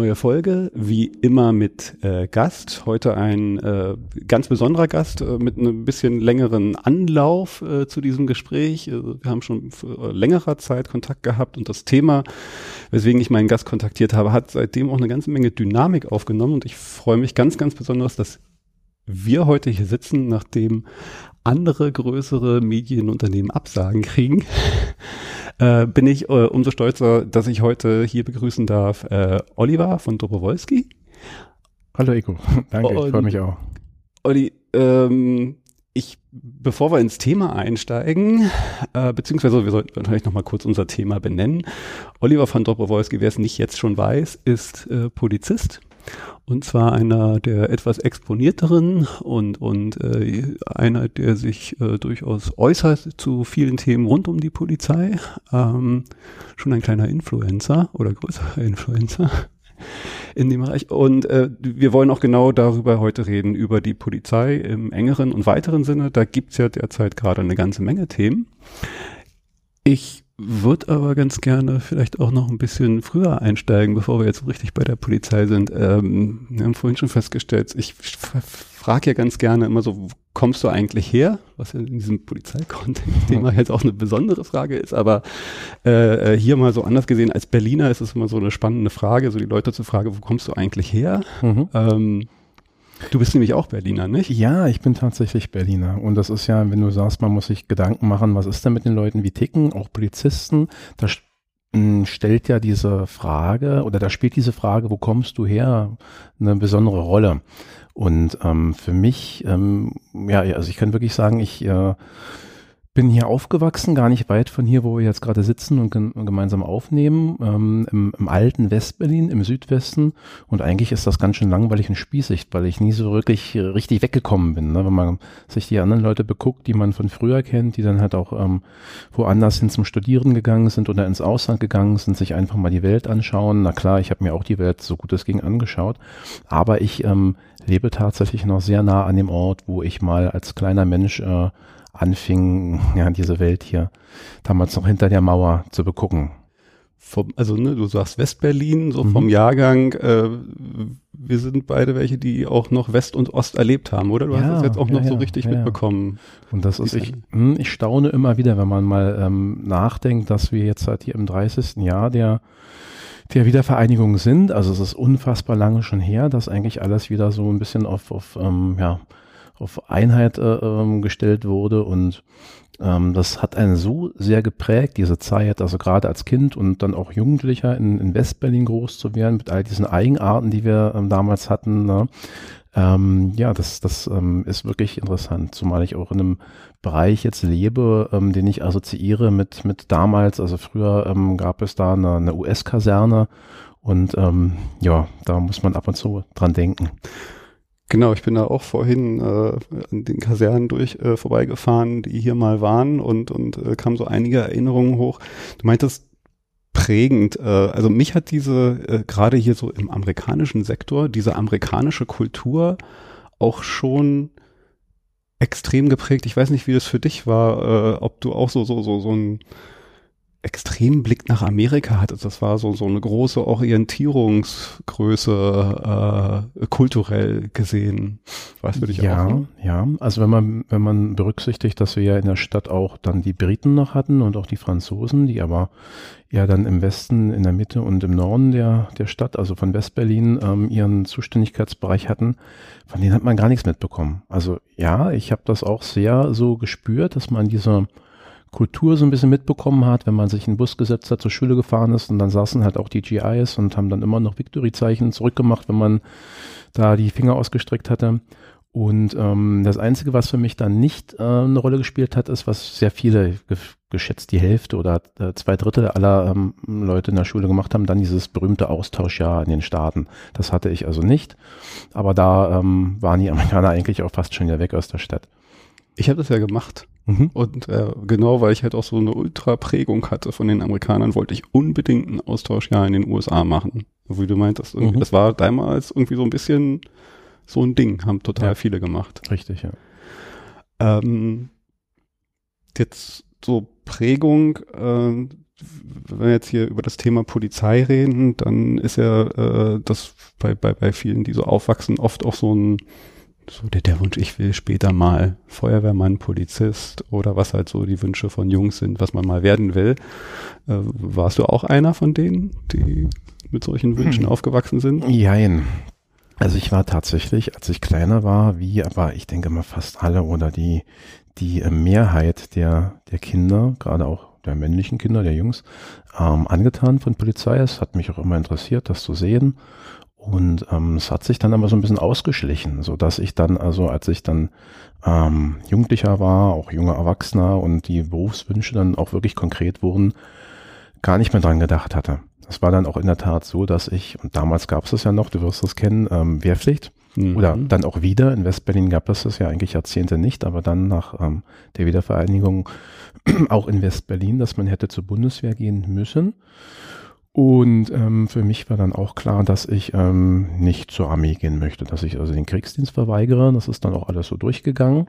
neue Folge, wie immer mit äh, Gast. Heute ein äh, ganz besonderer Gast äh, mit einem bisschen längeren Anlauf äh, zu diesem Gespräch. Also wir haben schon längerer Zeit Kontakt gehabt und das Thema, weswegen ich meinen Gast kontaktiert habe, hat seitdem auch eine ganze Menge Dynamik aufgenommen und ich freue mich ganz, ganz besonders, dass wir heute hier sitzen, nachdem andere größere Medienunternehmen Absagen kriegen äh, bin ich äh, umso stolzer, dass ich heute hier begrüßen darf äh, Oliver von Dobrowolski. Hallo Eko, danke, ich freue mich auch. Olli, ähm, ich, bevor wir ins Thema einsteigen, äh, beziehungsweise wir sollten vielleicht nochmal kurz unser Thema benennen. Oliver von Dobrowolski, wer es nicht jetzt schon weiß, ist äh, Polizist und zwar einer der etwas exponierteren und, und äh, einer, der sich äh, durchaus äußert zu vielen Themen rund um die Polizei. Ähm, schon ein kleiner Influencer oder größerer Influencer in dem Bereich. Und äh, wir wollen auch genau darüber heute reden, über die Polizei im engeren und weiteren Sinne. Da gibt's ja derzeit gerade eine ganze Menge Themen. Ich würde aber ganz gerne vielleicht auch noch ein bisschen früher einsteigen, bevor wir jetzt richtig bei der Polizei sind. Ähm, wir haben vorhin schon festgestellt, ich frage ja ganz gerne immer so, wo kommst du eigentlich her? Was ja in diesem Polizeikontext-Thema jetzt auch eine besondere Frage ist, aber äh, äh, hier mal so anders gesehen, als Berliner ist es immer so eine spannende Frage, so die Leute zu fragen, wo kommst du eigentlich her? Mhm. Ähm, Du bist nämlich auch Berliner, nicht? Ja, ich bin tatsächlich Berliner. Und das ist ja, wenn du sagst, man muss sich Gedanken machen, was ist denn mit den Leuten wie ticken, auch Polizisten, da hm, stellt ja diese Frage oder da spielt diese Frage, wo kommst du her, eine besondere Rolle. Und ähm, für mich, ähm, ja, also ich kann wirklich sagen, ich äh, bin hier aufgewachsen, gar nicht weit von hier, wo wir jetzt gerade sitzen und gemeinsam aufnehmen, ähm, im, im, alten Westberlin, im Südwesten. Und eigentlich ist das ganz schön langweilig und spießig, weil ich nie so wirklich richtig weggekommen bin. Ne? Wenn man sich die anderen Leute beguckt, die man von früher kennt, die dann halt auch ähm, woanders hin zum Studieren gegangen sind oder ins Ausland gegangen sind, sich einfach mal die Welt anschauen. Na klar, ich habe mir auch die Welt so gut es ging angeschaut. Aber ich ähm, lebe tatsächlich noch sehr nah an dem Ort, wo ich mal als kleiner Mensch äh, anfing, ja, diese Welt hier damals noch hinter der Mauer zu begucken. Vom, also ne, du sagst Westberlin, so mhm. vom Jahrgang, äh, wir sind beide welche, die auch noch West und Ost erlebt haben, oder? Du ja, hast das jetzt auch ja, noch ja, so richtig mitbekommen. Und das ist, ich, hm, ich staune immer wieder, wenn man mal ähm, nachdenkt, dass wir jetzt seit hier im 30. Jahr der der Wiedervereinigung sind. Also es ist unfassbar lange schon her, dass eigentlich alles wieder so ein bisschen auf, auf ähm, ja, auf Einheit äh, ähm, gestellt wurde und ähm, das hat einen so sehr geprägt, diese Zeit, also gerade als Kind und dann auch Jugendlicher in, in Westberlin groß zu werden mit all diesen Eigenarten, die wir ähm, damals hatten. Ne? Ähm, ja, das, das ähm, ist wirklich interessant, zumal ich auch in einem Bereich jetzt lebe, ähm, den ich assoziiere mit, mit damals. Also früher ähm, gab es da eine, eine US-Kaserne und ähm, ja, da muss man ab und zu dran denken. Genau, ich bin da auch vorhin äh, an den Kasernen durch äh, vorbeigefahren, die hier mal waren und, und äh, kam so einige Erinnerungen hoch. Du meintest prägend, äh, also mich hat diese, äh, gerade hier so im amerikanischen Sektor, diese amerikanische Kultur auch schon extrem geprägt. Ich weiß nicht, wie das für dich war, äh, ob du auch so, so, so, so ein extremen Blick nach Amerika hatte. Das war so, so eine große Orientierungsgröße äh, kulturell gesehen. Weißt du dich ja, auch? Ja, also wenn man, wenn man berücksichtigt, dass wir ja in der Stadt auch dann die Briten noch hatten und auch die Franzosen, die aber ja dann im Westen, in der Mitte und im Norden der, der Stadt, also von Westberlin, ähm, ihren Zuständigkeitsbereich hatten, von denen hat man gar nichts mitbekommen. Also ja, ich habe das auch sehr so gespürt, dass man diese Kultur so ein bisschen mitbekommen hat, wenn man sich in den Bus gesetzt hat, zur Schule gefahren ist und dann saßen halt auch die GIs und haben dann immer noch Victory-Zeichen zurückgemacht, wenn man da die Finger ausgestreckt hatte. Und ähm, das Einzige, was für mich dann nicht äh, eine Rolle gespielt hat, ist, was sehr viele, ge geschätzt die Hälfte oder äh, zwei Drittel aller ähm, Leute in der Schule gemacht haben, dann dieses berühmte Austauschjahr in den Staaten. Das hatte ich also nicht. Aber da ähm, waren die Amerikaner eigentlich auch fast schon wieder weg aus der Stadt. Ich habe das ja gemacht. Mhm. Und äh, genau, weil ich halt auch so eine Ultra-Prägung hatte von den Amerikanern, wollte ich unbedingt ein Austauschjahr in den USA machen. Wie du meintest, mhm. das war damals irgendwie so ein bisschen so ein Ding, haben total ja. viele gemacht. Richtig, ja. Ähm, jetzt so Prägung, äh, wenn wir jetzt hier über das Thema Polizei reden, dann ist ja äh, das bei, bei, bei vielen, die so aufwachsen, oft auch so ein so der, der Wunsch, ich will später mal Feuerwehrmann, Polizist oder was halt so die Wünsche von Jungs sind, was man mal werden will. Äh, warst du auch einer von denen, die mit solchen Wünschen hm. aufgewachsen sind? Jein. Also ich war tatsächlich, als ich kleiner war, wie aber ich denke mal fast alle oder die, die äh, Mehrheit der, der Kinder, gerade auch der männlichen Kinder, der Jungs, ähm, angetan von Polizei. Es hat mich auch immer interessiert, das zu sehen. Und ähm, es hat sich dann aber so ein bisschen ausgeschlichen, so dass ich dann, also als ich dann ähm, Jugendlicher war, auch junger Erwachsener und die Berufswünsche dann auch wirklich konkret wurden, gar nicht mehr dran gedacht hatte. Es war dann auch in der Tat so, dass ich, und damals gab es das ja noch, du wirst das kennen, ähm, Wehrpflicht. Mhm. Oder dann auch wieder. In Westberlin gab es das ja eigentlich Jahrzehnte nicht, aber dann nach ähm, der Wiedervereinigung auch in Westberlin, dass man hätte zur Bundeswehr gehen müssen. Und ähm, für mich war dann auch klar, dass ich ähm, nicht zur Armee gehen möchte, dass ich also den Kriegsdienst verweigere. Das ist dann auch alles so durchgegangen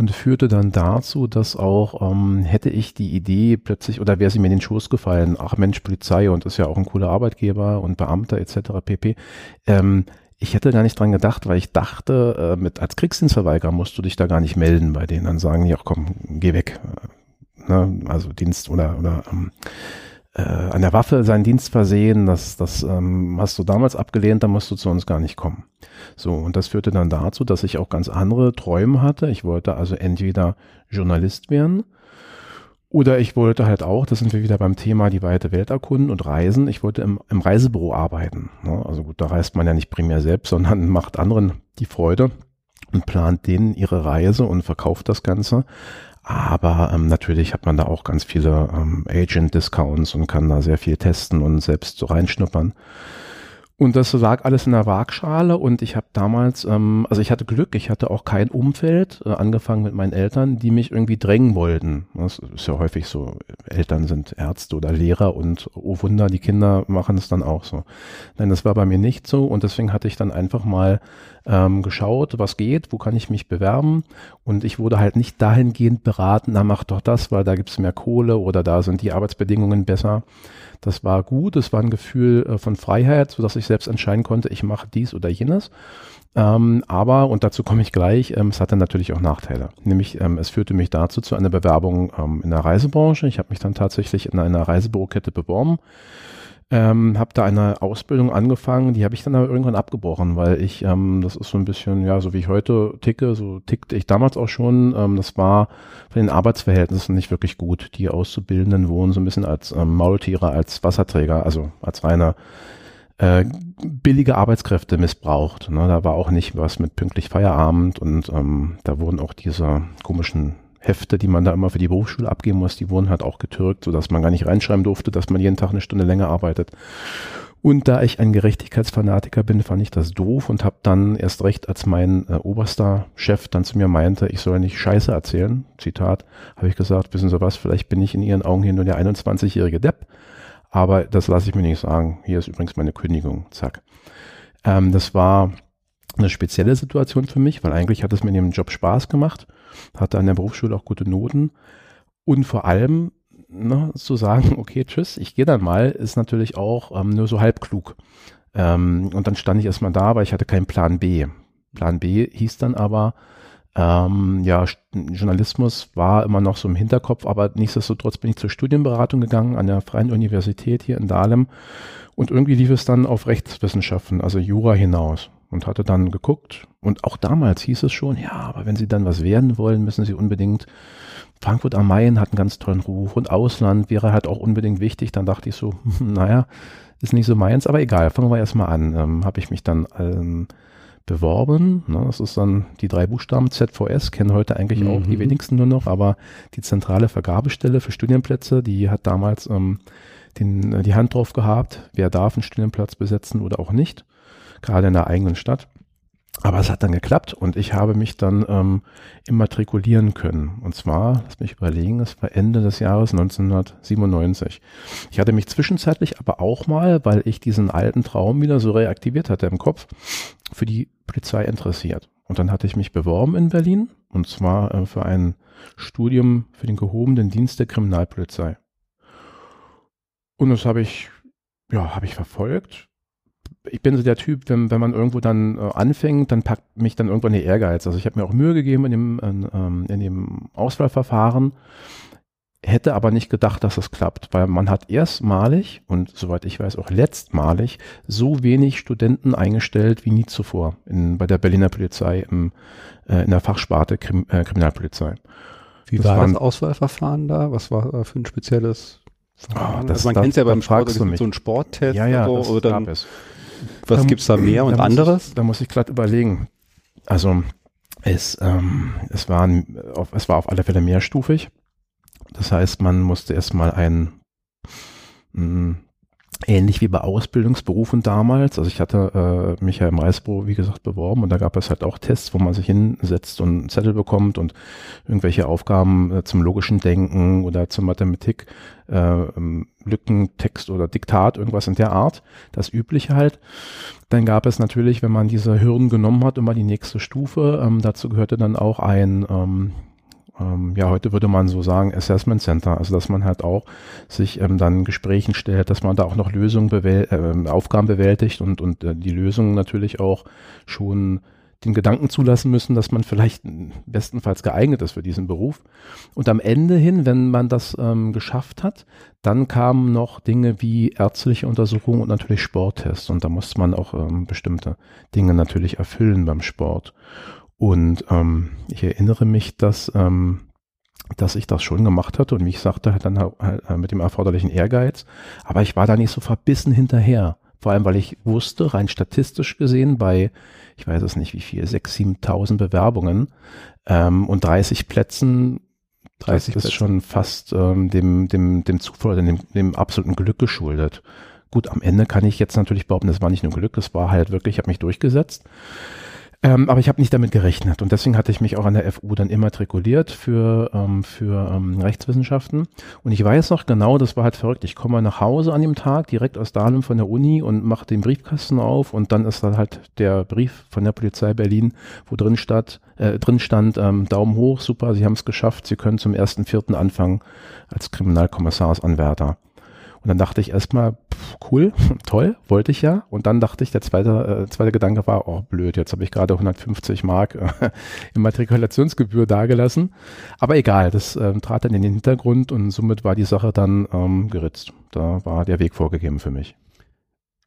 und führte dann dazu, dass auch ähm, hätte ich die Idee plötzlich oder wäre sie mir in den Schoß gefallen, ach Mensch, Polizei und ist ja auch ein cooler Arbeitgeber und Beamter etc. pp. Ähm, ich hätte gar nicht dran gedacht, weil ich dachte, äh, mit als Kriegsdienstverweigerer musst du dich da gar nicht melden bei denen. Dann sagen die, ach komm, geh weg. Äh, ne? Also Dienst oder oder ähm, äh, an der Waffe seinen Dienst versehen, das, das ähm, hast du damals abgelehnt, da musst du zu uns gar nicht kommen. So, und das führte dann dazu, dass ich auch ganz andere Träume hatte. Ich wollte also entweder Journalist werden oder ich wollte halt auch, da sind wir wieder beim Thema die weite Welt erkunden und reisen, ich wollte im, im Reisebüro arbeiten. Ne? Also gut, da reist man ja nicht primär selbst, sondern macht anderen die Freude und plant denen ihre Reise und verkauft das Ganze. Aber ähm, natürlich hat man da auch ganz viele ähm, Agent-Discounts und kann da sehr viel testen und selbst so reinschnuppern. Und das lag alles in der Waagschale und ich habe damals, ähm, also ich hatte Glück, ich hatte auch kein Umfeld, äh, angefangen mit meinen Eltern, die mich irgendwie drängen wollten. Das ist ja häufig so, Eltern sind Ärzte oder Lehrer und oh Wunder, die Kinder machen es dann auch so. Nein, das war bei mir nicht so und deswegen hatte ich dann einfach mal ähm, geschaut, was geht, wo kann ich mich bewerben und ich wurde halt nicht dahingehend beraten, na mach doch das, weil da gibt's mehr Kohle oder da sind die Arbeitsbedingungen besser das war gut, es war ein Gefühl äh, von Freiheit, sodass ich selbst entscheiden konnte, ich mache dies oder jenes. Ähm, aber, und dazu komme ich gleich, ähm, es hatte natürlich auch Nachteile. Nämlich, ähm, es führte mich dazu zu einer Bewerbung ähm, in der Reisebranche. Ich habe mich dann tatsächlich in einer Reisebürokette beworben ähm, habe da eine Ausbildung angefangen, die habe ich dann aber irgendwann abgebrochen, weil ich, ähm, das ist so ein bisschen, ja, so wie ich heute ticke, so tickte ich damals auch schon. Ähm, das war von den Arbeitsverhältnissen nicht wirklich gut. Die Auszubildenden wurden so ein bisschen als ähm, Maultiere, als Wasserträger, also als reine äh, billige Arbeitskräfte missbraucht. Ne? Da war auch nicht was mit pünktlich Feierabend und ähm, da wurden auch diese komischen Hefte, die man da immer für die Berufsschule abgeben muss, die wurden halt auch getürkt, sodass man gar nicht reinschreiben durfte, dass man jeden Tag eine Stunde länger arbeitet. Und da ich ein Gerechtigkeitsfanatiker bin, fand ich das doof und habe dann erst recht, als mein äh, oberster Chef dann zu mir meinte, ich soll nicht Scheiße erzählen, Zitat, habe ich gesagt, wissen Sie was, vielleicht bin ich in Ihren Augen hier nur der 21-jährige Depp, aber das lasse ich mir nicht sagen. Hier ist übrigens meine Kündigung, zack. Ähm, das war eine spezielle Situation für mich, weil eigentlich hat es mir in dem Job Spaß gemacht, hatte an der Berufsschule auch gute Noten und vor allem ne, zu sagen, okay, tschüss, ich gehe dann mal, ist natürlich auch ähm, nur so halb klug. Ähm, und dann stand ich erstmal da, weil ich hatte keinen Plan B. Plan B hieß dann aber, ähm, ja, Journalismus war immer noch so im Hinterkopf, aber nichtsdestotrotz bin ich zur Studienberatung gegangen an der Freien Universität hier in Dahlem und irgendwie lief es dann auf Rechtswissenschaften, also Jura hinaus und hatte dann geguckt. Und auch damals hieß es schon, ja, aber wenn Sie dann was werden wollen, müssen Sie unbedingt, Frankfurt am Main hat einen ganz tollen Ruf und Ausland wäre halt auch unbedingt wichtig. Dann dachte ich so, naja, ist nicht so meins, aber egal, fangen wir erstmal an. Ähm, Habe ich mich dann ähm, beworben. Ne? Das ist dann die drei Buchstaben ZVS, kennen heute eigentlich mhm. auch die mhm. wenigsten nur noch, aber die zentrale Vergabestelle für Studienplätze, die hat damals ähm, den, die Hand drauf gehabt, wer darf einen Studienplatz besetzen oder auch nicht, gerade in der eigenen Stadt. Aber es hat dann geklappt und ich habe mich dann ähm, immatrikulieren können. Und zwar, lass mich überlegen, es war Ende des Jahres 1997. Ich hatte mich zwischenzeitlich aber auch mal, weil ich diesen alten Traum wieder so reaktiviert hatte im Kopf, für die Polizei interessiert. Und dann hatte ich mich beworben in Berlin und zwar äh, für ein Studium für den gehobenen Dienst der Kriminalpolizei. Und das habe ich, ja, habe ich verfolgt ich bin so der Typ, wenn, wenn man irgendwo dann äh, anfängt, dann packt mich dann irgendwann der Ehrgeiz. Also ich habe mir auch Mühe gegeben in dem, in, ähm, in dem Auswahlverfahren, hätte aber nicht gedacht, dass es klappt, weil man hat erstmalig und soweit ich weiß auch letztmalig so wenig Studenten eingestellt wie nie zuvor in, bei der Berliner Polizei im, äh, in der Fachsparte Krim, äh, Kriminalpolizei. Wie das war das Auswahlverfahren da? Was war für ein spezielles Oh, das, also man kennt ja beim Sport, so ein Sporttest ja, ja, oder, so, oder dann, es. Was gibt es da mehr und da anderes? Ich, da muss ich gerade überlegen. Also es, ähm, es, war, es war auf alle Fälle mehrstufig. Das heißt, man musste erstmal ein mh, hm, ähnlich wie bei Ausbildungsberufen damals. Also ich hatte äh, mich ja im Reisbüro, wie gesagt, beworben und da gab es halt auch Tests, wo man sich hinsetzt und einen Zettel bekommt und irgendwelche Aufgaben äh, zum logischen Denken oder zur Mathematik, äh, ähm, Lückentext oder Diktat, irgendwas in der Art. Das Übliche halt. Dann gab es natürlich, wenn man diese Hürden genommen hat, immer die nächste Stufe. Ähm, dazu gehörte dann auch ein ähm, ähm, ja, heute würde man so sagen Assessment Center, also dass man halt auch sich ähm, dann Gesprächen stellt, dass man da auch noch Lösungen, bewäl äh, Aufgaben bewältigt und, und äh, die Lösungen natürlich auch schon den Gedanken zulassen müssen, dass man vielleicht bestenfalls geeignet ist für diesen Beruf. Und am Ende hin, wenn man das ähm, geschafft hat, dann kamen noch Dinge wie ärztliche Untersuchungen und natürlich Sporttests. Und da musste man auch ähm, bestimmte Dinge natürlich erfüllen beim Sport. Und ähm, ich erinnere mich, dass, ähm, dass ich das schon gemacht hatte und wie ich sagte, halt dann halt, mit dem erforderlichen Ehrgeiz. Aber ich war da nicht so verbissen hinterher. Vor allem, weil ich wusste, rein statistisch gesehen, bei, ich weiß es nicht wie viel, 6.000, 7.000 Bewerbungen ähm, und 30 Plätzen 30 ist Plätze. schon fast ähm, dem, dem, dem Zufall, dem, dem absoluten Glück geschuldet. Gut, am Ende kann ich jetzt natürlich behaupten, das war nicht nur Glück, das war halt wirklich, ich habe mich durchgesetzt. Ähm, aber ich habe nicht damit gerechnet und deswegen hatte ich mich auch an der FU dann immatrikuliert für, ähm, für ähm, Rechtswissenschaften. Und ich weiß noch genau, das war halt verrückt. Ich komme nach Hause an dem Tag direkt aus Dahlem von der Uni und mache den Briefkasten auf und dann ist da halt der Brief von der Polizei Berlin, wo drin, statt, äh, drin stand, ähm, Daumen hoch, super, Sie haben es geschafft, Sie können zum ersten Vierten anfangen als Kriminalkommissarsanwärter. Und dann dachte ich erstmal, cool, toll, wollte ich ja. Und dann dachte ich, der zweite, äh, zweite Gedanke war, oh blöd, jetzt habe ich gerade 150 Mark äh, Immatrikulationsgebühr dagelassen. Aber egal, das äh, trat dann in den Hintergrund und somit war die Sache dann ähm, geritzt. Da war der Weg vorgegeben für mich.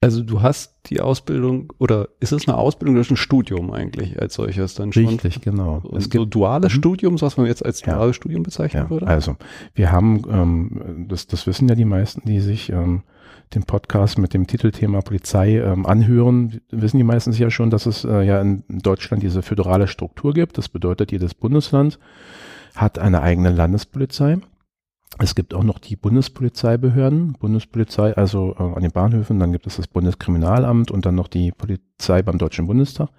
Also du hast die Ausbildung oder ist es eine Ausbildung oder ist ein Studium eigentlich als solches dann schon? Richtig, genau. Es gibt so duales mhm. Studium, was man jetzt als duales ja. Studium bezeichnen ja. würde? Also wir haben, ähm, das, das wissen ja die meisten, die sich ähm, den Podcast mit dem Titelthema Polizei ähm, anhören, wissen die meisten ja schon, dass es äh, ja in Deutschland diese föderale Struktur gibt. Das bedeutet, jedes Bundesland hat eine eigene Landespolizei. Es gibt auch noch die Bundespolizeibehörden, Bundespolizei, also äh, an den Bahnhöfen, dann gibt es das Bundeskriminalamt und dann noch die Polizei beim Deutschen Bundestag.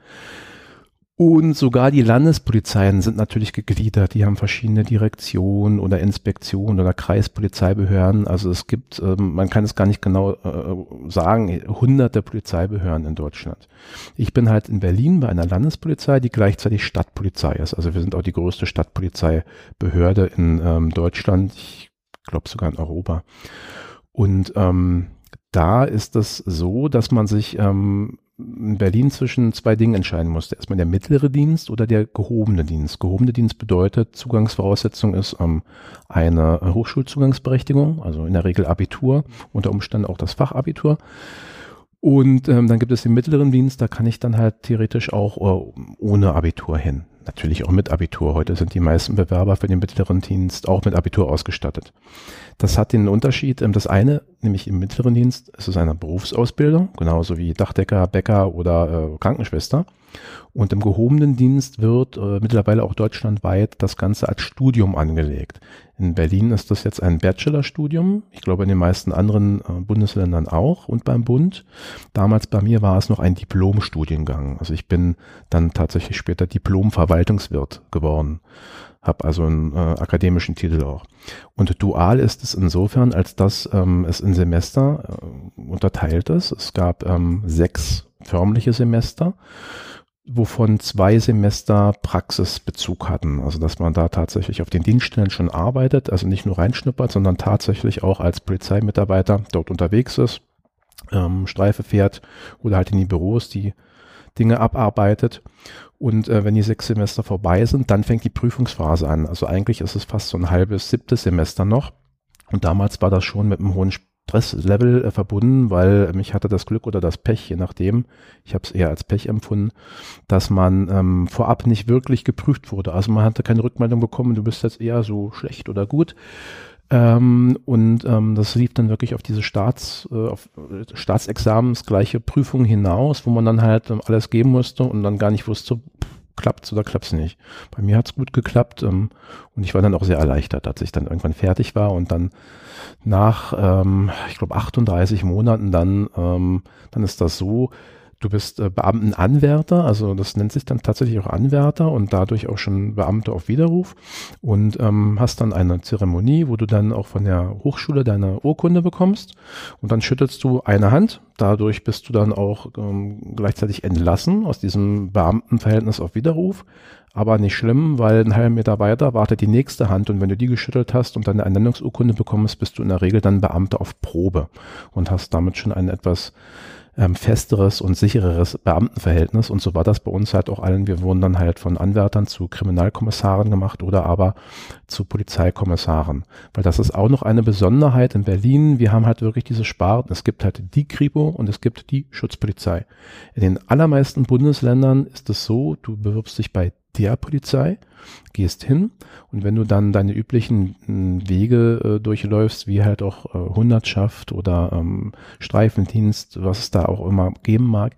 Und sogar die Landespolizeien sind natürlich gegliedert. Die haben verschiedene Direktionen oder Inspektionen oder Kreispolizeibehörden. Also es gibt, ähm, man kann es gar nicht genau äh, sagen, hunderte Polizeibehörden in Deutschland. Ich bin halt in Berlin bei einer Landespolizei, die gleichzeitig Stadtpolizei ist. Also wir sind auch die größte Stadtpolizeibehörde in ähm, Deutschland. Ich glaube sogar in Europa. Und ähm, da ist es so, dass man sich ähm, in Berlin zwischen zwei Dingen entscheiden musste. Erstmal der mittlere Dienst oder der gehobene Dienst. Gehobene Dienst bedeutet, Zugangsvoraussetzung ist ähm, eine Hochschulzugangsberechtigung, also in der Regel Abitur, unter Umständen auch das Fachabitur. Und ähm, dann gibt es den mittleren Dienst, da kann ich dann halt theoretisch auch äh, ohne Abitur hin. Natürlich auch mit Abitur. Heute sind die meisten Bewerber für den mittleren Dienst auch mit Abitur ausgestattet. Das hat den Unterschied. Ähm, das eine, nämlich im mittleren Dienst ist es eine Berufsausbildung, genauso wie Dachdecker, Bäcker oder äh, Krankenschwester. Und im gehobenen Dienst wird äh, mittlerweile auch deutschlandweit das Ganze als Studium angelegt. In Berlin ist das jetzt ein Bachelorstudium. Ich glaube in den meisten anderen äh, Bundesländern auch und beim Bund. Damals bei mir war es noch ein Diplomstudiengang. Also ich bin dann tatsächlich später Diplom-Verwaltungswirt geworden habe also einen äh, akademischen Titel auch. Und dual ist es insofern, als dass ähm, es in Semester äh, unterteilt ist. Es gab ähm, sechs förmliche Semester wovon zwei Semester Praxisbezug hatten. Also dass man da tatsächlich auf den Dienststellen schon arbeitet, also nicht nur reinschnuppert, sondern tatsächlich auch als Polizeimitarbeiter dort unterwegs ist, ähm, Streife fährt oder halt in die Büros die Dinge abarbeitet. Und äh, wenn die sechs Semester vorbei sind, dann fängt die Prüfungsphase an. Also eigentlich ist es fast so ein halbes, siebtes Semester noch. Und damals war das schon mit einem hohen Stresslevel äh, verbunden, weil mich hatte das Glück oder das Pech, je nachdem, ich habe es eher als Pech empfunden, dass man ähm, vorab nicht wirklich geprüft wurde. Also man hatte keine Rückmeldung bekommen, du bist jetzt eher so schlecht oder gut. Ähm, und ähm, das lief dann wirklich auf diese Staats, äh, auf Staatsexamens gleiche Prüfung hinaus, wo man dann halt ähm, alles geben musste und dann gar nicht wusste, klappt's oder klappt's nicht. Bei mir hat's gut geklappt ähm, und ich war dann auch sehr erleichtert, als ich dann irgendwann fertig war und dann nach, ähm, ich glaube, 38 Monaten dann, ähm, dann ist das so, du bist äh, Beamtenanwärter, also das nennt sich dann tatsächlich auch Anwärter und dadurch auch schon Beamte auf Widerruf und ähm, hast dann eine Zeremonie, wo du dann auch von der Hochschule deine Urkunde bekommst und dann schüttelst du eine Hand, dadurch bist du dann auch ähm, gleichzeitig entlassen aus diesem Beamtenverhältnis auf Widerruf, aber nicht schlimm, weil einen halben Meter weiter wartet die nächste Hand und wenn du die geschüttelt hast und dann eine Ernennungsurkunde bekommst, bist du in der Regel dann Beamter auf Probe und hast damit schon ein etwas ähm, festeres und sichereres Beamtenverhältnis. Und so war das bei uns halt auch allen. Wir wurden dann halt von Anwärtern zu Kriminalkommissaren gemacht oder aber zu Polizeikommissaren. Weil das ist auch noch eine Besonderheit in Berlin. Wir haben halt wirklich diese Sparten. Es gibt halt die Kripo und es gibt die Schutzpolizei. In den allermeisten Bundesländern ist es so, du bewirbst dich bei der Polizei, gehst hin und wenn du dann deine üblichen hm, Wege äh, durchläufst, wie halt auch äh, Hundertschaft oder ähm, Streifendienst, was es da auch immer geben mag,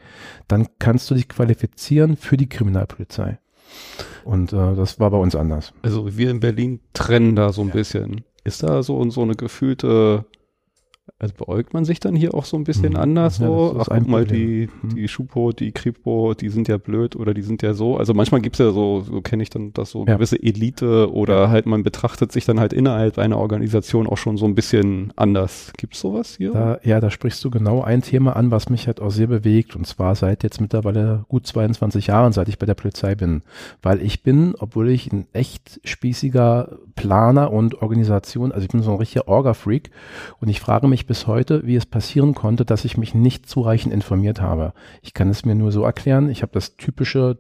dann kannst du dich qualifizieren für die Kriminalpolizei. Und äh, das war bei uns anders. Also wir in Berlin trennen da so ein ja. bisschen. Ist da so, so eine gefühlte also beäugt man sich dann hier auch so ein bisschen mhm. anders ja, so? Ach, guck mal, die, mhm. die Schupo, die Kripo, die sind ja blöd oder die sind ja so. Also manchmal gibt's ja so, so kenne ich dann das so ja. gewisse Elite oder ja. halt man betrachtet sich dann halt innerhalb einer Organisation auch schon so ein bisschen anders. Gibt's sowas hier? Da, ja, da sprichst du genau ein Thema an, was mich halt auch sehr bewegt und zwar seit jetzt mittlerweile gut 22 Jahren, seit ich bei der Polizei bin. Weil ich bin, obwohl ich ein echt spießiger Planer und Organisation, also ich bin so ein richtiger Orga-Freak und ich frage mich bis heute, wie es passieren konnte, dass ich mich nicht zureichend informiert habe. Ich kann es mir nur so erklären, ich habe das typische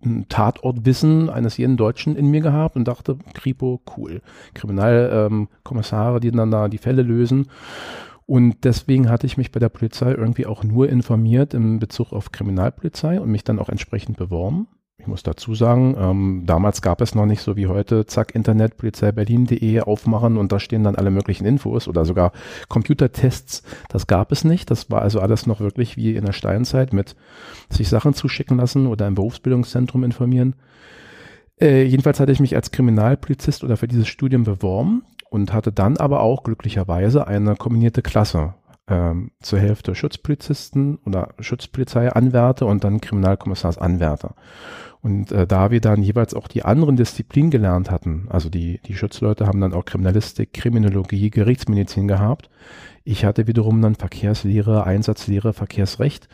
hm, Tatortwissen eines jeden Deutschen in mir gehabt und dachte, Kripo, cool. Kriminalkommissare, ähm, die dann da die Fälle lösen. Und deswegen hatte ich mich bei der Polizei irgendwie auch nur informiert in Bezug auf Kriminalpolizei und mich dann auch entsprechend beworben. Ich muss dazu sagen, ähm, damals gab es noch nicht so wie heute, zack, Internet, polizeiberlin.de aufmachen und da stehen dann alle möglichen Infos oder sogar Computertests. Das gab es nicht. Das war also alles noch wirklich wie in der Steinzeit mit sich Sachen zuschicken lassen oder im Berufsbildungszentrum informieren. Äh, jedenfalls hatte ich mich als Kriminalpolizist oder für dieses Studium beworben und hatte dann aber auch glücklicherweise eine kombinierte Klasse ähm, zur Hälfte Schutzpolizisten oder Schutzpolizeianwärter und dann Kriminalkommissarsanwärter. Und äh, da wir dann jeweils auch die anderen Disziplinen gelernt hatten, also die, die Schutzleute haben dann auch Kriminalistik, Kriminologie, Gerichtsmedizin gehabt. Ich hatte wiederum dann Verkehrslehre, Einsatzlehre, Verkehrsrecht.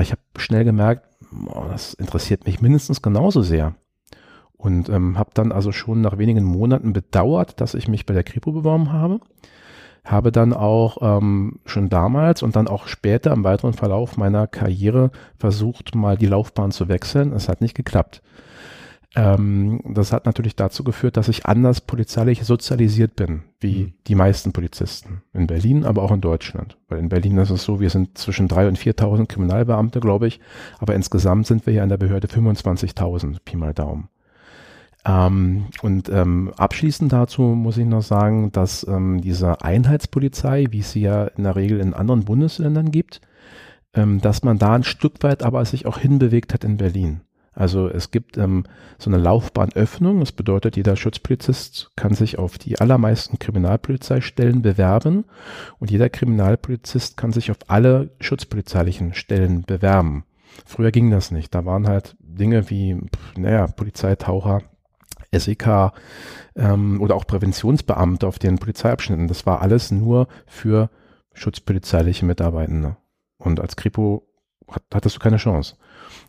Ich habe schnell gemerkt, oh, das interessiert mich mindestens genauso sehr. Und ähm, habe dann also schon nach wenigen Monaten bedauert, dass ich mich bei der Kripo beworben habe habe dann auch ähm, schon damals und dann auch später im weiteren Verlauf meiner Karriere versucht, mal die Laufbahn zu wechseln. Es hat nicht geklappt. Ähm, das hat natürlich dazu geführt, dass ich anders polizeilich sozialisiert bin, wie mhm. die meisten Polizisten in Berlin, aber auch in Deutschland. Weil in Berlin ist es so, wir sind zwischen drei und 4.000 Kriminalbeamte, glaube ich, aber insgesamt sind wir ja in der Behörde 25.000, Pi mal Daumen. Ähm, und ähm, abschließend dazu muss ich noch sagen, dass ähm, diese Einheitspolizei, wie es sie ja in der Regel in anderen Bundesländern gibt, ähm, dass man da ein Stück weit aber sich auch hinbewegt hat in Berlin. Also es gibt ähm, so eine Laufbahnöffnung. Das bedeutet, jeder Schutzpolizist kann sich auf die allermeisten Kriminalpolizeistellen bewerben und jeder Kriminalpolizist kann sich auf alle schutzpolizeilichen Stellen bewerben. Früher ging das nicht. Da waren halt Dinge wie, naja, Polizeitaucher, SEK ähm, oder auch Präventionsbeamte auf den Polizeiabschnitten. Das war alles nur für schutzpolizeiliche Mitarbeitende. Und als Kripo hat, hattest du keine Chance.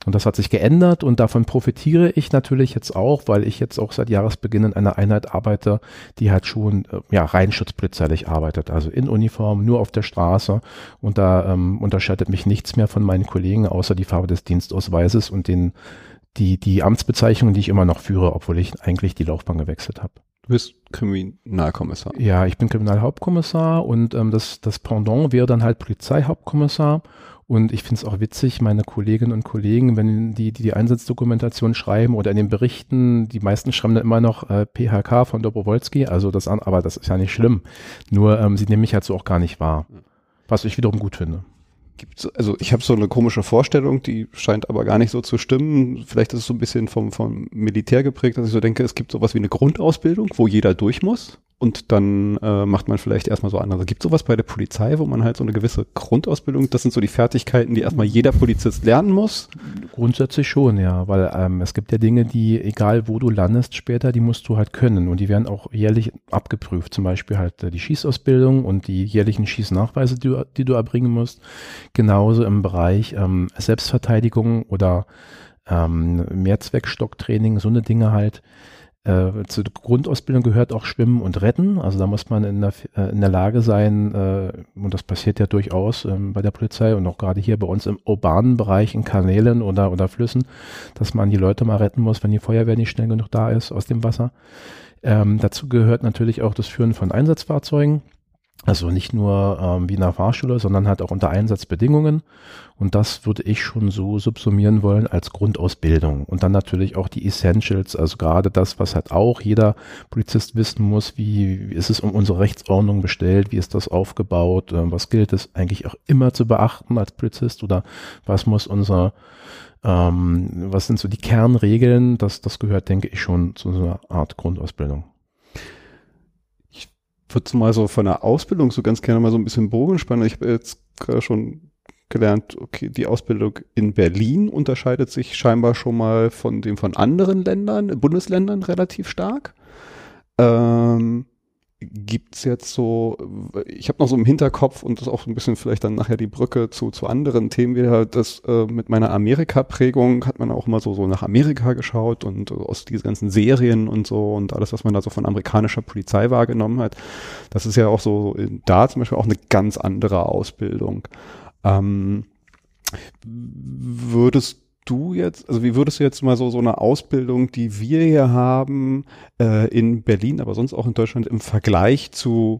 Und das hat sich geändert und davon profitiere ich natürlich jetzt auch, weil ich jetzt auch seit Jahresbeginn in einer Einheit arbeite, die halt schon äh, ja, rein schutzpolizeilich arbeitet, also in Uniform, nur auf der Straße und da ähm, unterscheidet mich nichts mehr von meinen Kollegen, außer die Farbe des Dienstausweises und den, die, die Amtsbezeichnung, die ich immer noch führe, obwohl ich eigentlich die Laufbahn gewechselt habe. Du bist Kriminalkommissar. Ja, ich bin Kriminalhauptkommissar und ähm, das, das Pendant wäre dann halt Polizeihauptkommissar und ich finde es auch witzig, meine Kolleginnen und Kollegen, wenn die, die die Einsatzdokumentation schreiben oder in den Berichten, die meisten schreiben dann immer noch äh, PHK von Dobrowolski, also das an, aber das ist ja nicht schlimm. Nur ähm, sie nehmen mich halt so auch gar nicht wahr. Was ich wiederum gut finde. Gibt's, also ich habe so eine komische Vorstellung, die scheint aber gar nicht so zu stimmen. Vielleicht ist es so ein bisschen vom, vom Militär geprägt, dass ich so denke, es gibt sowas wie eine Grundausbildung, wo jeder durch muss und dann äh, macht man vielleicht erstmal so andere. Gibt sowas bei der Polizei, wo man halt so eine gewisse Grundausbildung, das sind so die Fertigkeiten, die erstmal jeder Polizist lernen muss? Grundsätzlich schon, ja, weil ähm, es gibt ja Dinge, die, egal wo du landest später, die musst du halt können und die werden auch jährlich abgeprüft. Zum Beispiel halt äh, die Schießausbildung und die jährlichen Schießnachweise, die du, die du erbringen musst. Genauso im Bereich ähm, Selbstverteidigung oder ähm, Mehrzweckstocktraining, so eine Dinge halt äh, zur Grundausbildung gehört auch Schwimmen und Retten. Also da muss man in der, äh, in der Lage sein, äh, und das passiert ja durchaus ähm, bei der Polizei und auch gerade hier bei uns im urbanen Bereich, in Kanälen oder, oder Flüssen, dass man die Leute mal retten muss, wenn die Feuerwehr nicht schnell genug da ist aus dem Wasser. Ähm, dazu gehört natürlich auch das Führen von Einsatzfahrzeugen. Also nicht nur ähm, wie in der Fahrschule, sondern halt auch unter Einsatzbedingungen. Und das würde ich schon so subsumieren wollen als Grundausbildung. Und dann natürlich auch die Essentials, also gerade das, was halt auch jeder Polizist wissen muss, wie, wie ist es um unsere Rechtsordnung bestellt, wie ist das aufgebaut, äh, was gilt es eigentlich auch immer zu beachten als Polizist oder was muss unser, ähm, was sind so die Kernregeln, das, das gehört, denke ich, schon zu so einer Art Grundausbildung würde mal so von der Ausbildung so ganz gerne mal so ein bisschen Bogen spannen. Ich habe jetzt gerade schon gelernt, okay, die Ausbildung in Berlin unterscheidet sich scheinbar schon mal von dem von anderen Ländern, Bundesländern relativ stark. Ähm, gibt's jetzt so, ich habe noch so im Hinterkopf und das auch ein bisschen vielleicht dann nachher die Brücke zu, zu anderen Themen wieder, das äh, mit meiner Amerika-Prägung hat man auch immer so, so nach Amerika geschaut und äh, aus diesen ganzen Serien und so und alles, was man da so von amerikanischer Polizei wahrgenommen hat. Das ist ja auch so, da zum Beispiel auch eine ganz andere Ausbildung. Ähm, würdest du jetzt, also wie würdest du jetzt mal so, so eine Ausbildung, die wir hier haben, äh, in Berlin, aber sonst auch in Deutschland im Vergleich zu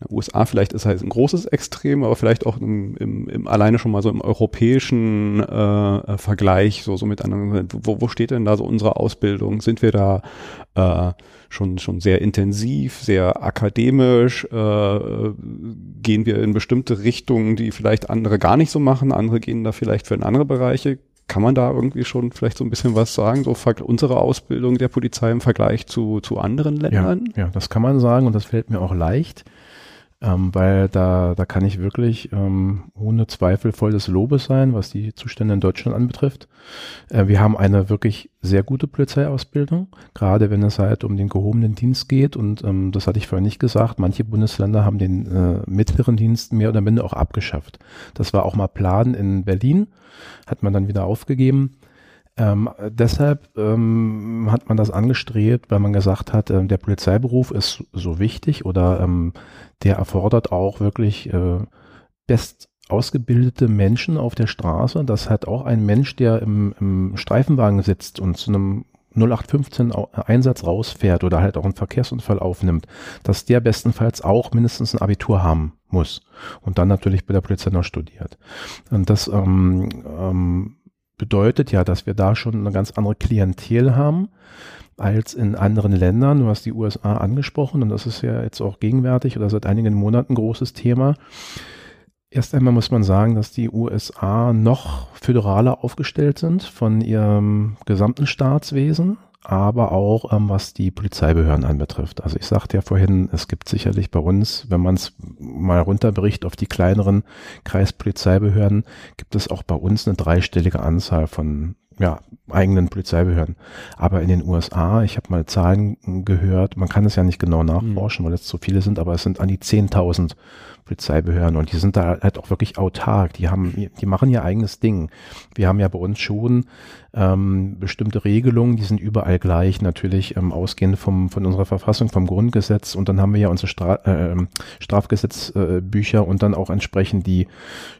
den USA vielleicht ist halt ein großes Extrem, aber vielleicht auch im, im, im alleine schon mal so im europäischen äh, äh Vergleich, so, so mit anderen, wo, wo steht denn da so unsere Ausbildung? Sind wir da äh, schon, schon sehr intensiv, sehr akademisch? Äh, gehen wir in bestimmte Richtungen, die vielleicht andere gar nicht so machen? Andere gehen da vielleicht für in andere Bereiche? Kann man da irgendwie schon vielleicht so ein bisschen was sagen, so unsere Ausbildung der Polizei im Vergleich zu, zu anderen Ländern? Ja, ja, das kann man sagen und das fällt mir auch leicht ähm, weil da, da kann ich wirklich ähm, ohne Zweifel voll des Lobes sein, was die Zustände in Deutschland anbetrifft. Äh, wir haben eine wirklich sehr gute Polizeiausbildung, gerade wenn es halt um den gehobenen Dienst geht und ähm, das hatte ich vorher nicht gesagt, manche Bundesländer haben den äh, mittleren Dienst mehr oder minder auch abgeschafft. Das war auch mal Plan in Berlin, hat man dann wieder aufgegeben. Ähm, deshalb ähm, hat man das angestrebt, weil man gesagt hat, äh, der Polizeiberuf ist so wichtig oder ähm, der erfordert auch wirklich äh, best ausgebildete Menschen auf der Straße. Das hat auch ein Mensch, der im, im Streifenwagen sitzt und zu einem 0815 Einsatz rausfährt oder halt auch einen Verkehrsunfall aufnimmt, dass der bestenfalls auch mindestens ein Abitur haben muss und dann natürlich bei der Polizei noch studiert. Und das ähm, ähm, bedeutet ja, dass wir da schon eine ganz andere Klientel haben. als in anderen Ländern. Du hast die USA angesprochen und das ist ja jetzt auch gegenwärtig oder seit einigen Monaten großes Thema. Erst einmal muss man sagen, dass die USA noch föderaler aufgestellt sind von ihrem gesamten Staatswesen, aber auch ähm, was die Polizeibehörden anbetrifft. Also ich sagte ja vorhin, es gibt sicherlich bei uns, wenn man es mal runterbricht auf die kleineren Kreispolizeibehörden, gibt es auch bei uns eine dreistellige Anzahl von ja, eigenen Polizeibehörden. Aber in den USA, ich habe mal Zahlen gehört, man kann es ja nicht genau nachforschen, mhm. weil es zu viele sind, aber es sind an die 10.000 Polizeibehörden und die sind da halt auch wirklich autark. Die haben, die machen ihr eigenes Ding. Wir haben ja bei uns schon ähm, bestimmte Regelungen, die sind überall gleich, natürlich ähm, ausgehend vom, von unserer Verfassung, vom Grundgesetz und dann haben wir ja unsere Stra äh, Strafgesetzbücher äh, und dann auch entsprechend die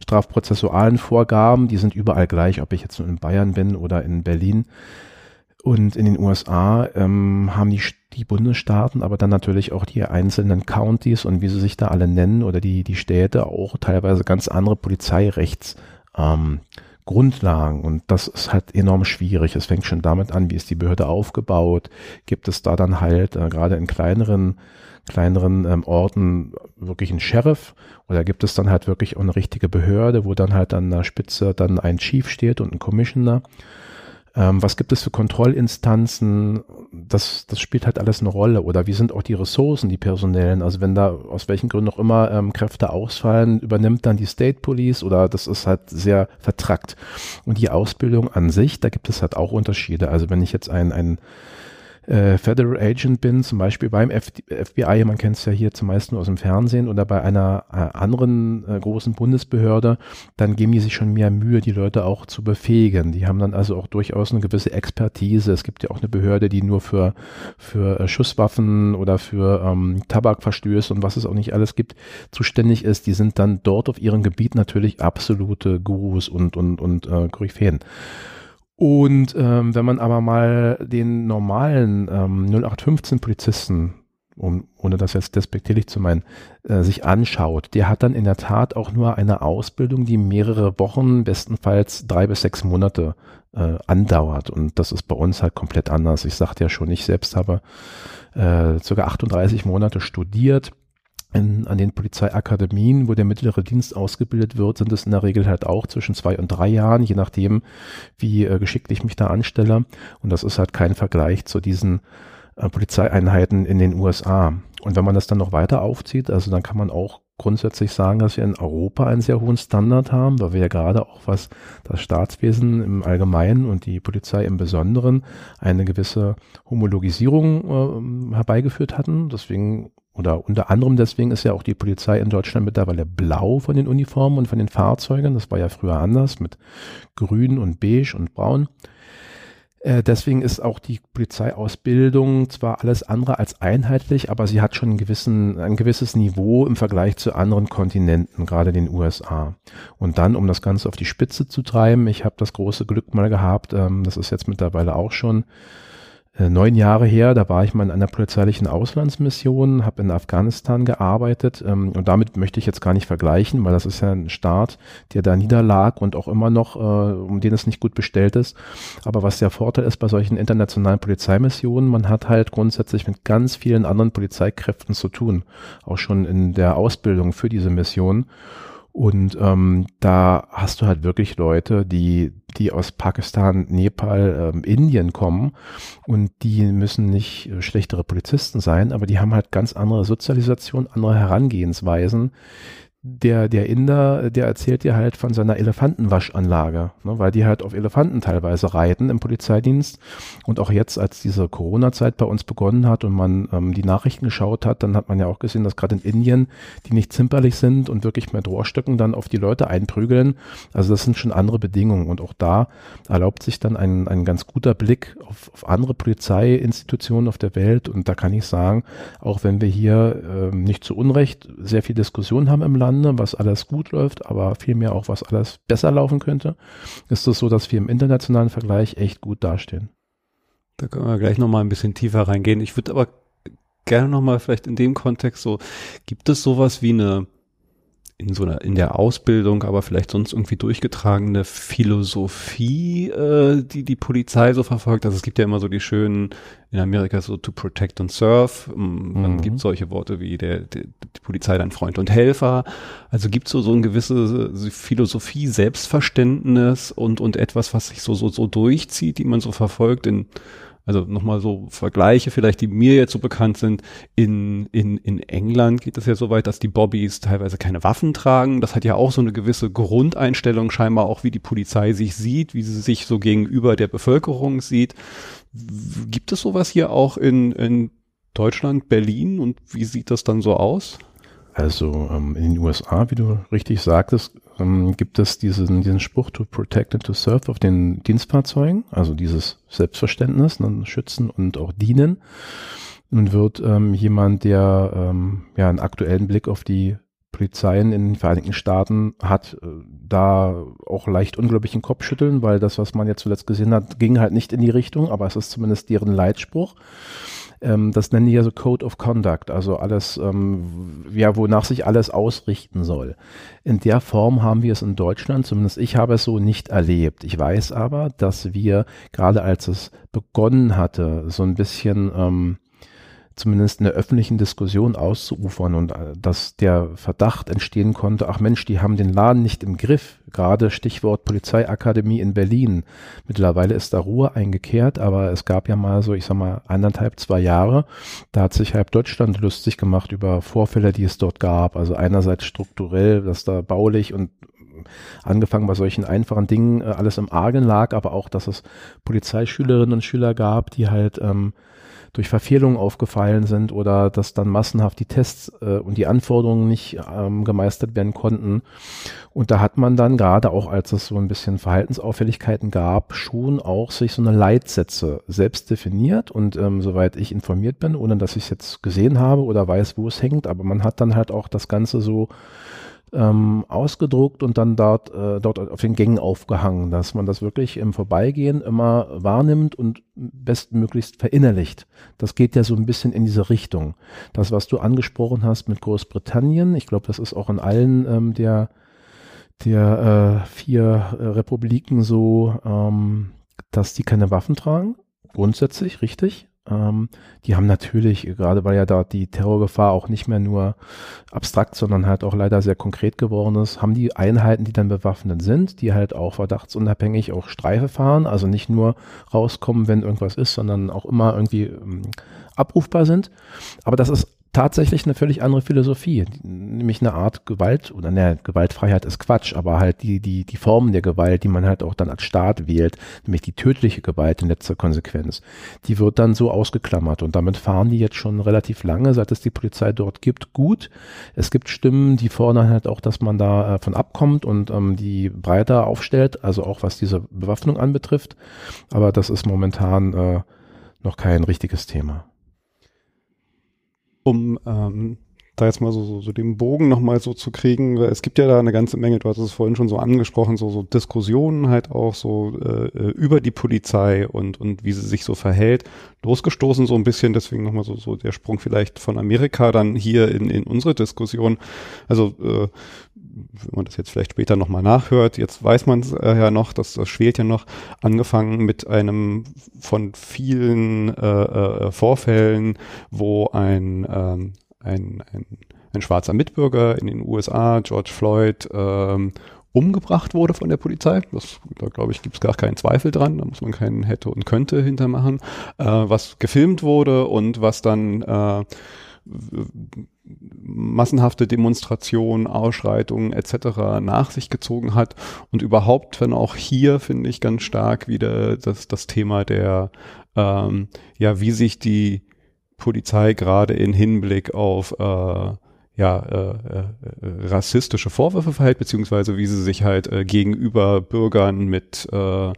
strafprozessualen Vorgaben, die sind überall gleich, ob ich jetzt in Bayern bin oder in Berlin. Und in den USA ähm, haben die, die Bundesstaaten, aber dann natürlich auch die einzelnen Counties und wie sie sich da alle nennen oder die, die Städte auch teilweise ganz andere Polizeirechts. Ähm, und das ist halt enorm schwierig. Es fängt schon damit an, wie ist die Behörde aufgebaut? Gibt es da dann halt äh, gerade in kleineren kleineren ähm, Orten wirklich einen Sheriff oder gibt es dann halt wirklich eine richtige Behörde, wo dann halt an der Spitze dann ein Chief steht und ein Commissioner ähm, was gibt es für Kontrollinstanzen? Das, das spielt halt alles eine Rolle. Oder wie sind auch die Ressourcen, die personellen? Also wenn da aus welchen Gründen auch immer ähm, Kräfte ausfallen, übernimmt dann die State Police oder das ist halt sehr vertrackt. Und die Ausbildung an sich, da gibt es halt auch Unterschiede. Also wenn ich jetzt ein, ein äh, Federal Agent bin, zum Beispiel beim F FBI, man kennt es ja hier zumeist nur aus dem Fernsehen oder bei einer äh, anderen äh, großen Bundesbehörde, dann geben die sich schon mehr Mühe, die Leute auch zu befähigen. Die haben dann also auch durchaus eine gewisse Expertise. Es gibt ja auch eine Behörde, die nur für, für äh, Schusswaffen oder für ähm, Tabakverstöße und was es auch nicht alles gibt, zuständig ist. Die sind dann dort auf ihrem Gebiet natürlich absolute Gurus und, und, und äh, Koryphäen. Und ähm, wenn man aber mal den normalen ähm, 0815 Polizisten, um, ohne das jetzt despektierlich zu meinen, äh, sich anschaut, der hat dann in der Tat auch nur eine Ausbildung, die mehrere Wochen, bestenfalls drei bis sechs Monate äh, andauert. Und das ist bei uns halt komplett anders. Ich sagte ja schon, ich selbst habe äh, circa 38 Monate studiert in, an den Polizeiakademien, wo der mittlere Dienst ausgebildet wird, sind es in der Regel halt auch zwischen zwei und drei Jahren, je nachdem, wie äh, geschickt ich mich da anstelle. Und das ist halt kein Vergleich zu diesen äh, Polizeieinheiten in den USA. Und wenn man das dann noch weiter aufzieht, also dann kann man auch grundsätzlich sagen, dass wir in Europa einen sehr hohen Standard haben, weil wir ja gerade auch was das Staatswesen im Allgemeinen und die Polizei im Besonderen eine gewisse Homologisierung äh, herbeigeführt hatten. Deswegen oder unter anderem deswegen ist ja auch die Polizei in Deutschland mittlerweile blau von den Uniformen und von den Fahrzeugen. Das war ja früher anders mit grün und beige und braun. Äh, deswegen ist auch die Polizeiausbildung zwar alles andere als einheitlich, aber sie hat schon einen gewissen, ein gewisses Niveau im Vergleich zu anderen Kontinenten, gerade den USA. Und dann, um das Ganze auf die Spitze zu treiben, ich habe das große Glück mal gehabt, ähm, das ist jetzt mittlerweile auch schon äh, neun Jahre her, da war ich mal in einer polizeilichen Auslandsmission, habe in Afghanistan gearbeitet ähm, und damit möchte ich jetzt gar nicht vergleichen, weil das ist ja ein Staat, der da niederlag und auch immer noch, äh, um den es nicht gut bestellt ist. Aber was der Vorteil ist bei solchen internationalen Polizeimissionen, man hat halt grundsätzlich mit ganz vielen anderen Polizeikräften zu tun, auch schon in der Ausbildung für diese Mission. Und ähm, da hast du halt wirklich Leute, die, die aus Pakistan, Nepal, ähm, Indien kommen. Und die müssen nicht äh, schlechtere Polizisten sein, aber die haben halt ganz andere Sozialisation, andere Herangehensweisen, der, der Inder, der erzählt dir halt von seiner Elefantenwaschanlage, ne, weil die halt auf Elefanten teilweise reiten im Polizeidienst. Und auch jetzt, als diese Corona-Zeit bei uns begonnen hat und man ähm, die Nachrichten geschaut hat, dann hat man ja auch gesehen, dass gerade in Indien die nicht zimperlich sind und wirklich mit Rohrstöcken dann auf die Leute einprügeln. Also das sind schon andere Bedingungen. Und auch da erlaubt sich dann ein, ein ganz guter Blick auf, auf andere Polizeiinstitutionen auf der Welt. Und da kann ich sagen, auch wenn wir hier äh, nicht zu Unrecht sehr viel Diskussion haben im Land, Lande, was alles gut läuft, aber vielmehr auch, was alles besser laufen könnte, ist es so, dass wir im internationalen Vergleich echt gut dastehen. Da können wir gleich nochmal ein bisschen tiefer reingehen. Ich würde aber gerne nochmal vielleicht in dem Kontext so, gibt es sowas wie eine in so einer, in der Ausbildung, aber vielleicht sonst irgendwie durchgetragene Philosophie, äh, die die Polizei so verfolgt. Also es gibt ja immer so die schönen, in Amerika so to protect and serve. Ähm, mhm. Dann gibt solche Worte wie der, der, die Polizei dein Freund und Helfer. Also gibt so so eine gewisse Philosophie, Selbstverständnis und, und etwas, was sich so, so, so durchzieht, die man so verfolgt in, also nochmal so Vergleiche vielleicht, die mir jetzt so bekannt sind. In, in, in England geht es ja so weit, dass die Bobbys teilweise keine Waffen tragen. Das hat ja auch so eine gewisse Grundeinstellung scheinbar auch, wie die Polizei sich sieht, wie sie sich so gegenüber der Bevölkerung sieht. Gibt es sowas hier auch in, in Deutschland, Berlin und wie sieht das dann so aus? Also ähm, in den USA, wie du richtig sagtest, ähm, gibt es diesen, diesen Spruch to protect and to serve auf den Dienstfahrzeugen, also dieses Selbstverständnis, ne, schützen und auch dienen. Nun wird ähm, jemand, der ähm, ja einen aktuellen Blick auf die Polizeien in den Vereinigten Staaten hat, äh, da auch leicht unglaublichen Kopf schütteln, weil das, was man jetzt zuletzt gesehen hat, ging halt nicht in die Richtung, aber es ist zumindest deren Leitspruch. Ähm, das nennen die ja so Code of Conduct, also alles, ähm, ja, wonach sich alles ausrichten soll. In der Form haben wir es in Deutschland, zumindest ich habe es so nicht erlebt. Ich weiß aber, dass wir, gerade als es begonnen hatte, so ein bisschen ähm, zumindest in der öffentlichen Diskussion auszuufern und äh, dass der Verdacht entstehen konnte, ach Mensch, die haben den Laden nicht im Griff. Gerade Stichwort Polizeiakademie in Berlin. Mittlerweile ist da Ruhe eingekehrt, aber es gab ja mal so, ich sag mal, anderthalb, zwei Jahre, da hat sich halb Deutschland lustig gemacht über Vorfälle, die es dort gab. Also einerseits strukturell, dass da baulich und angefangen bei solchen einfachen Dingen äh, alles im Argen lag, aber auch, dass es Polizeischülerinnen und Schüler gab, die halt ähm, durch Verfehlungen aufgefallen sind oder dass dann massenhaft die Tests äh, und die Anforderungen nicht ähm, gemeistert werden konnten. Und da hat man dann gerade auch, als es so ein bisschen Verhaltensauffälligkeiten gab, schon auch sich so eine Leitsätze selbst definiert und ähm, soweit ich informiert bin, ohne dass ich es jetzt gesehen habe oder weiß, wo es hängt, aber man hat dann halt auch das Ganze so ähm, ausgedruckt und dann dort, äh, dort auf den Gängen aufgehangen, dass man das wirklich im Vorbeigehen immer wahrnimmt und bestmöglichst verinnerlicht. Das geht ja so ein bisschen in diese Richtung. Das, was du angesprochen hast mit Großbritannien, ich glaube, das ist auch in allen ähm, der, der äh, vier äh, Republiken so, ähm, dass die keine Waffen tragen. Grundsätzlich, richtig. Ähm, die haben natürlich, gerade weil ja da die Terrorgefahr auch nicht mehr nur abstrakt, sondern halt auch leider sehr konkret geworden ist, haben die Einheiten, die dann bewaffnet sind, die halt auch verdachtsunabhängig auch Streife fahren, also nicht nur rauskommen, wenn irgendwas ist, sondern auch immer irgendwie ähm, abrufbar sind. Aber das ist tatsächlich eine völlig andere Philosophie, nämlich eine Art Gewalt oder ne, Gewaltfreiheit ist Quatsch, aber halt die die die Formen der Gewalt, die man halt auch dann als Staat wählt, nämlich die tödliche Gewalt in letzter Konsequenz, die wird dann so ausgeklammert. Und damit fahren die jetzt schon relativ lange, seit es die Polizei dort gibt, gut. Es gibt Stimmen, die fordern halt auch, dass man da äh, von abkommt und ähm, die breiter aufstellt, also auch was diese Bewaffnung anbetrifft, aber das ist momentan äh, noch kein richtiges Thema um ähm, da jetzt mal so, so, so den Bogen nochmal so zu kriegen, es gibt ja da eine ganze Menge, du hast es vorhin schon so angesprochen, so, so Diskussionen halt auch so äh, äh, über die Polizei und, und wie sie sich so verhält, losgestoßen so ein bisschen, deswegen nochmal so, so der Sprung vielleicht von Amerika dann hier in, in unsere Diskussion. Also äh, wenn man das jetzt vielleicht später nochmal nachhört, jetzt weiß man es äh, ja noch, das, das schwelt ja noch, angefangen mit einem von vielen äh, äh, Vorfällen, wo ein ähm, ein, ein, ein schwarzer Mitbürger in den USA, George Floyd, ähm, umgebracht wurde von der Polizei. Das, da glaube ich, gibt es gar keinen Zweifel dran. Da muss man keinen hätte und könnte hintermachen. Äh, was gefilmt wurde und was dann äh, massenhafte Demonstrationen, Ausschreitungen etc. nach sich gezogen hat und überhaupt, wenn auch hier finde ich ganz stark wieder das, das Thema der, ähm, ja, wie sich die Polizei gerade in Hinblick auf äh, ja, äh, äh, rassistische Vorwürfe verhält, beziehungsweise wie sie sich halt äh, gegenüber Bürgern mit äh,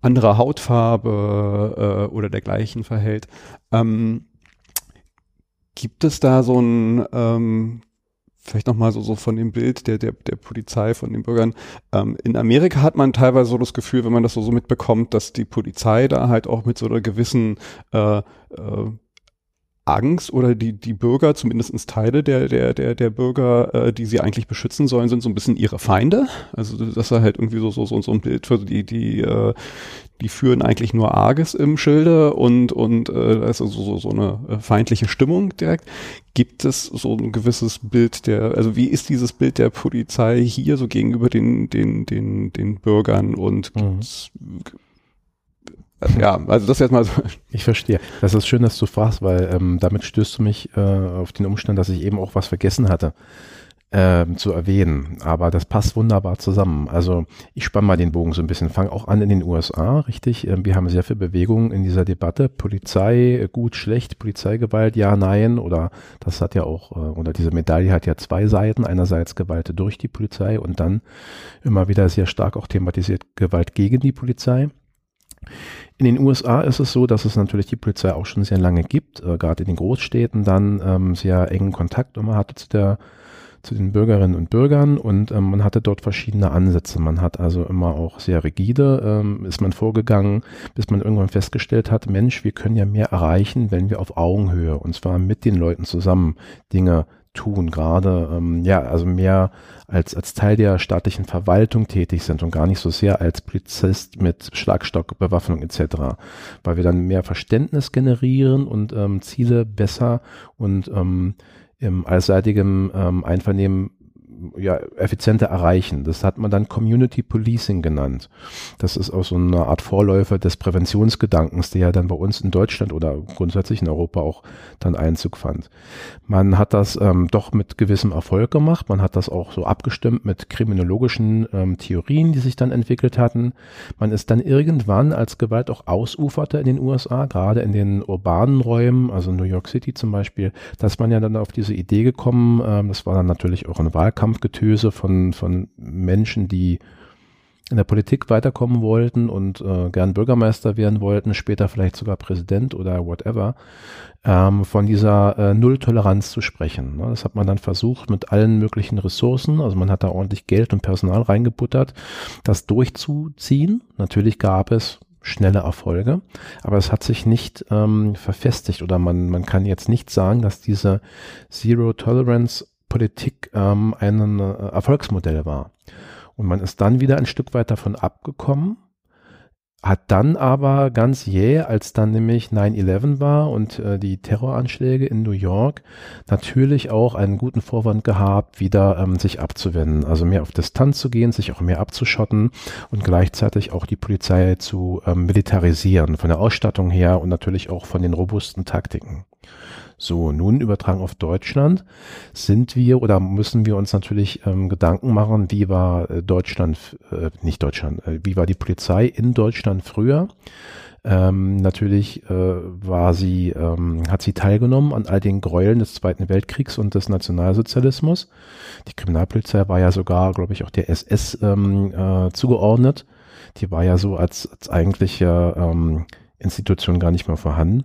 anderer Hautfarbe äh, oder dergleichen verhält. Ähm, gibt es da so ein, ähm, vielleicht nochmal so, so von dem Bild der, der, der Polizei, von den Bürgern. Ähm, in Amerika hat man teilweise so das Gefühl, wenn man das so, so mitbekommt, dass die Polizei da halt auch mit so einer gewissen äh, äh, Angst oder die, die Bürger, zumindestens Teile der, der, der, der Bürger, äh, die sie eigentlich beschützen sollen, sind so ein bisschen ihre Feinde. Also das ist halt irgendwie so, so, so, ein Bild für die, die, äh, die führen eigentlich nur Arges im Schilde und, und äh, da ist also so, so eine äh, feindliche Stimmung direkt. Gibt es so ein gewisses Bild der, also wie ist dieses Bild der Polizei hier so gegenüber den, den, den, den Bürgern und mhm. Ja, also das jetzt mal so. Ich verstehe. Das ist schön, dass du fragst, weil ähm, damit stößt du mich äh, auf den Umstand, dass ich eben auch was vergessen hatte äh, zu erwähnen. Aber das passt wunderbar zusammen. Also ich spanne mal den Bogen so ein bisschen. Fang auch an in den USA, richtig? Ähm, wir haben sehr viel Bewegung in dieser Debatte. Polizei, gut, schlecht, Polizeigewalt, ja, nein. Oder das hat ja auch, äh, oder diese Medaille hat ja zwei Seiten. Einerseits Gewalt durch die Polizei und dann immer wieder sehr stark auch thematisiert Gewalt gegen die Polizei. In den USA ist es so, dass es natürlich die Polizei auch schon sehr lange gibt, äh, gerade in den Großstädten dann ähm, sehr engen Kontakt immer hatte zu der zu den Bürgerinnen und Bürgern und ähm, man hatte dort verschiedene Ansätze. Man hat also immer auch sehr rigide, ähm, ist man vorgegangen, bis man irgendwann festgestellt hat, Mensch, wir können ja mehr erreichen, wenn wir auf Augenhöhe und zwar mit den Leuten zusammen Dinge tun, gerade ähm, ja, also mehr als, als Teil der staatlichen Verwaltung tätig sind und gar nicht so sehr als Polizist mit Schlagstock, Bewaffnung etc., weil wir dann mehr Verständnis generieren und ähm, Ziele besser und ähm, im allseitigem ähm, Einvernehmen ja, effizienter erreichen. Das hat man dann Community Policing genannt. Das ist auch so eine Art Vorläufer des Präventionsgedankens, der ja dann bei uns in Deutschland oder grundsätzlich in Europa auch dann Einzug fand. Man hat das ähm, doch mit gewissem Erfolg gemacht. Man hat das auch so abgestimmt mit kriminologischen ähm, Theorien, die sich dann entwickelt hatten. Man ist dann irgendwann, als Gewalt auch ausuferte in den USA, gerade in den urbanen Räumen, also New York City zum Beispiel, dass man ja dann auf diese Idee gekommen, ähm, das war dann natürlich auch ein Wahlkampf, Wahlkampfgetöse von, von Menschen, die in der Politik weiterkommen wollten und äh, gern Bürgermeister werden wollten, später vielleicht sogar Präsident oder whatever, ähm, von dieser äh, Nulltoleranz zu sprechen. Ne? Das hat man dann versucht mit allen möglichen Ressourcen, also man hat da ordentlich Geld und Personal reingebuttert, das durchzuziehen. Natürlich gab es schnelle Erfolge, aber es hat sich nicht ähm, verfestigt oder man, man kann jetzt nicht sagen, dass diese Zero Tolerance Politik ähm, ein äh, Erfolgsmodell war. Und man ist dann wieder ein Stück weit davon abgekommen, hat dann aber ganz jäh, als dann nämlich 9-11 war und äh, die Terroranschläge in New York, natürlich auch einen guten Vorwand gehabt, wieder ähm, sich abzuwenden, also mehr auf Distanz zu gehen, sich auch mehr abzuschotten und gleichzeitig auch die Polizei zu ähm, militarisieren, von der Ausstattung her und natürlich auch von den robusten Taktiken. So, nun übertragen auf Deutschland sind wir oder müssen wir uns natürlich ähm, Gedanken machen, wie war äh, Deutschland, äh, nicht Deutschland, äh, wie war die Polizei in Deutschland früher? Ähm, natürlich äh, war sie, ähm, hat sie teilgenommen an all den Gräueln des Zweiten Weltkriegs und des Nationalsozialismus. Die Kriminalpolizei war ja sogar, glaube ich, auch der SS ähm, äh, zugeordnet. Die war ja so als, als eigentliche ähm, Institution gar nicht mehr vorhanden.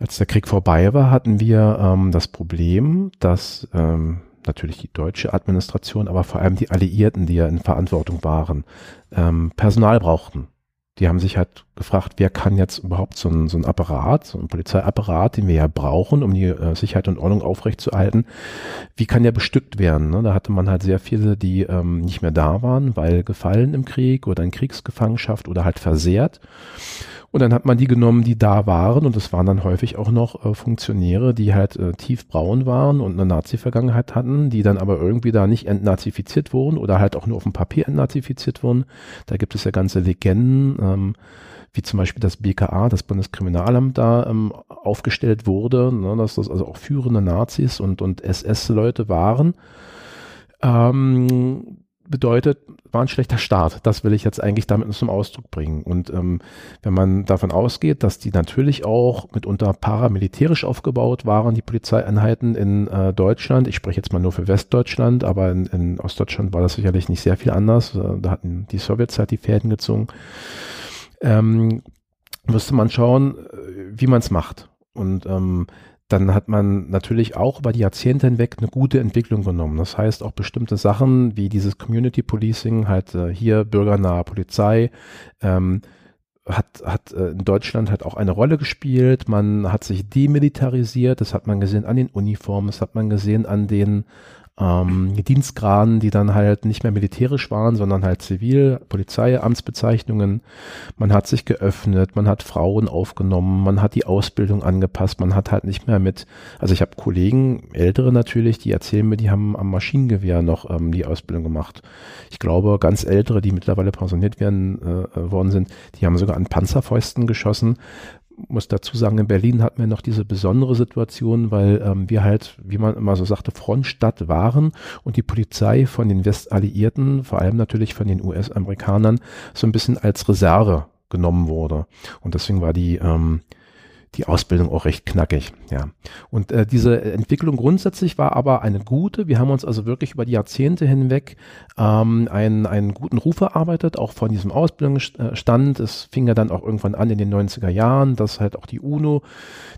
Als der Krieg vorbei war, hatten wir ähm, das Problem, dass ähm, natürlich die deutsche Administration, aber vor allem die Alliierten, die ja in Verantwortung waren, ähm, Personal brauchten. Die haben sich halt gefragt, wer kann jetzt überhaupt so ein, so ein Apparat, so ein Polizeiapparat, den wir ja brauchen, um die äh, Sicherheit und Ordnung aufrechtzuerhalten, wie kann der bestückt werden? Ne? Da hatte man halt sehr viele, die ähm, nicht mehr da waren, weil gefallen im Krieg oder in Kriegsgefangenschaft oder halt versehrt. Und dann hat man die genommen, die da waren und es waren dann häufig auch noch äh, Funktionäre, die halt äh, tiefbraun waren und eine Nazi-Vergangenheit hatten, die dann aber irgendwie da nicht entnazifiziert wurden oder halt auch nur auf dem Papier entnazifiziert wurden. Da gibt es ja ganze Legenden, ähm, wie zum Beispiel das BKA, das Bundeskriminalamt da ähm, aufgestellt wurde, ne, dass das also auch führende Nazis und, und SS-Leute waren. Ähm, bedeutet, war ein schlechter Start. Das will ich jetzt eigentlich damit zum Ausdruck bringen. Und ähm, wenn man davon ausgeht, dass die natürlich auch mitunter paramilitärisch aufgebaut waren, die Polizeieinheiten in äh, Deutschland, ich spreche jetzt mal nur für Westdeutschland, aber in, in Ostdeutschland war das sicherlich nicht sehr viel anders. Äh, da hatten die Sowjetzeit die Fäden gezogen. Ähm, müsste man schauen, äh, wie man es macht. Und ähm, dann hat man natürlich auch über die Jahrzehnte hinweg eine gute Entwicklung genommen. Das heißt auch bestimmte Sachen wie dieses Community Policing, halt äh, hier bürgernahe Polizei, ähm, hat, hat äh, in Deutschland halt auch eine Rolle gespielt. Man hat sich demilitarisiert, das hat man gesehen an den Uniformen, das hat man gesehen an den ähm, Dienstgraden, die dann halt nicht mehr militärisch waren, sondern halt zivil, Polizei, Amtsbezeichnungen. Man hat sich geöffnet, man hat Frauen aufgenommen, man hat die Ausbildung angepasst, man hat halt nicht mehr mit, also ich habe Kollegen, ältere natürlich, die erzählen mir, die haben am Maschinengewehr noch ähm, die Ausbildung gemacht. Ich glaube, ganz ältere, die mittlerweile pensioniert werden äh, worden sind, die haben sogar an Panzerfäusten geschossen, muss dazu sagen, in Berlin hatten wir noch diese besondere Situation, weil ähm, wir halt, wie man immer so sagte, Frontstadt waren und die Polizei von den Westalliierten, vor allem natürlich von den US-Amerikanern, so ein bisschen als Reserve genommen wurde. Und deswegen war die ähm, die Ausbildung auch recht knackig. Ja. Und äh, diese Entwicklung grundsätzlich war aber eine gute. Wir haben uns also wirklich über die Jahrzehnte hinweg ähm, einen, einen guten Ruf erarbeitet, auch von diesem Ausbildungsstand. Es fing ja dann auch irgendwann an in den 90er Jahren, dass halt auch die UNO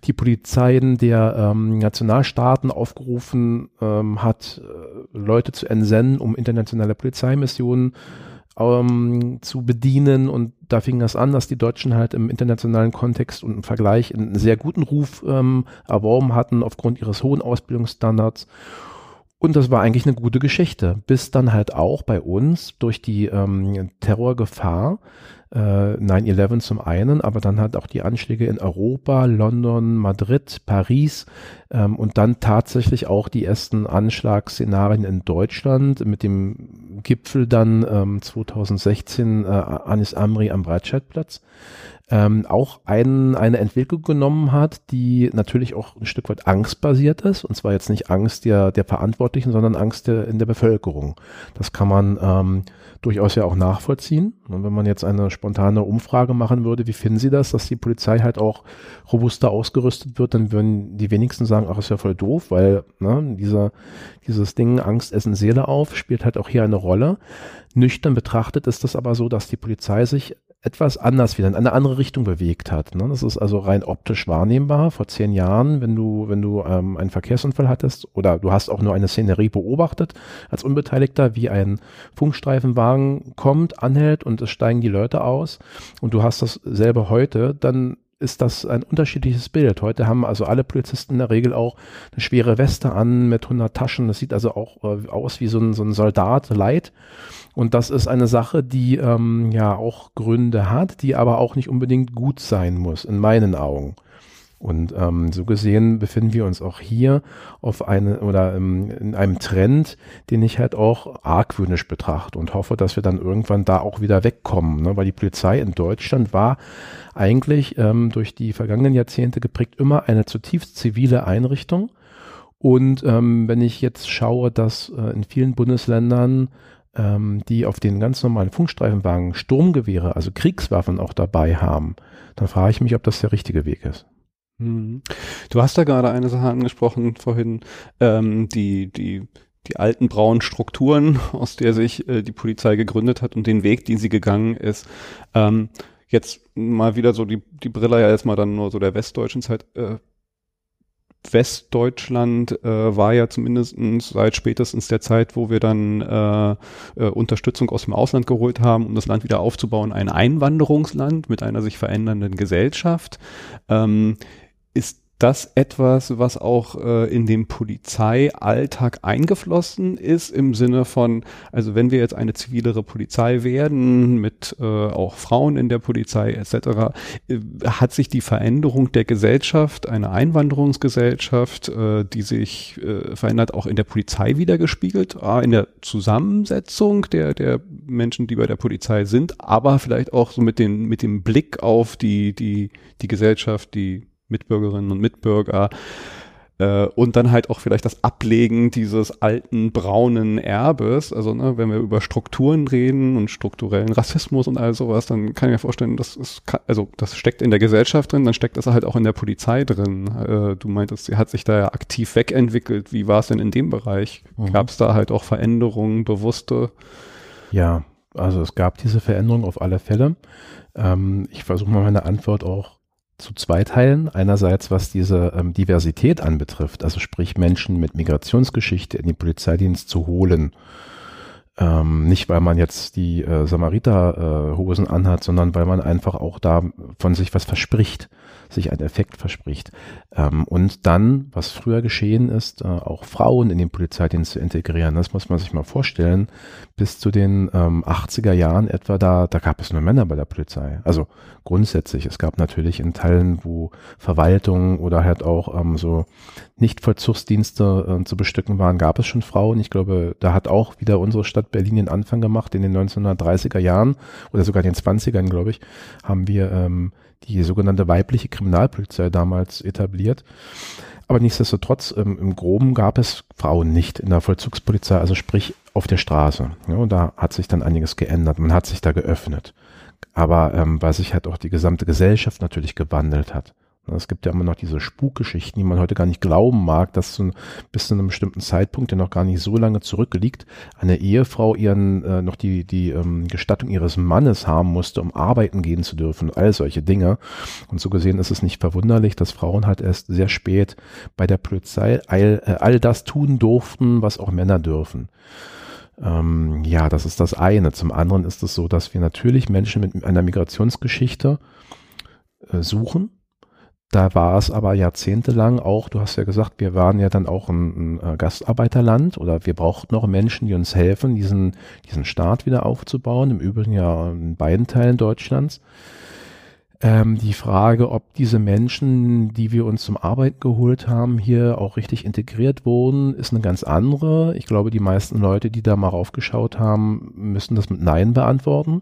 die Polizeien der ähm, Nationalstaaten aufgerufen ähm, hat, äh, Leute zu entsenden, um internationale Polizeimissionen ähm, zu bedienen. Und da fing das an, dass die Deutschen halt im internationalen Kontext und im Vergleich einen sehr guten Ruf ähm, erworben hatten aufgrund ihres hohen Ausbildungsstandards. Und das war eigentlich eine gute Geschichte, bis dann halt auch bei uns durch die ähm, Terrorgefahr äh, 9-11 zum einen, aber dann halt auch die Anschläge in Europa, London, Madrid, Paris ähm, und dann tatsächlich auch die ersten Anschlagsszenarien in Deutschland mit dem Gipfel dann ähm, 2016 äh, Anis Amri am Breitscheidplatz ähm, auch ein, eine Entwicklung genommen hat, die natürlich auch ein Stück weit angstbasiert ist. Und zwar jetzt nicht Angst der, der Verantwortlichen, sondern Angst der, in der Bevölkerung. Das kann man ähm, durchaus ja auch nachvollziehen. Und wenn man jetzt eine spontane Umfrage machen würde, wie finden Sie das, dass die Polizei halt auch robuster ausgerüstet wird, dann würden die wenigsten sagen, ach, ist ja voll doof, weil ne, dieser, dieses Ding Angst essen Seele auf spielt halt auch hier eine Rolle. Nüchtern betrachtet ist das aber so, dass die Polizei sich etwas anders wieder in eine andere Richtung bewegt hat. Ne? Das ist also rein optisch wahrnehmbar. Vor zehn Jahren, wenn du, wenn du ähm, einen Verkehrsunfall hattest oder du hast auch nur eine Szenerie beobachtet als Unbeteiligter, wie ein Funkstreifenwagen kommt, anhält und es steigen die Leute aus und du hast das selber heute, dann ist das ein unterschiedliches Bild. Heute haben also alle Polizisten in der Regel auch eine schwere Weste an mit 100 Taschen. Das sieht also auch äh, aus wie so ein, so ein Soldat Leid. Und das ist eine Sache, die ähm, ja auch Gründe hat, die aber auch nicht unbedingt gut sein muss, in meinen Augen. Und ähm, so gesehen befinden wir uns auch hier auf eine oder ähm, in einem Trend, den ich halt auch argwöhnisch betrachte und hoffe, dass wir dann irgendwann da auch wieder wegkommen, ne? weil die Polizei in Deutschland war eigentlich ähm, durch die vergangenen Jahrzehnte geprägt immer eine zutiefst zivile Einrichtung. Und ähm, wenn ich jetzt schaue, dass äh, in vielen Bundesländern ähm, die auf den ganz normalen Funkstreifenwagen Sturmgewehre, also Kriegswaffen auch dabei haben, dann frage ich mich, ob das der richtige Weg ist. Mhm. Du hast da gerade eine Sache angesprochen vorhin, ähm, die, die, die alten braunen Strukturen, aus der sich äh, die Polizei gegründet hat und den Weg, den sie gegangen ist. Ähm, jetzt mal wieder so die, die Brille ja jetzt mal dann nur so der westdeutschen Zeit. Äh, Westdeutschland äh, war ja zumindest seit spätestens der Zeit, wo wir dann äh, äh, Unterstützung aus dem Ausland geholt haben, um das Land wieder aufzubauen, ein Einwanderungsland mit einer sich verändernden Gesellschaft. Ähm, ist das etwas, was auch äh, in den Polizeialltag eingeflossen ist, im Sinne von, also wenn wir jetzt eine zivilere Polizei werden, mit äh, auch Frauen in der Polizei etc., äh, hat sich die Veränderung der Gesellschaft, eine Einwanderungsgesellschaft, äh, die sich äh, verändert, auch in der Polizei wiedergespiegelt, in der Zusammensetzung der, der Menschen, die bei der Polizei sind, aber vielleicht auch so mit, den, mit dem Blick auf die, die, die Gesellschaft, die Mitbürgerinnen und Mitbürger äh, und dann halt auch vielleicht das Ablegen dieses alten braunen Erbes. Also ne, wenn wir über Strukturen reden und strukturellen Rassismus und all sowas, dann kann ich mir vorstellen, das ist, also das steckt in der Gesellschaft drin, dann steckt das halt auch in der Polizei drin. Äh, du meintest, sie hat sich da ja aktiv wegentwickelt. Wie war es denn in dem Bereich? Mhm. Gab es da halt auch Veränderungen, bewusste? Ja, also es gab diese Veränderung auf alle Fälle. Ähm, ich versuche mal meine Antwort auch zu zwei Teilen. Einerseits, was diese ähm, Diversität anbetrifft, also sprich Menschen mit Migrationsgeschichte in den Polizeidienst zu holen. Ähm, nicht, weil man jetzt die äh, Samariterhosen äh, anhat, sondern weil man einfach auch da von sich was verspricht sich ein Effekt verspricht. Ähm, und dann, was früher geschehen ist, äh, auch Frauen in den Polizeidienst zu integrieren. Das muss man sich mal vorstellen. Bis zu den ähm, 80er Jahren etwa, da, da gab es nur Männer bei der Polizei. Also grundsätzlich. Es gab natürlich in Teilen, wo Verwaltung oder halt auch ähm, so Nichtvollzugsdienste äh, zu bestücken waren, gab es schon Frauen. Ich glaube, da hat auch wieder unsere Stadt Berlin den Anfang gemacht in den 1930er Jahren oder sogar in den 20ern, glaube ich, haben wir ähm, die sogenannte weibliche Kriminalpolizei damals etabliert. Aber nichtsdestotrotz, ähm, im Groben gab es Frauen nicht in der Vollzugspolizei, also sprich auf der Straße. Ja, und da hat sich dann einiges geändert. Man hat sich da geöffnet. Aber ähm, weil sich halt auch die gesamte Gesellschaft natürlich gewandelt hat. Es gibt ja immer noch diese Spukgeschichten, die man heute gar nicht glauben mag, dass zu, bis zu einem bestimmten Zeitpunkt, der noch gar nicht so lange zurückliegt, eine Ehefrau ihren äh, noch die, die ähm, Gestattung ihres Mannes haben musste, um arbeiten gehen zu dürfen, all solche Dinge. Und so gesehen ist es nicht verwunderlich, dass Frauen halt erst sehr spät bei der Polizei all, äh, all das tun durften, was auch Männer dürfen. Ähm, ja, das ist das eine. Zum anderen ist es so, dass wir natürlich Menschen mit einer Migrationsgeschichte äh, suchen da war es aber jahrzehntelang auch, du hast ja gesagt, wir waren ja dann auch ein, ein äh, Gastarbeiterland oder wir brauchten noch Menschen, die uns helfen, diesen, diesen Staat wieder aufzubauen, im Übrigen ja in beiden Teilen Deutschlands. Ähm, die Frage, ob diese Menschen, die wir uns zum Arbeiten geholt haben, hier auch richtig integriert wurden, ist eine ganz andere. Ich glaube, die meisten Leute, die da mal raufgeschaut haben, müssen das mit Nein beantworten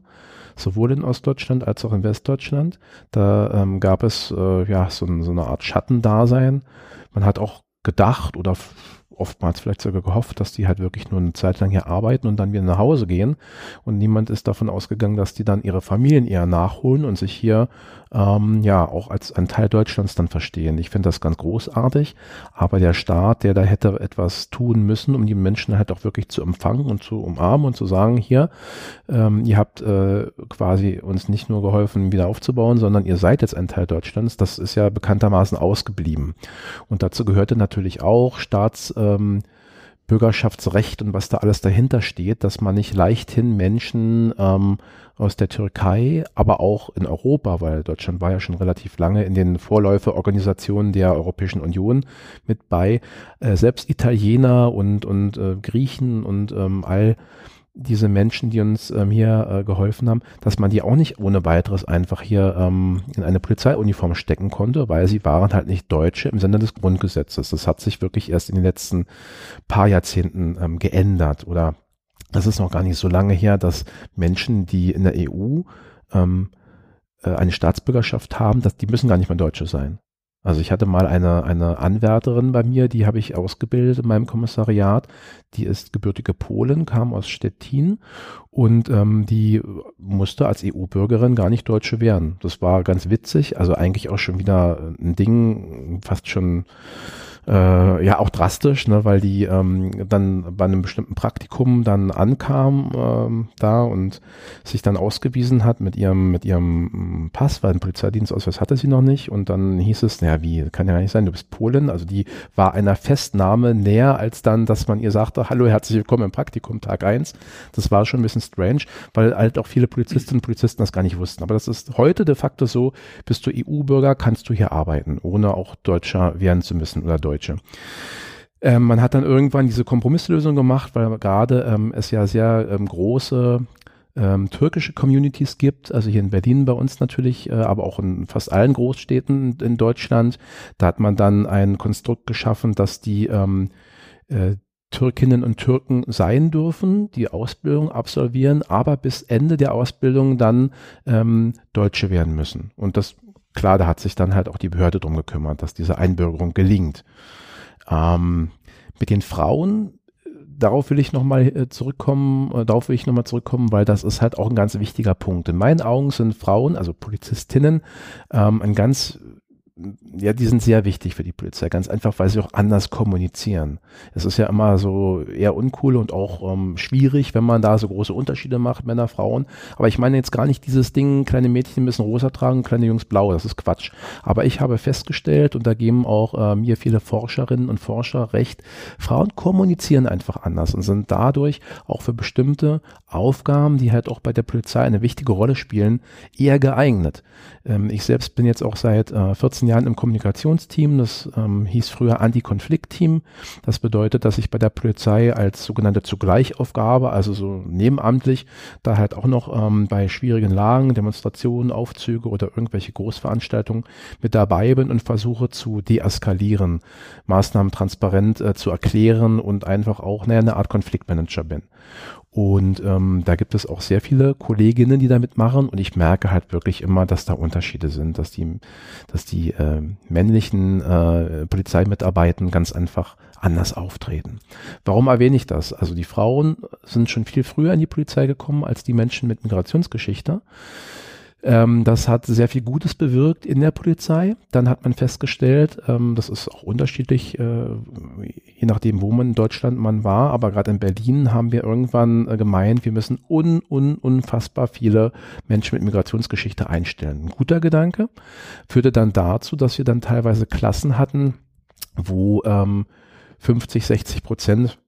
sowohl in Ostdeutschland als auch in Westdeutschland. Da ähm, gab es äh, ja so, so eine Art Schattendasein. Man hat auch gedacht oder oftmals vielleicht sogar gehofft, dass die halt wirklich nur eine Zeit lang hier arbeiten und dann wieder nach Hause gehen. Und niemand ist davon ausgegangen, dass die dann ihre Familien eher nachholen und sich hier ähm, ja auch als ein Teil Deutschlands dann verstehen. Ich finde das ganz großartig, aber der Staat, der da hätte etwas tun müssen, um die Menschen halt auch wirklich zu empfangen und zu umarmen und zu sagen, hier, ähm, ihr habt äh, quasi uns nicht nur geholfen, wieder aufzubauen, sondern ihr seid jetzt ein Teil Deutschlands. Das ist ja bekanntermaßen ausgeblieben. Und dazu gehörte natürlich auch Staats ähm, Bürgerschaftsrecht und was da alles dahinter steht, dass man nicht leichthin Menschen ähm, aus der Türkei, aber auch in Europa, weil Deutschland war ja schon relativ lange in den Vorläuferorganisationen der Europäischen Union mit bei, äh, selbst Italiener und, und äh, Griechen und ähm, all diese Menschen, die uns ähm, hier äh, geholfen haben, dass man die auch nicht ohne weiteres einfach hier ähm, in eine Polizeiuniform stecken konnte, weil sie waren halt nicht Deutsche im Sinne des Grundgesetzes. Das hat sich wirklich erst in den letzten paar Jahrzehnten ähm, geändert oder das ist noch gar nicht so lange her, dass Menschen, die in der EU ähm, äh, eine Staatsbürgerschaft haben, dass die müssen gar nicht mehr Deutsche sein. Also ich hatte mal eine, eine Anwärterin bei mir, die habe ich ausgebildet in meinem Kommissariat. Die ist gebürtige Polin, kam aus Stettin und ähm, die musste als EU-Bürgerin gar nicht Deutsche werden. Das war ganz witzig, also eigentlich auch schon wieder ein Ding, fast schon äh, ja auch drastisch, ne, weil die ähm, dann bei einem bestimmten Praktikum dann ankam ähm, da und sich dann ausgewiesen hat mit ihrem mit ihrem mm, Pass, weil ein Polizeidienstausweis hatte sie noch nicht und dann hieß es, naja, wie, kann ja nicht sein, du bist Polin, also die war einer Festnahme näher als dann, dass man ihr sagte, hallo, herzlich willkommen im Praktikum Tag eins. Das war schon ein bisschen strange, weil halt auch viele Polizistinnen und Polizisten das gar nicht wussten. Aber das ist heute de facto so, bist du EU-Bürger, kannst du hier arbeiten, ohne auch Deutscher werden zu müssen oder Deutsch Deutsche. Ähm, man hat dann irgendwann diese Kompromisslösung gemacht, weil gerade ähm, es ja sehr ähm, große ähm, türkische Communities gibt, also hier in Berlin bei uns natürlich, äh, aber auch in fast allen Großstädten in Deutschland. Da hat man dann ein Konstrukt geschaffen, dass die ähm, äh, Türkinnen und Türken sein dürfen, die Ausbildung absolvieren, aber bis Ende der Ausbildung dann ähm, Deutsche werden müssen. Und das klar, da hat sich dann halt auch die Behörde drum gekümmert, dass diese Einbürgerung gelingt. Ähm, mit den Frauen, darauf will ich nochmal äh, zurückkommen, äh, darauf will ich nochmal zurückkommen, weil das ist halt auch ein ganz wichtiger Punkt. In meinen Augen sind Frauen, also Polizistinnen, ähm, ein ganz ja, die sind sehr wichtig für die Polizei, ganz einfach, weil sie auch anders kommunizieren. Es ist ja immer so eher uncool und auch ähm, schwierig, wenn man da so große Unterschiede macht, Männer, Frauen. Aber ich meine jetzt gar nicht dieses Ding, kleine Mädchen müssen rosa tragen, kleine Jungs blau, das ist Quatsch. Aber ich habe festgestellt, und da geben auch äh, mir viele Forscherinnen und Forscher recht, Frauen kommunizieren einfach anders und sind dadurch auch für bestimmte Aufgaben, die halt auch bei der Polizei eine wichtige Rolle spielen, eher geeignet. Ähm, ich selbst bin jetzt auch seit äh, 14 Jahren im Kommunikationsteam. Das ähm, hieß früher Anti-Konflikt-Team. Das bedeutet, dass ich bei der Polizei als sogenannte Zugleichaufgabe, also so nebenamtlich, da halt auch noch ähm, bei schwierigen Lagen, Demonstrationen, Aufzüge oder irgendwelche Großveranstaltungen mit dabei bin und versuche zu deeskalieren, Maßnahmen transparent äh, zu erklären und einfach auch naja, eine Art Konfliktmanager bin. Und ähm, da gibt es auch sehr viele Kolleginnen, die damit machen. Und ich merke halt wirklich immer, dass da Unterschiede sind, dass die, dass die äh, männlichen äh, Polizeimitarbeitenden ganz einfach anders auftreten. Warum erwähne ich das? Also die Frauen sind schon viel früher in die Polizei gekommen als die Menschen mit Migrationsgeschichte. Ähm, das hat sehr viel Gutes bewirkt in der Polizei. Dann hat man festgestellt, ähm, das ist auch unterschiedlich, äh, je nachdem, wo man in Deutschland man war, aber gerade in Berlin haben wir irgendwann äh, gemeint, wir müssen un, un, unfassbar viele Menschen mit Migrationsgeschichte einstellen. Ein guter Gedanke führte dann dazu, dass wir dann teilweise Klassen hatten, wo ähm, 50, 60 Prozent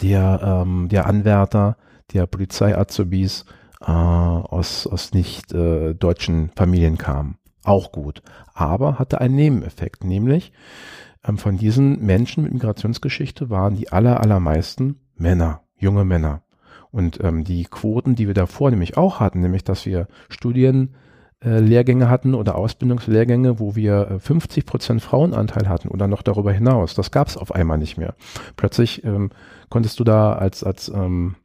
der, ähm, der Anwärter, der Polizei-Azubis äh, aus, aus nicht äh, deutschen Familien kamen. Auch gut. Aber hatte einen Nebeneffekt, nämlich ähm, von diesen Menschen mit Migrationsgeschichte waren die aller, allermeisten Männer, junge Männer. Und ähm, die Quoten, die wir davor nämlich auch hatten, nämlich dass wir Studienlehrgänge äh, hatten oder Ausbildungslehrgänge, wo wir 50 äh, Prozent Frauenanteil hatten oder noch darüber hinaus. Das gab es auf einmal nicht mehr. Plötzlich ähm, konntest du da als, als ähm,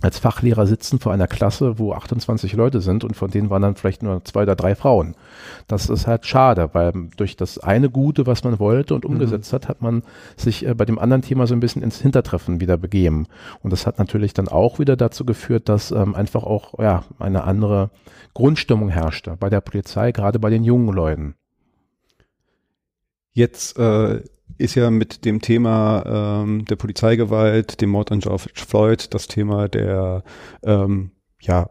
als Fachlehrer sitzen vor einer Klasse, wo 28 Leute sind und von denen waren dann vielleicht nur zwei oder drei Frauen. Das ist halt schade, weil durch das eine Gute, was man wollte und umgesetzt mhm. hat, hat man sich äh, bei dem anderen Thema so ein bisschen ins Hintertreffen wieder begeben. Und das hat natürlich dann auch wieder dazu geführt, dass ähm, einfach auch ja eine andere Grundstimmung herrschte bei der Polizei, gerade bei den jungen Leuten. Jetzt äh, ist ja mit dem Thema ähm, der Polizeigewalt, dem Mord an George Floyd, das Thema der ähm, ja,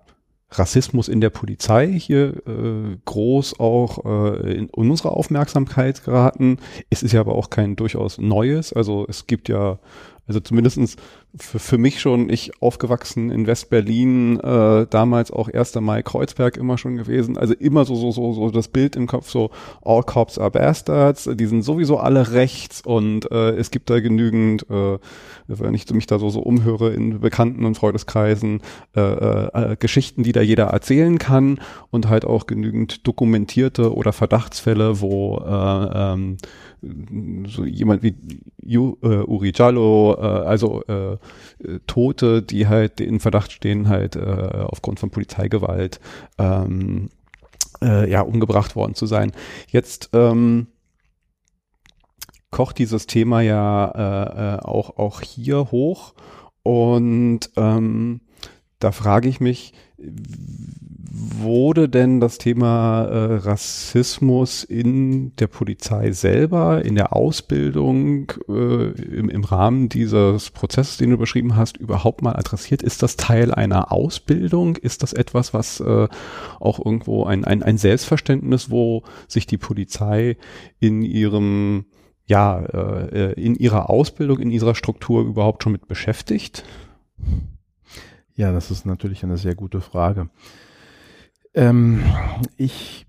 Rassismus in der Polizei hier äh, groß auch äh, in, unsere Aufmerksamkeit geraten. Es ist ja aber auch kein durchaus Neues. Also es gibt ja, also zumindestens für, für mich schon, ich aufgewachsen in West-Berlin, äh, damals auch 1. Mai Kreuzberg immer schon gewesen. Also immer so, so, so, so das Bild im Kopf, so all cops are bastards, die sind sowieso alle rechts und äh, es gibt da genügend, äh, wenn ich mich da so, so umhöre in Bekannten- und Freundeskreisen, äh, äh, Geschichten, die da jeder erzählen kann und halt auch genügend dokumentierte oder Verdachtsfälle, wo äh, ähm, so jemand wie Ju, äh, Uri Jallo, äh, also äh, äh, Tote, die halt in Verdacht stehen, halt äh, aufgrund von Polizeigewalt ähm, äh, ja umgebracht worden zu sein. Jetzt ähm, kocht dieses Thema ja äh, äh, auch auch hier hoch und ähm, da frage ich mich, wurde denn das Thema äh, Rassismus in der Polizei selber, in der Ausbildung, äh, im, im Rahmen dieses Prozesses, den du beschrieben hast, überhaupt mal adressiert? Ist das Teil einer Ausbildung? Ist das etwas, was äh, auch irgendwo ein, ein, ein Selbstverständnis, wo sich die Polizei in ihrem ja, äh, in ihrer Ausbildung, in ihrer Struktur überhaupt schon mit beschäftigt? Ja, das ist natürlich eine sehr gute Frage. Ähm, ich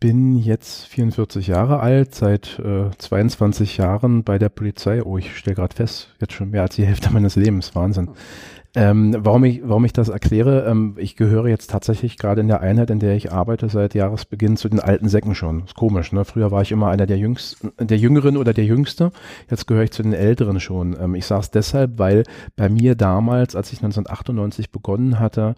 bin jetzt 44 Jahre alt, seit äh, 22 Jahren bei der Polizei. Oh, ich stelle gerade fest, jetzt schon mehr als die Hälfte meines Lebens. Wahnsinn. Ähm, warum, ich, warum ich das erkläre, ähm, ich gehöre jetzt tatsächlich gerade in der Einheit, in der ich arbeite, seit Jahresbeginn zu den alten Säcken schon. Ist komisch, ne? Früher war ich immer einer der Jüngsten, der Jüngeren oder der Jüngste. Jetzt gehöre ich zu den Älteren schon. Ähm, ich sage es deshalb, weil bei mir damals, als ich 1998 begonnen hatte,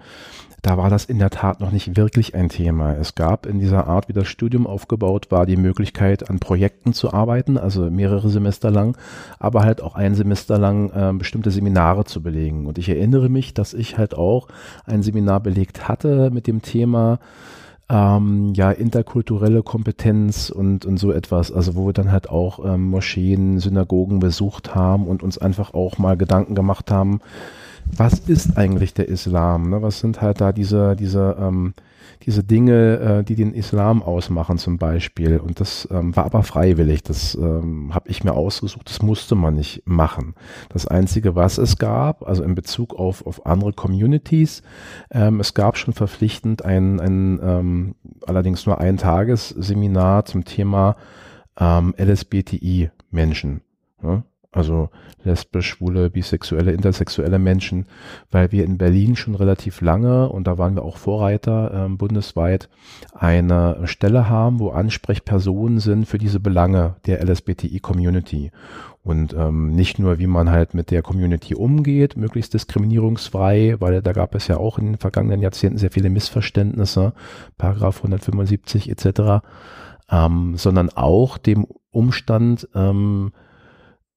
da war das in der Tat noch nicht wirklich ein Thema. Es gab in dieser Art, wie das Studium aufgebaut war, die Möglichkeit, an Projekten zu arbeiten, also mehrere Semester lang, aber halt auch ein Semester lang äh, bestimmte Seminare zu belegen. Und ich erinnere mich, dass ich halt auch ein Seminar belegt hatte mit dem Thema ähm, ja interkulturelle Kompetenz und, und so etwas, also wo wir dann halt auch ähm, Moscheen, Synagogen besucht haben und uns einfach auch mal Gedanken gemacht haben, was ist eigentlich der Islam? Ne? Was sind halt da diese, diese ähm, diese Dinge, äh, die den Islam ausmachen zum Beispiel. Und das ähm, war aber freiwillig. Das ähm, habe ich mir ausgesucht. Das musste man nicht machen. Das Einzige, was es gab, also in Bezug auf, auf andere Communities, ähm, es gab schon verpflichtend ein, ein ähm, allerdings nur ein Tagesseminar zum Thema ähm, LSBTI-Menschen. Ja? Also lesbisch, schwule, bisexuelle, intersexuelle Menschen, weil wir in Berlin schon relativ lange, und da waren wir auch Vorreiter äh, bundesweit, eine Stelle haben, wo Ansprechpersonen sind für diese Belange der LSBTI-Community. Und ähm, nicht nur, wie man halt mit der Community umgeht, möglichst diskriminierungsfrei, weil da gab es ja auch in den vergangenen Jahrzehnten sehr viele Missverständnisse, Paragraph 175 etc., ähm, sondern auch dem Umstand, ähm,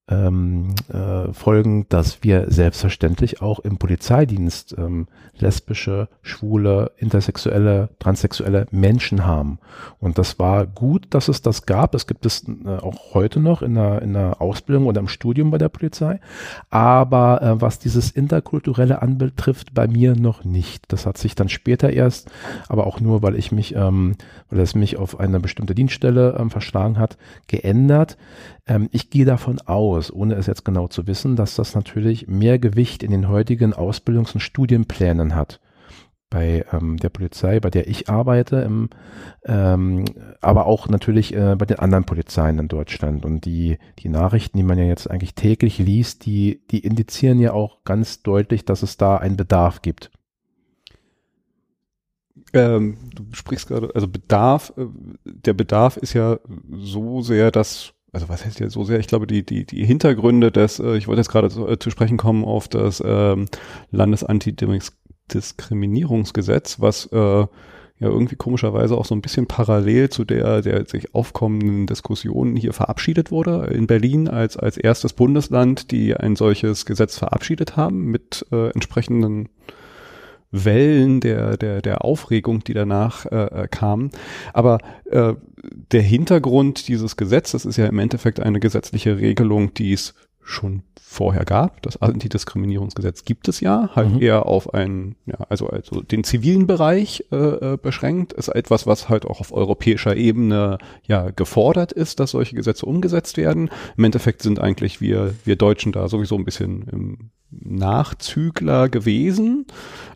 ähm, äh, folgen, dass wir selbstverständlich auch im Polizeidienst ähm, lesbische, schwule, intersexuelle, transsexuelle Menschen haben. Und das war gut, dass es das gab. Es gibt es äh, auch heute noch in der, in der Ausbildung oder im Studium bei der Polizei. Aber äh, was dieses Interkulturelle anbetrifft, bei mir noch nicht. Das hat sich dann später erst, aber auch nur, weil ich mich, ähm, weil es mich auf eine bestimmte Dienststelle ähm, verschlagen hat, geändert. Ähm, ich gehe davon aus, ohne es jetzt genau zu wissen, dass das natürlich mehr Gewicht in den heutigen Ausbildungs- und Studienplänen hat. Bei ähm, der Polizei, bei der ich arbeite, im, ähm, aber auch natürlich äh, bei den anderen Polizeien in Deutschland. Und die, die Nachrichten, die man ja jetzt eigentlich täglich liest, die, die indizieren ja auch ganz deutlich, dass es da einen Bedarf gibt. Ähm, du sprichst gerade, also Bedarf, äh, der Bedarf ist ja so sehr, dass also was heißt jetzt so sehr? Ich glaube, die, die, die Hintergründe des, äh, ich wollte jetzt gerade zu, äh, zu sprechen kommen auf das ähm, Landesantidiskriminierungsgesetz, was äh, ja irgendwie komischerweise auch so ein bisschen parallel zu der, der sich aufkommenden Diskussion hier verabschiedet wurde in Berlin als, als erstes Bundesland, die ein solches Gesetz verabschiedet haben mit äh, entsprechenden Wellen der, der, der Aufregung, die danach äh, äh, kamen. Aber äh, der Hintergrund dieses Gesetzes ist ja im Endeffekt eine gesetzliche Regelung, die es schon vorher gab. Das Antidiskriminierungsgesetz gibt es ja, halt mhm. eher auf einen, ja, also, also den zivilen Bereich äh, äh, beschränkt. Ist etwas, was halt auch auf europäischer Ebene ja gefordert ist, dass solche Gesetze umgesetzt werden. Im Endeffekt sind eigentlich wir, wir Deutschen da sowieso ein bisschen im Nachzügler gewesen.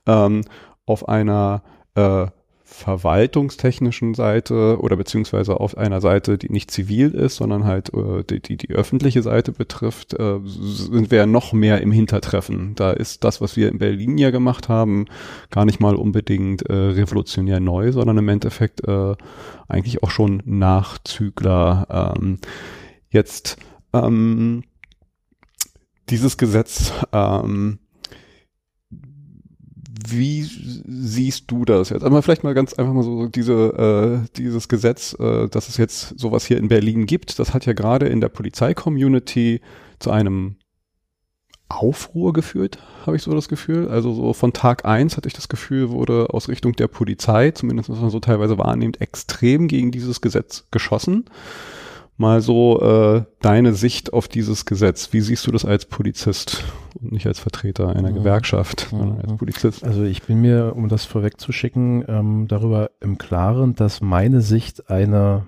Ähm, auf einer äh, verwaltungstechnischen Seite oder beziehungsweise auf einer Seite, die nicht zivil ist, sondern halt äh, die, die, die öffentliche Seite betrifft, äh, sind wir noch mehr im Hintertreffen. Da ist das, was wir in Berlin ja gemacht haben, gar nicht mal unbedingt äh, revolutionär neu, sondern im Endeffekt äh, eigentlich auch schon Nachzügler. Ähm, jetzt ähm, dieses Gesetz ähm, wie siehst du das jetzt? Aber vielleicht mal ganz einfach mal so diese, äh, dieses Gesetz, äh, dass es jetzt sowas hier in Berlin gibt, das hat ja gerade in der Polizei-Community zu einem Aufruhr geführt, habe ich so das Gefühl. Also so von Tag eins hatte ich das Gefühl, wurde aus Richtung der Polizei, zumindest was man so teilweise wahrnimmt, extrem gegen dieses Gesetz geschossen mal so äh, deine Sicht auf dieses Gesetz. Wie siehst du das als Polizist und nicht als Vertreter einer mhm. Gewerkschaft, sondern als Polizist? Also ich bin mir, um das vorwegzuschicken, ähm, darüber im Klaren, dass meine Sicht eine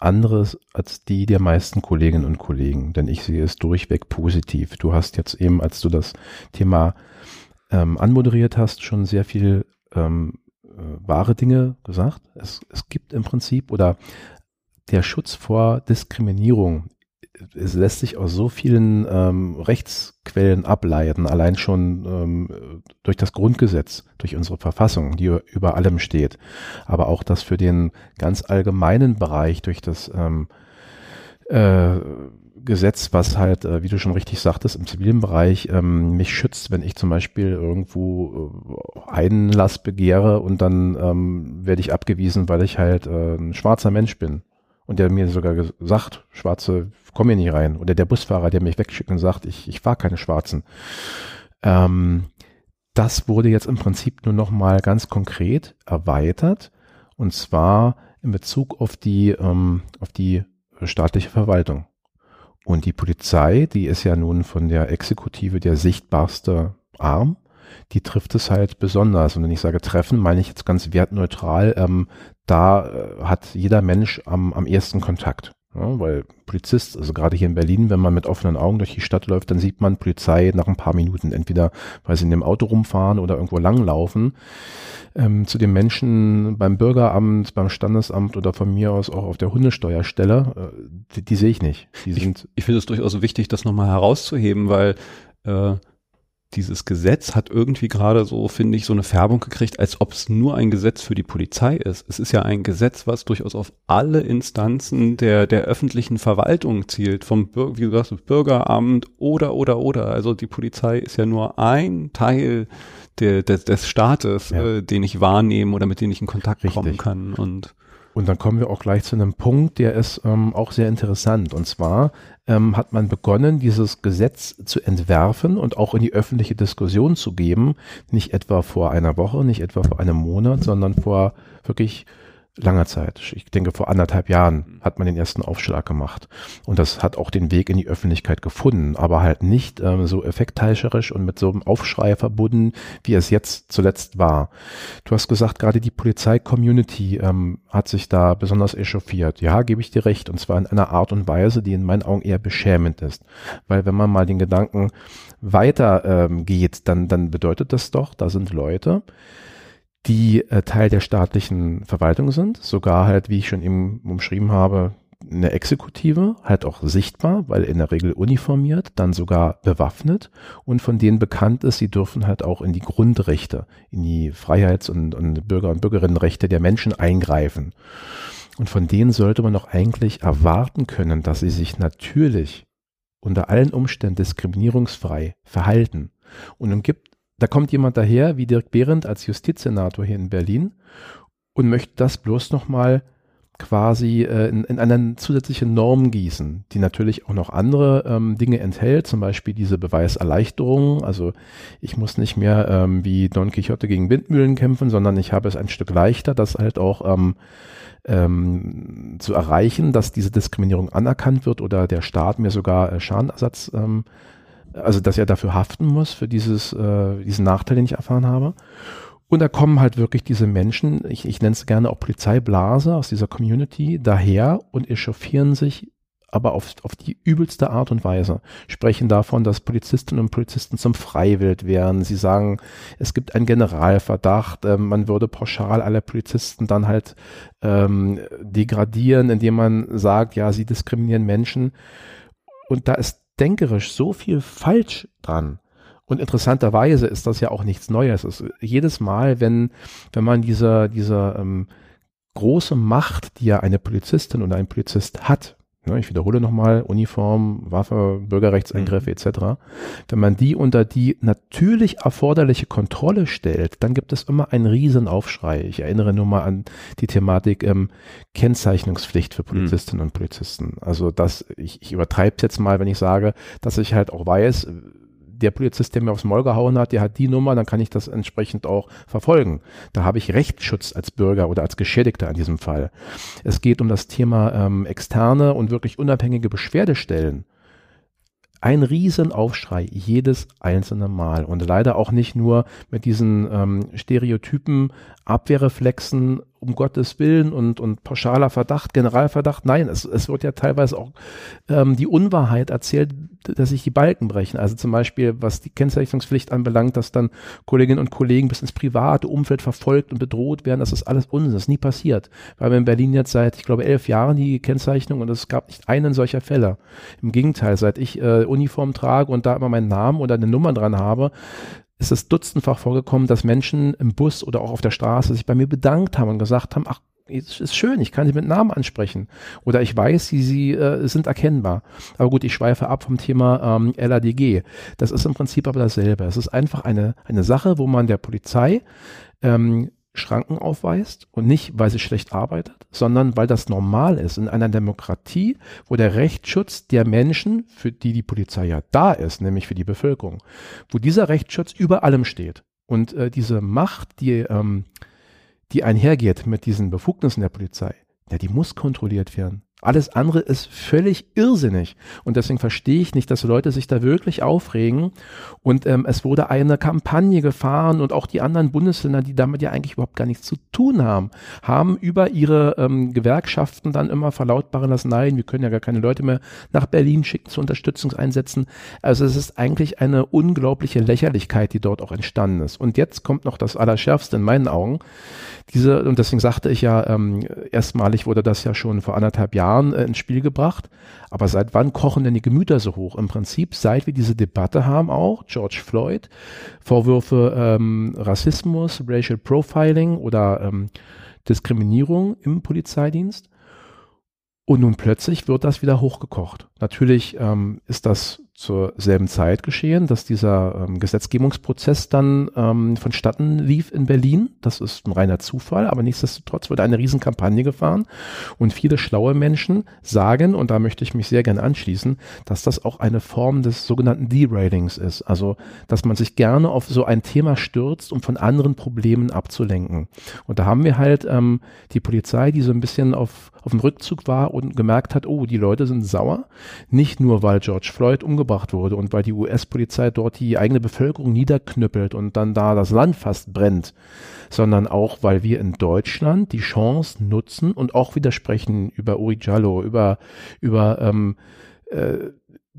andere ist als die der meisten Kolleginnen und Kollegen, denn ich sehe es durchweg positiv. Du hast jetzt eben, als du das Thema ähm, anmoderiert hast, schon sehr viel ähm, äh, wahre Dinge gesagt. Es, es gibt im Prinzip oder der Schutz vor Diskriminierung es lässt sich aus so vielen ähm, Rechtsquellen ableiten, allein schon ähm, durch das Grundgesetz, durch unsere Verfassung, die über allem steht, aber auch das für den ganz allgemeinen Bereich durch das ähm, äh, Gesetz, was halt, äh, wie du schon richtig sagtest, im zivilen Bereich ähm, mich schützt, wenn ich zum Beispiel irgendwo äh, Einlass begehre und dann ähm, werde ich abgewiesen, weil ich halt äh, ein schwarzer Mensch bin und der mir sogar gesagt, Schwarze, komm hier nicht rein. Oder der Busfahrer, der mich wegschickt und sagt, ich, ich fahre keine Schwarzen. Ähm, das wurde jetzt im Prinzip nur noch mal ganz konkret erweitert Und zwar in Bezug auf die, ähm, auf die staatliche Verwaltung. Und die Polizei, die ist ja nun von der Exekutive der sichtbarste Arm, die trifft es halt besonders. Und wenn ich sage treffen, meine ich jetzt ganz wertneutral, ähm, da äh, hat jeder Mensch am, am ersten Kontakt. Ja, weil Polizist, also gerade hier in Berlin, wenn man mit offenen Augen durch die Stadt läuft, dann sieht man Polizei nach ein paar Minuten, entweder weil sie in dem Auto rumfahren oder irgendwo langlaufen. Ähm, zu den Menschen beim Bürgeramt, beim Standesamt oder von mir aus auch auf der Hundesteuerstelle, äh, die, die sehe ich nicht. Die sind ich ich finde es durchaus wichtig, das nochmal herauszuheben, weil äh, dieses Gesetz hat irgendwie gerade so, finde ich, so eine Färbung gekriegt, als ob es nur ein Gesetz für die Polizei ist. Es ist ja ein Gesetz, was durchaus auf alle Instanzen der, der öffentlichen Verwaltung zielt, vom Bürger, wie du sagst, Bürgeramt oder, oder, oder. Also die Polizei ist ja nur ein Teil der, des, des Staates, ja. äh, den ich wahrnehmen oder mit dem ich in Kontakt Richtig. kommen kann. Und und dann kommen wir auch gleich zu einem Punkt, der ist ähm, auch sehr interessant. Und zwar ähm, hat man begonnen, dieses Gesetz zu entwerfen und auch in die öffentliche Diskussion zu geben. Nicht etwa vor einer Woche, nicht etwa vor einem Monat, sondern vor wirklich langer Zeit. Ich denke, vor anderthalb Jahren hat man den ersten Aufschlag gemacht. Und das hat auch den Weg in die Öffentlichkeit gefunden, aber halt nicht ähm, so effektheischerisch und mit so einem Aufschrei verbunden, wie es jetzt zuletzt war. Du hast gesagt, gerade die Polizei-Community ähm, hat sich da besonders echauffiert. Ja, gebe ich dir recht. Und zwar in einer Art und Weise, die in meinen Augen eher beschämend ist. Weil wenn man mal den Gedanken weiter ähm, geht, dann, dann bedeutet das doch, da sind Leute, die äh, Teil der staatlichen Verwaltung sind, sogar halt, wie ich schon eben umschrieben habe, eine Exekutive, halt auch sichtbar, weil in der Regel uniformiert, dann sogar bewaffnet und von denen bekannt ist, sie dürfen halt auch in die Grundrechte, in die Freiheits- und, und Bürger- und Bürgerinnenrechte der Menschen eingreifen. Und von denen sollte man doch eigentlich erwarten können, dass sie sich natürlich unter allen Umständen diskriminierungsfrei verhalten. Und dann gibt da kommt jemand daher, wie Dirk Behrendt als Justizsenator hier in Berlin und möchte das bloß nochmal quasi äh, in, in eine zusätzliche Norm gießen, die natürlich auch noch andere ähm, Dinge enthält, zum Beispiel diese Beweiserleichterung. Also ich muss nicht mehr ähm, wie Don Quixote gegen Windmühlen kämpfen, sondern ich habe es ein Stück leichter, das halt auch ähm, ähm, zu erreichen, dass diese Diskriminierung anerkannt wird oder der Staat mir sogar äh, Schadenersatz ähm, also dass er dafür haften muss, für dieses, äh, diesen Nachteil, den ich erfahren habe. Und da kommen halt wirklich diese Menschen, ich, ich nenne es gerne auch Polizeiblase aus dieser Community, daher und echauffieren sich aber auf, auf die übelste Art und Weise. Sprechen davon, dass Polizistinnen und Polizisten zum Freiwild wären. Sie sagen, es gibt einen Generalverdacht, äh, man würde pauschal alle Polizisten dann halt ähm, degradieren, indem man sagt, ja, sie diskriminieren Menschen. Und da ist denkerisch so viel falsch dran. Und interessanterweise ist das ja auch nichts Neues. Es, jedes Mal, wenn, wenn man diese, diese ähm, große Macht, die ja eine Polizistin oder ein Polizist hat, Ne, ich wiederhole nochmal, Uniform, Waffe, Bürgerrechtseingriffe mhm. etc. Wenn man die unter die natürlich erforderliche Kontrolle stellt, dann gibt es immer einen Riesenaufschrei. Ich erinnere nur mal an die Thematik ähm, Kennzeichnungspflicht für mhm. Polizistinnen mhm. und Polizisten. Also das, ich, ich übertreibe es jetzt mal, wenn ich sage, dass ich halt auch weiß, der Polizist, der mir aufs Maul gehauen hat, der hat die Nummer, dann kann ich das entsprechend auch verfolgen. Da habe ich Rechtsschutz als Bürger oder als Geschädigter in diesem Fall. Es geht um das Thema ähm, externe und wirklich unabhängige Beschwerdestellen. Ein Riesenaufschrei jedes einzelne Mal und leider auch nicht nur mit diesen ähm, Stereotypen, Abwehrreflexen um Gottes Willen und, und pauschaler Verdacht, Generalverdacht. Nein, es, es wird ja teilweise auch ähm, die Unwahrheit erzählt, dass sich die Balken brechen. Also zum Beispiel, was die Kennzeichnungspflicht anbelangt, dass dann Kolleginnen und Kollegen bis ins private Umfeld verfolgt und bedroht werden. Das ist alles Unsinn. Das ist nie passiert. Weil wir in Berlin jetzt seit, ich glaube, elf Jahren die Kennzeichnung und es gab nicht einen solcher Fälle. Im Gegenteil, seit ich äh, Uniform trage und da immer meinen Namen oder eine Nummer dran habe, ist es dutzendfach vorgekommen, dass Menschen im Bus oder auch auf der Straße sich bei mir bedankt haben und gesagt haben, ach, es ist schön, ich kann sie mit Namen ansprechen. Oder ich weiß, sie, sie äh, sind erkennbar. Aber gut, ich schweife ab vom Thema ähm, LADG. Das ist im Prinzip aber dasselbe. Es ist einfach eine, eine Sache, wo man der Polizei ähm, Schranken aufweist und nicht, weil sie schlecht arbeitet, sondern weil das normal ist in einer Demokratie, wo der Rechtsschutz der Menschen, für die die Polizei ja da ist, nämlich für die Bevölkerung, wo dieser Rechtsschutz über allem steht. Und äh, diese Macht, die, ähm, die einhergeht mit diesen Befugnissen der Polizei, ja, die muss kontrolliert werden. Alles andere ist völlig irrsinnig. Und deswegen verstehe ich nicht, dass Leute sich da wirklich aufregen. Und ähm, es wurde eine Kampagne gefahren und auch die anderen Bundesländer, die damit ja eigentlich überhaupt gar nichts zu tun haben, haben über ihre ähm, Gewerkschaften dann immer verlautbaren lassen, nein, wir können ja gar keine Leute mehr nach Berlin schicken zu Unterstützungseinsätzen. Also es ist eigentlich eine unglaubliche Lächerlichkeit, die dort auch entstanden ist. Und jetzt kommt noch das Allerschärfste in meinen Augen. Diese, und deswegen sagte ich ja, ähm, erstmalig wurde das ja schon vor anderthalb Jahren Jahren äh, ins Spiel gebracht. Aber seit wann kochen denn die Gemüter so hoch? Im Prinzip, seit wir diese Debatte haben auch, George Floyd, Vorwürfe ähm, Rassismus, Racial Profiling oder ähm, Diskriminierung im Polizeidienst. Und nun plötzlich wird das wieder hochgekocht. Natürlich ähm, ist das zur selben Zeit geschehen, dass dieser ähm, Gesetzgebungsprozess dann ähm, vonstatten lief in Berlin. Das ist ein reiner Zufall, aber nichtsdestotrotz wurde eine Riesenkampagne gefahren und viele schlaue Menschen sagen, und da möchte ich mich sehr gern anschließen, dass das auch eine Form des sogenannten Derailings ist. Also, dass man sich gerne auf so ein Thema stürzt, um von anderen Problemen abzulenken. Und da haben wir halt ähm, die Polizei, die so ein bisschen auf, auf dem Rückzug war und gemerkt hat, oh, die Leute sind sauer. Nicht nur, weil George Floyd umgebracht umgebracht wurde und weil die US-Polizei dort die eigene Bevölkerung niederknüppelt und dann da das Land fast brennt, sondern auch, weil wir in Deutschland die Chance nutzen und auch widersprechen über Uri Jallo, über, über ähm, äh,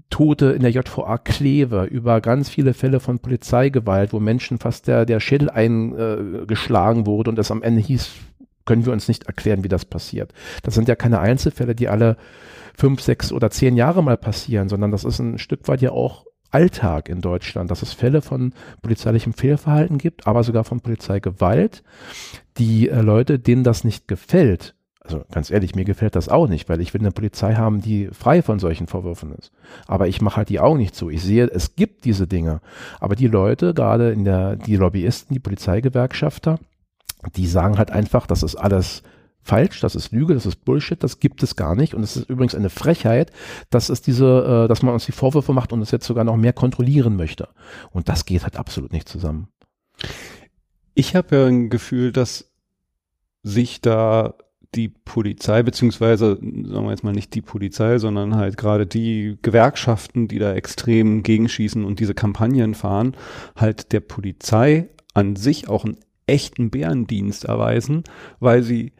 Tote in der JVA Kleve, über ganz viele Fälle von Polizeigewalt, wo Menschen fast der, der Schädel eingeschlagen wurde und es am Ende hieß, können wir uns nicht erklären, wie das passiert. Das sind ja keine Einzelfälle, die alle fünf, sechs oder zehn Jahre mal passieren, sondern das ist ein Stück weit ja auch Alltag in Deutschland, dass es Fälle von polizeilichem Fehlverhalten gibt, aber sogar von Polizeigewalt. Die äh, Leute, denen das nicht gefällt, also ganz ehrlich, mir gefällt das auch nicht, weil ich will eine Polizei haben, die frei von solchen Vorwürfen ist. Aber ich mache halt die Augen nicht zu. Ich sehe, es gibt diese Dinge. Aber die Leute, gerade in der, die Lobbyisten, die Polizeigewerkschafter, die sagen halt einfach, das ist alles falsch, das ist Lüge, das ist Bullshit, das gibt es gar nicht. Und es ist übrigens eine Frechheit, dass es diese, äh, dass man uns die Vorwürfe macht und es jetzt sogar noch mehr kontrollieren möchte. Und das geht halt absolut nicht zusammen. Ich habe ja ein Gefühl, dass sich da die Polizei, beziehungsweise sagen wir jetzt mal nicht die Polizei, sondern halt gerade die Gewerkschaften, die da extrem gegenschießen und diese Kampagnen fahren, halt der Polizei an sich auch einen echten Bärendienst erweisen, weil sie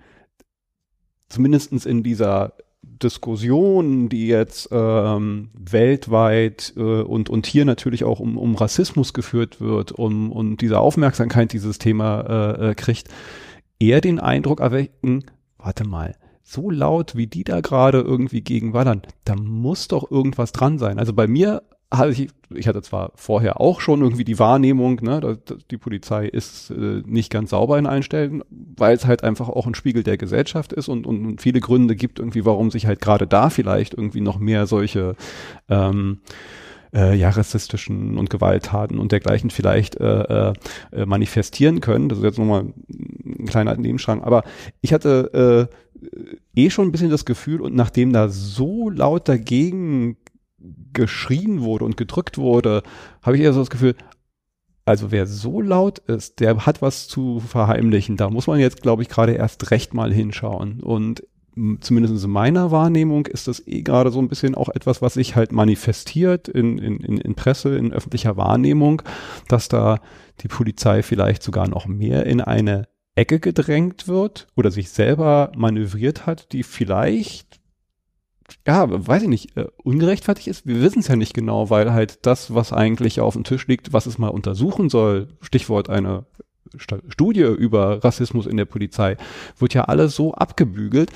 zumindestens in dieser Diskussion, die jetzt ähm, weltweit äh, und, und hier natürlich auch um, um Rassismus geführt wird, um, und diese Aufmerksamkeit dieses Thema äh, äh, kriegt, eher den Eindruck erwecken, warte mal, so laut, wie die da gerade irgendwie gegen wallern, da muss doch irgendwas dran sein. Also bei mir hatte ich, ich hatte zwar vorher auch schon irgendwie die Wahrnehmung, ne, die Polizei ist äh, nicht ganz sauber in allen Stellen, weil es halt einfach auch ein Spiegel der Gesellschaft ist und, und, und viele Gründe gibt irgendwie, warum sich halt gerade da vielleicht irgendwie noch mehr solche ähm, äh, ja, rassistischen und Gewalttaten und dergleichen vielleicht äh, äh, äh manifestieren können. Das ist jetzt nochmal ein kleiner Nebenschrank. Aber ich hatte äh, eh schon ein bisschen das Gefühl und nachdem da so laut dagegen geschrien wurde und gedrückt wurde, habe ich eher so das Gefühl, also wer so laut ist, der hat was zu verheimlichen. Da muss man jetzt, glaube ich, gerade erst recht mal hinschauen. Und zumindest in meiner Wahrnehmung ist das eh gerade so ein bisschen auch etwas, was sich halt manifestiert in, in, in Presse, in öffentlicher Wahrnehmung, dass da die Polizei vielleicht sogar noch mehr in eine Ecke gedrängt wird oder sich selber manövriert hat, die vielleicht ja, weiß ich nicht, äh, ungerechtfertigt ist. Wir wissen es ja nicht genau, weil halt das, was eigentlich auf dem Tisch liegt, was es mal untersuchen soll, Stichwort eine Studie über Rassismus in der Polizei, wird ja alles so abgebügelt,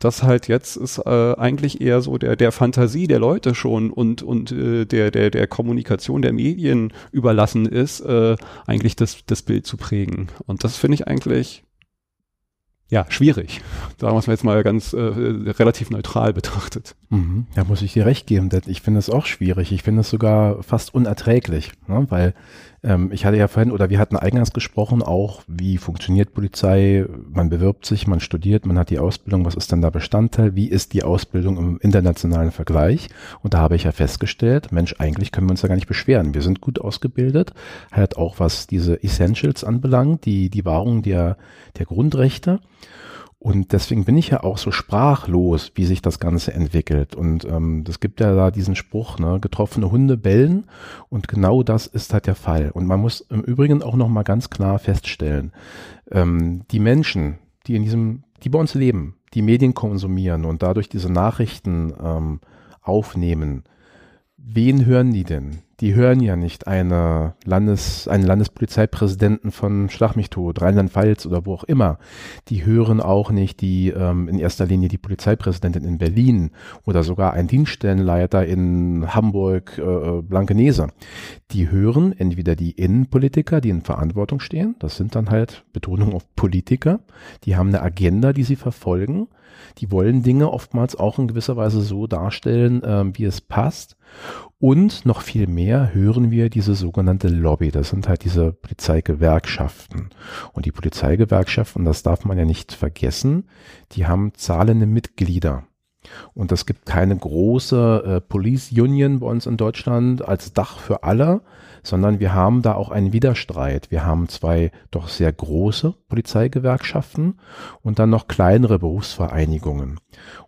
dass halt jetzt ist äh, eigentlich eher so der der Fantasie der Leute schon und und äh, der der der Kommunikation der Medien überlassen ist, äh, eigentlich das das Bild zu prägen. Und das finde ich eigentlich ja, schwierig. Sagen wir es jetzt mal ganz äh, relativ neutral betrachtet. Mhm. Da muss ich dir recht geben, denn ich finde es auch schwierig. Ich finde es sogar fast unerträglich, ne? weil ähm, ich hatte ja vorhin, oder wir hatten eingangs gesprochen, auch wie funktioniert Polizei, man bewirbt sich, man studiert, man hat die Ausbildung, was ist denn da Bestandteil, wie ist die Ausbildung im internationalen Vergleich? Und da habe ich ja festgestellt, Mensch, eigentlich können wir uns ja gar nicht beschweren. Wir sind gut ausgebildet, halt auch was diese Essentials anbelangt, die, die Wahrung der, der Grundrechte. Und deswegen bin ich ja auch so sprachlos, wie sich das Ganze entwickelt. Und ähm, das gibt ja da diesen Spruch, ne, getroffene Hunde bellen. Und genau das ist halt der Fall. Und man muss im Übrigen auch nochmal ganz klar feststellen, ähm, die Menschen, die in diesem, die bei uns leben, die Medien konsumieren und dadurch diese Nachrichten ähm, aufnehmen, wen hören die denn? Die hören ja nicht eine Landes, einen Landespolizeipräsidenten von Schlag Rheinland-Pfalz oder wo auch immer. Die hören auch nicht die ähm, in erster Linie die Polizeipräsidentin in Berlin oder sogar ein Dienststellenleiter in Hamburg, äh, Blankenese. Die hören entweder die Innenpolitiker, die in Verantwortung stehen, das sind dann halt Betonung auf Politiker, die haben eine Agenda, die sie verfolgen, die wollen Dinge oftmals auch in gewisser Weise so darstellen, äh, wie es passt. Und noch viel mehr hören wir diese sogenannte Lobby. Das sind halt diese Polizeigewerkschaften. Und die Polizeigewerkschaften, das darf man ja nicht vergessen, die haben zahlende Mitglieder. Und es gibt keine große äh, Police Union bei uns in Deutschland als Dach für alle, sondern wir haben da auch einen Widerstreit. Wir haben zwei doch sehr große Polizeigewerkschaften und dann noch kleinere Berufsvereinigungen.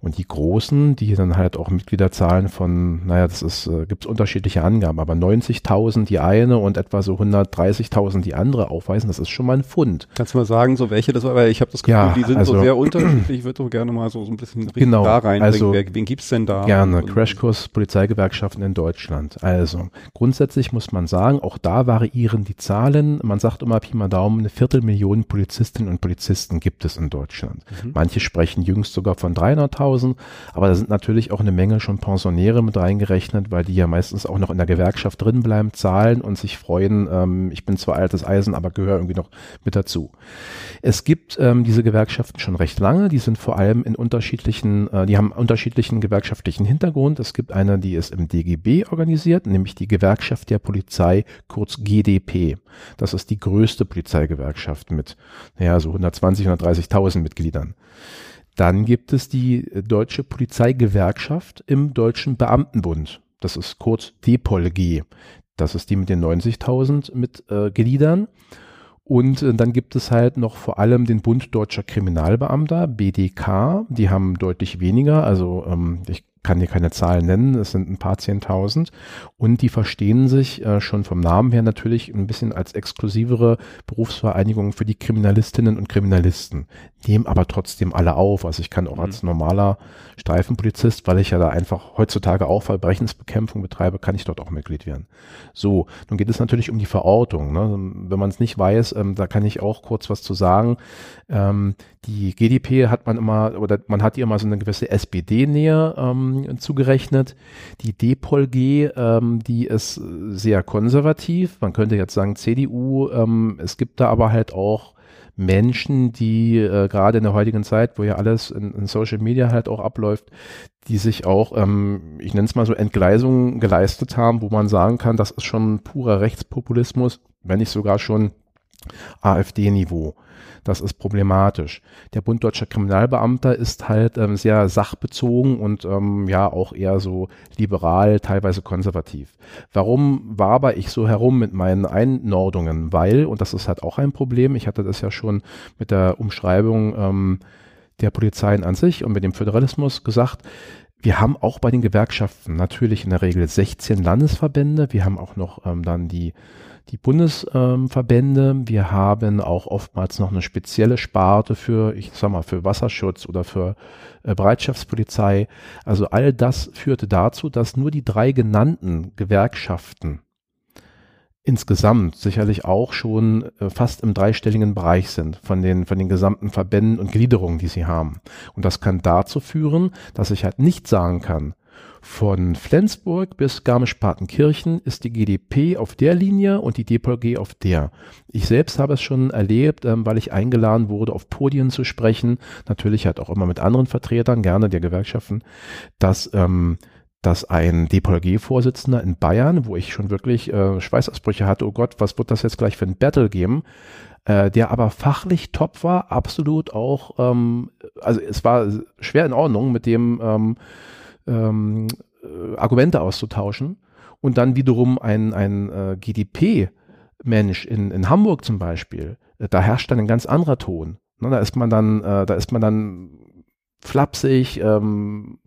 Und die großen, die dann halt auch Mitgliederzahlen von, naja, das ist, äh, gibt es unterschiedliche Angaben, aber 90.000 die eine und etwa so 130.000 die andere aufweisen, das ist schon mal ein Fund. Kannst du mal sagen, so welche das war? Weil ich habe das Gefühl, Ja, die sind also- so sehr unterschiedlich. Ich würde doch gerne mal so, so ein bisschen Genau, da reinbringen. also Wer, wen gibt's denn da? Gerne, Crashkurs Polizeigewerkschaften in Deutschland. Also, grundsätzlich muss man sagen, auch da variieren die Zahlen. Man sagt immer Pi mal Daumen, eine Viertelmillion Polizistinnen und Polizisten gibt es in Deutschland. Mhm. Manche sprechen jüngst sogar von 300.000, aber da sind natürlich auch eine Menge schon Pensionäre mit reingerechnet, weil die ja meistens auch noch in der Gewerkschaft drin bleiben, zahlen und sich freuen, ähm, ich bin zwar altes Eisen, aber gehöre irgendwie noch mit dazu. Es gibt ähm, diese Gewerkschaften schon recht lange, die sind vor allem in unterschiedlichen, äh, die haben unterschiedlichen gewerkschaftlichen Hintergrund. Es gibt eine, die ist im DGB organisiert, nämlich die Gewerkschaft der Polizei, kurz GDP. Das ist die größte Polizeigewerkschaft mit, naja, so 120, 130.000 Mitgliedern. Dann gibt es die Deutsche Polizeigewerkschaft im Deutschen Beamtenbund. Das ist kurz DPOLG. Das ist die mit den 90.000 Mitgliedern. Und äh, dann gibt es halt noch vor allem den Bund Deutscher Kriminalbeamter, BDK. Die haben deutlich weniger. Also ähm, ich kann dir keine Zahlen nennen. Es sind ein paar Zehntausend. Und die verstehen sich äh, schon vom Namen her natürlich ein bisschen als exklusivere Berufsvereinigung für die Kriminalistinnen und Kriminalisten. Nehmen aber trotzdem alle auf. Also ich kann auch Mhm. als normaler Streifenpolizist, weil ich ja da einfach heutzutage auch Verbrechensbekämpfung betreibe, kann ich dort auch Mitglied werden. So, nun geht es natürlich um die Verortung. Ne? Wenn man es nicht weiß, ähm, da kann ich auch kurz was zu sagen. Ähm, die GDP hat man immer, oder man hat ihr immer so eine gewisse SPD-Nähe ähm, zugerechnet. Die DPOLG, ähm, die ist sehr konservativ. Man könnte jetzt sagen CDU. Ähm, es gibt da aber halt auch Menschen, die äh, gerade in der heutigen Zeit, wo ja alles in, in Social Media halt auch abläuft, die sich auch, ähm, ich nenne es mal so Entgleisungen geleistet haben, wo man sagen kann, das ist schon purer Rechtspopulismus, wenn nicht sogar schon AfD-Niveau. Das ist problematisch. Der Bund Deutscher Kriminalbeamter ist halt ähm, sehr sachbezogen und ähm, ja auch eher so liberal, teilweise konservativ. Warum waber ich so herum mit meinen Einnordungen? Weil, und das ist halt auch ein Problem, ich hatte das ja schon mit der Umschreibung ähm, der Polizeien an sich und mit dem Föderalismus gesagt, wir haben auch bei den Gewerkschaften natürlich in der Regel 16 Landesverbände. Wir haben auch noch ähm, dann die, die Bundesverbände. wir haben auch oftmals noch eine spezielle Sparte für, ich sag mal, für Wasserschutz oder für äh, Bereitschaftspolizei. Also all das führte dazu, dass nur die drei genannten Gewerkschaften insgesamt sicherlich auch schon äh, fast im dreistelligen Bereich sind von den, von den gesamten Verbänden und Gliederungen, die sie haben. Und das kann dazu führen, dass ich halt nicht sagen kann, Von Flensburg bis Garmisch-Partenkirchen ist die GDP auf der Linie und die DPG auf der. Ich selbst habe es schon erlebt, ähm, weil ich eingeladen wurde, auf Podien zu sprechen, natürlich halt auch immer mit anderen Vertretern, gerne der Gewerkschaften, dass ähm, dass ein DPLG-Vorsitzender in Bayern, wo ich schon wirklich äh, Schweißausbrüche hatte, oh Gott, was wird das jetzt gleich für ein Battle geben, äh, der aber fachlich top war, absolut auch, ähm, also es war schwer in Ordnung, mit dem ähm, ähm, äh, Argumente auszutauschen und dann wiederum ein, ein äh, GDP-Mensch in, in Hamburg zum Beispiel, äh, da herrscht dann ein ganz anderer Ton. Ne, da ist man dann, äh, da ist man dann flapsig, ähm,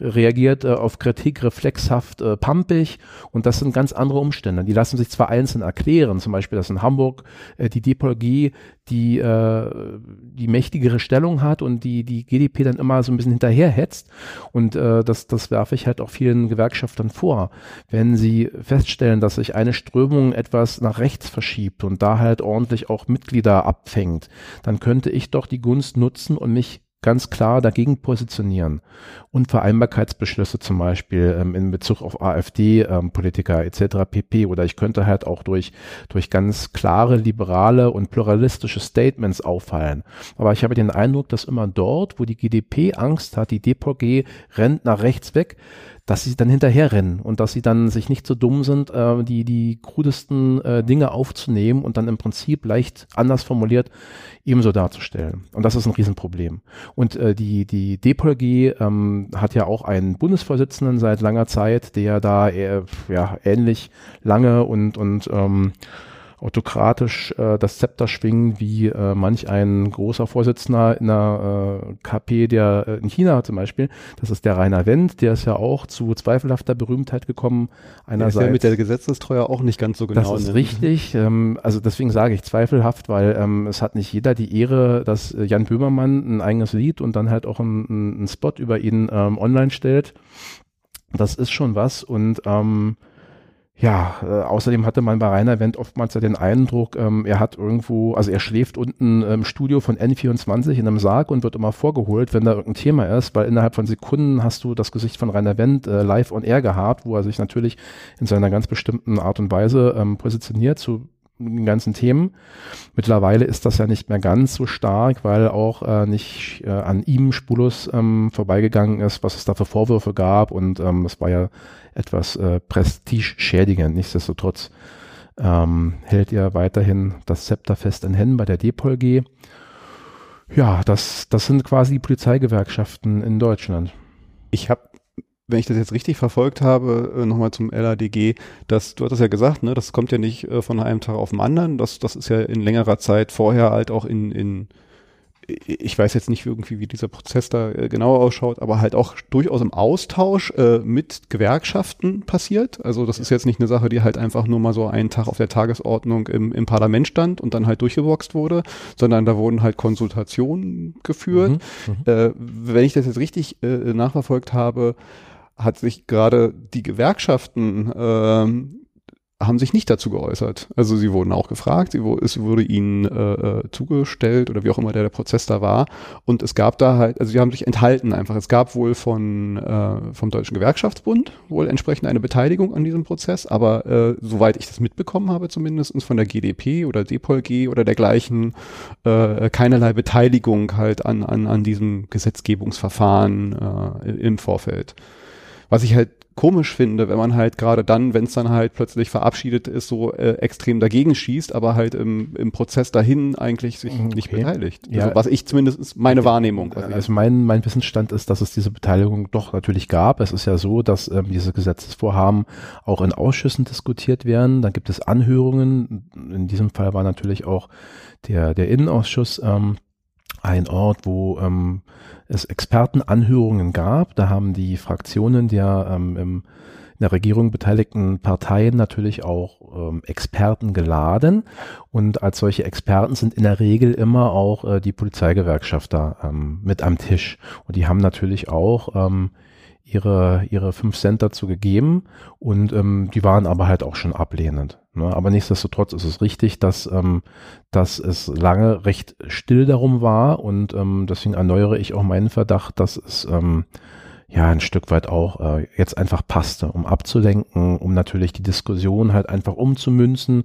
reagiert äh, auf Kritik reflexhaft äh, pampig und das sind ganz andere Umstände. Die lassen sich zwar einzeln erklären, zum Beispiel, dass in Hamburg äh, die Depologie die, äh, die mächtigere Stellung hat und die, die GDP dann immer so ein bisschen hinterherhetzt und äh, das, das werfe ich halt auch vielen Gewerkschaftern vor. Wenn sie feststellen, dass sich eine Strömung etwas nach rechts verschiebt und da halt ordentlich auch Mitglieder abfängt, dann könnte ich doch die Gunst nutzen und mich ganz klar dagegen positionieren. Unvereinbarkeitsbeschlüsse zum Beispiel ähm, in Bezug auf AfD-Politiker ähm, etc. pp. Oder ich könnte halt auch durch, durch ganz klare liberale und pluralistische Statements auffallen. Aber ich habe den Eindruck, dass immer dort, wo die GDP Angst hat, die DPG rennt nach rechts weg, dass sie dann hinterherrennen und dass sie dann sich nicht so dumm sind, äh, die, die krudesten äh, Dinge aufzunehmen und dann im Prinzip leicht anders formuliert ebenso darzustellen. Und das ist ein Riesenproblem. Und äh, die, die DPOLG ähm, hat ja auch einen Bundesvorsitzenden seit langer Zeit, der da äh, ja, ähnlich lange und, und ähm, autokratisch äh, das Zepter schwingen, wie äh, manch ein großer Vorsitzender in der äh, KP, der äh, in China zum Beispiel, das ist der Rainer Wendt, der ist ja auch zu zweifelhafter Berühmtheit gekommen. Einerseits, der ist ja mit der Gesetzestreue auch nicht ganz so genau. Das ist richtig, ähm, also deswegen sage ich zweifelhaft, weil ähm, es hat nicht jeder die Ehre, dass äh, Jan Böhmermann ein eigenes Lied und dann halt auch einen Spot über ihn ähm, online stellt. Das ist schon was und ähm, ja, äh, außerdem hatte man bei Rainer Wendt oftmals ja den Eindruck, ähm, er hat irgendwo, also er schläft unten im Studio von N24 in einem Sarg und wird immer vorgeholt, wenn da irgendein Thema ist, weil innerhalb von Sekunden hast du das Gesicht von Rainer Wendt äh, live on air gehabt, wo er sich natürlich in seiner ganz bestimmten Art und Weise ähm, positioniert zu den ganzen Themen. Mittlerweile ist das ja nicht mehr ganz so stark, weil auch äh, nicht äh, an ihm spurlos ähm, vorbeigegangen ist, was es da für Vorwürfe gab und ähm, es war ja etwas äh, prestigeschädigend. Nichtsdestotrotz ähm, hält er weiterhin das Zepter fest in Händen bei der DPOLG. Ja, das, das sind quasi die Polizeigewerkschaften in Deutschland. Ich habe wenn ich das jetzt richtig verfolgt habe, äh, nochmal zum LADG, dass du hattest ja gesagt, ne, das kommt ja nicht äh, von einem Tag auf den anderen, das, das ist ja in längerer Zeit vorher halt auch in, in ich weiß jetzt nicht irgendwie, wie dieser Prozess da äh, genau ausschaut, aber halt auch durchaus im Austausch äh, mit Gewerkschaften passiert. Also das ist jetzt nicht eine Sache, die halt einfach nur mal so einen Tag auf der Tagesordnung im, im Parlament stand und dann halt durchgeboxt wurde, sondern da wurden halt Konsultationen geführt. Mhm, mhm. äh, wenn ich das jetzt richtig äh, nachverfolgt habe, hat sich gerade die Gewerkschaften ähm, haben sich nicht dazu geäußert. Also sie wurden auch gefragt, sie, es wurde ihnen äh, äh, zugestellt oder wie auch immer der, der Prozess da war. Und es gab da halt, also sie haben sich enthalten einfach. Es gab wohl von äh, vom Deutschen Gewerkschaftsbund wohl entsprechend eine Beteiligung an diesem Prozess, aber äh, soweit ich das mitbekommen habe, zumindest von der GDP oder DPOLG oder dergleichen, äh, keinerlei Beteiligung halt an, an, an diesem Gesetzgebungsverfahren äh, im Vorfeld. Was ich halt komisch finde, wenn man halt gerade dann, wenn es dann halt plötzlich verabschiedet ist, so äh, extrem dagegen schießt, aber halt im, im Prozess dahin eigentlich sich okay. nicht beteiligt. Ja. Also was ich zumindest meine Wahrnehmung. Also mein, mein Wissensstand ist, dass es diese Beteiligung doch natürlich gab. Es ist ja so, dass ähm, diese Gesetzesvorhaben auch in Ausschüssen diskutiert werden. Dann gibt es Anhörungen. In diesem Fall war natürlich auch der, der Innenausschuss ähm, ein Ort, wo ähm, es Expertenanhörungen gab. Da haben die Fraktionen der ähm, im, in der Regierung beteiligten Parteien natürlich auch ähm, Experten geladen. Und als solche Experten sind in der Regel immer auch äh, die Polizeigewerkschafter ähm, mit am Tisch. Und die haben natürlich auch ähm, ihre, ihre fünf Cent dazu gegeben und ähm, die waren aber halt auch schon ablehnend. Ne? Aber nichtsdestotrotz ist es richtig, dass, ähm, dass es lange recht still darum war und ähm, deswegen erneuere ich auch meinen Verdacht, dass es ähm, ja ein Stück weit auch äh, jetzt einfach passte, um abzulenken, um natürlich die Diskussion halt einfach umzumünzen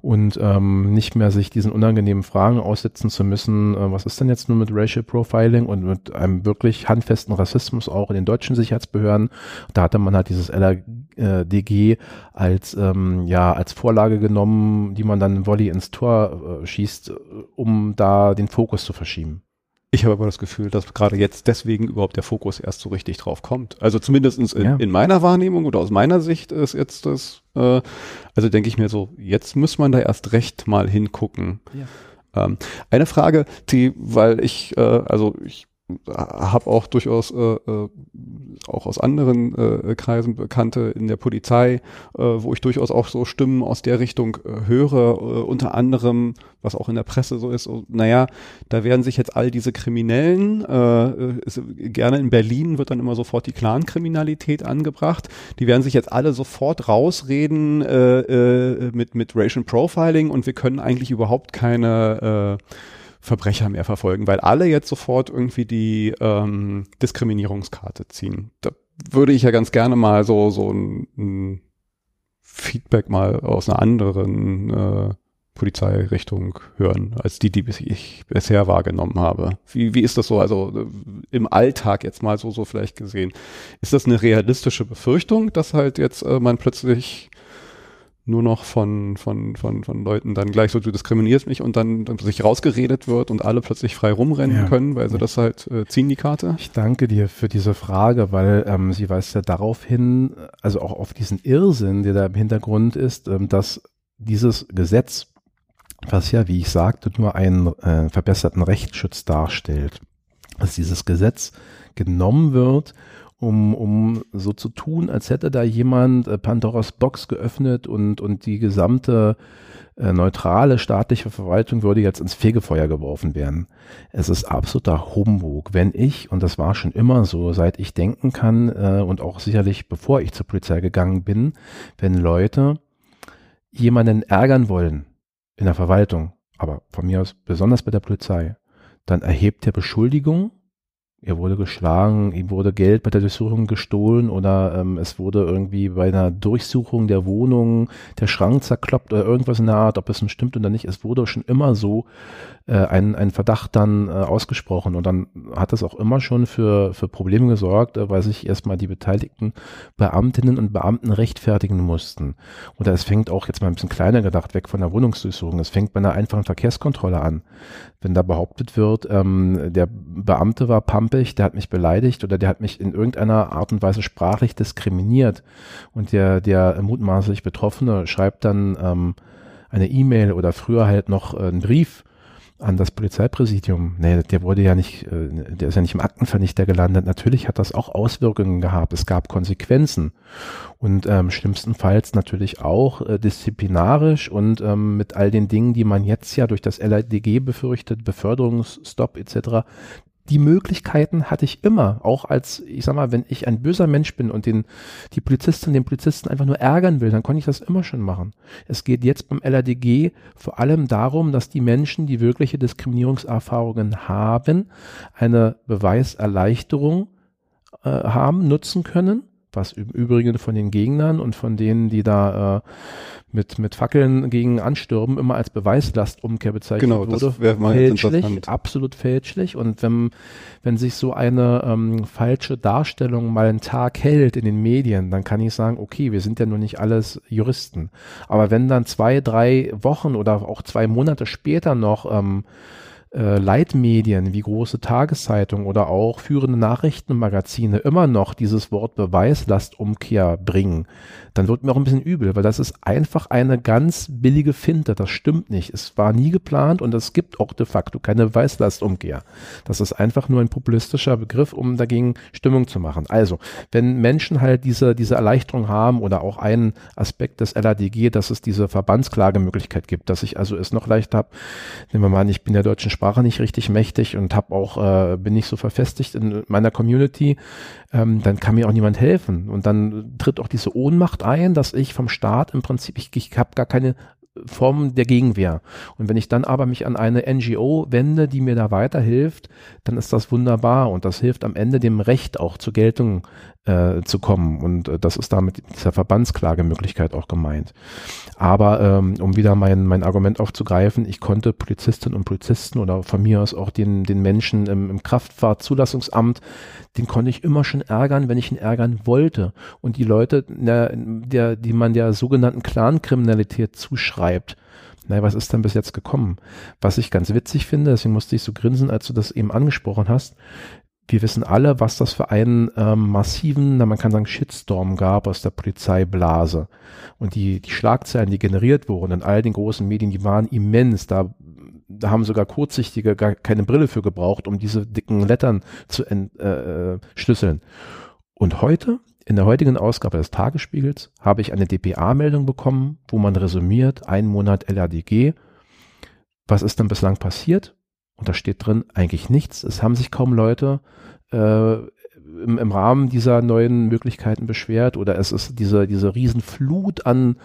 und ähm, nicht mehr sich diesen unangenehmen Fragen aussetzen zu müssen, äh, was ist denn jetzt nur mit Racial Profiling und mit einem wirklich handfesten Rassismus auch in den deutschen Sicherheitsbehörden. Da hatte man halt dieses LRDG als ähm, ja als Vorlage genommen, die man dann Volley ins Tor äh, schießt, um da den Fokus zu verschieben. Ich habe aber das Gefühl, dass gerade jetzt deswegen überhaupt der Fokus erst so richtig drauf kommt. Also zumindestens in, ja. in meiner Wahrnehmung oder aus meiner Sicht ist jetzt das, äh, also denke ich mir so, jetzt muss man da erst recht mal hingucken. Ja. Ähm, eine Frage, die, weil ich, äh, also ich habe auch durchaus äh, äh, auch aus anderen äh, Kreisen Bekannte in der Polizei, äh, wo ich durchaus auch so Stimmen aus der Richtung äh, höre, äh, unter anderem, was auch in der Presse so ist, so, naja, da werden sich jetzt all diese Kriminellen, äh, ist, gerne in Berlin wird dann immer sofort die Clankriminalität angebracht, die werden sich jetzt alle sofort rausreden äh, äh, mit, mit Racial Profiling und wir können eigentlich überhaupt keine äh, Verbrecher mehr verfolgen, weil alle jetzt sofort irgendwie die ähm, Diskriminierungskarte ziehen. Da würde ich ja ganz gerne mal so, so ein, ein Feedback mal aus einer anderen äh, Polizeirichtung hören, als die, die ich bisher wahrgenommen habe. Wie, wie ist das so, also äh, im Alltag jetzt mal so, so vielleicht gesehen? Ist das eine realistische Befürchtung, dass halt jetzt äh, man plötzlich nur noch von, von, von, von Leuten dann gleich so, du diskriminierst mich und dann, dann sich rausgeredet wird und alle plötzlich frei rumrennen ja. können, weil sie das halt äh, ziehen, die Karte? Ich danke dir für diese Frage, weil ähm, sie weist ja darauf hin, also auch auf diesen Irrsinn, der da im Hintergrund ist, ähm, dass dieses Gesetz, was ja, wie ich sagte, nur einen äh, verbesserten Rechtsschutz darstellt, dass dieses Gesetz genommen wird, um, um so zu tun, als hätte da jemand äh, Pandoras Box geöffnet und, und die gesamte äh, neutrale staatliche Verwaltung würde jetzt ins Fegefeuer geworfen werden. Es ist absoluter Humbug. Wenn ich, und das war schon immer so, seit ich denken kann äh, und auch sicherlich bevor ich zur Polizei gegangen bin, wenn Leute jemanden ärgern wollen in der Verwaltung, aber von mir aus besonders bei der Polizei, dann erhebt er Beschuldigung er wurde geschlagen, ihm wurde Geld bei der Durchsuchung gestohlen oder ähm, es wurde irgendwie bei einer Durchsuchung der Wohnung der Schrank zerkloppt oder irgendwas in der Art, ob es nun stimmt oder nicht. Es wurde schon immer so äh, ein, ein Verdacht dann äh, ausgesprochen und dann hat das auch immer schon für, für Probleme gesorgt, äh, weil sich erstmal die beteiligten Beamtinnen und Beamten rechtfertigen mussten. Oder es fängt auch jetzt mal ein bisschen kleiner gedacht, weg von der Wohnungsdurchsuchung, es fängt bei einer einfachen Verkehrskontrolle an. Wenn da behauptet wird, ähm, der Beamte war pampig, der hat mich beleidigt oder der hat mich in irgendeiner Art und Weise sprachlich diskriminiert und der, der mutmaßlich Betroffene schreibt dann ähm, eine E-Mail oder früher halt noch äh, einen Brief an das Polizeipräsidium. Nee, der wurde ja nicht, äh, der ist ja nicht im Aktenvernichter gelandet. Natürlich hat das auch Auswirkungen gehabt. Es gab Konsequenzen und ähm, schlimmstenfalls natürlich auch äh, disziplinarisch und ähm, mit all den Dingen, die man jetzt ja durch das LIDG befürchtet, Beförderungsstopp etc., die Möglichkeiten hatte ich immer, auch als, ich sag mal, wenn ich ein böser Mensch bin und den, die Polizistin, den Polizisten einfach nur ärgern will, dann konnte ich das immer schon machen. Es geht jetzt beim LADG vor allem darum, dass die Menschen, die wirkliche Diskriminierungserfahrungen haben, eine Beweiserleichterung äh, haben, nutzen können was im Übrigen von den Gegnern und von denen, die da äh, mit, mit Fackeln gegen anstürmen, immer als Beweislastumkehr bezeichnet genau, wurde. Das wäre mal fälschlich, absolut fälschlich. Und wenn, wenn sich so eine ähm, falsche Darstellung mal einen Tag hält in den Medien, dann kann ich sagen, okay, wir sind ja nur nicht alles Juristen. Aber wenn dann zwei, drei Wochen oder auch zwei Monate später noch ähm, äh, Leitmedien wie große Tageszeitungen oder auch führende Nachrichtenmagazine immer noch dieses Wort Beweislastumkehr bringen, dann wird mir auch ein bisschen übel, weil das ist einfach eine ganz billige Finte. Das stimmt nicht. Es war nie geplant und es gibt auch de facto keine Beweislastumkehr. Das ist einfach nur ein populistischer Begriff, um dagegen Stimmung zu machen. Also, wenn Menschen halt diese, diese Erleichterung haben oder auch einen Aspekt des LADG, dass es diese Verbandsklagemöglichkeit gibt, dass ich also es noch leicht habe, nehmen wir mal an, ich bin der deutschen Sprache nicht richtig mächtig und habe auch, äh, bin nicht so verfestigt in meiner Community, ähm, dann kann mir auch niemand helfen. Und dann tritt auch diese Ohnmacht ein, dass ich vom Staat im Prinzip, ich, ich habe gar keine Form der Gegenwehr. Und wenn ich dann aber mich an eine NGO wende, die mir da weiterhilft, dann ist das wunderbar und das hilft am Ende dem Recht auch zur Geltung äh, zu kommen. Und äh, das ist damit dieser Verbandsklagemöglichkeit auch gemeint. Aber ähm, um wieder mein, mein Argument aufzugreifen, ich konnte Polizistinnen und Polizisten oder von mir aus auch den, den Menschen im, im Kraftfahrtzulassungsamt, den konnte ich immer schon ärgern, wenn ich ihn ärgern wollte. Und die Leute, der, der, die man der sogenannten Clankriminalität zuschreibt, naja, was ist denn bis jetzt gekommen? Was ich ganz witzig finde, deswegen musste ich so grinsen, als du das eben angesprochen hast, wir wissen alle, was das für einen ähm, massiven, na, man kann sagen, Shitstorm gab aus der Polizeiblase. Und die, die Schlagzeilen, die generiert wurden in all den großen Medien, die waren immens. Da, da haben sogar Kurzsichtige gar keine Brille für gebraucht, um diese dicken Lettern zu entschlüsseln. Äh, Und heute, in der heutigen Ausgabe des Tagesspiegels, habe ich eine DPA-Meldung bekommen, wo man resümiert, ein Monat LADG. Was ist denn bislang passiert? Und da steht drin eigentlich nichts. Es haben sich kaum Leute äh, im, im Rahmen dieser neuen Möglichkeiten beschwert oder es ist diese, diese Riesenflut an,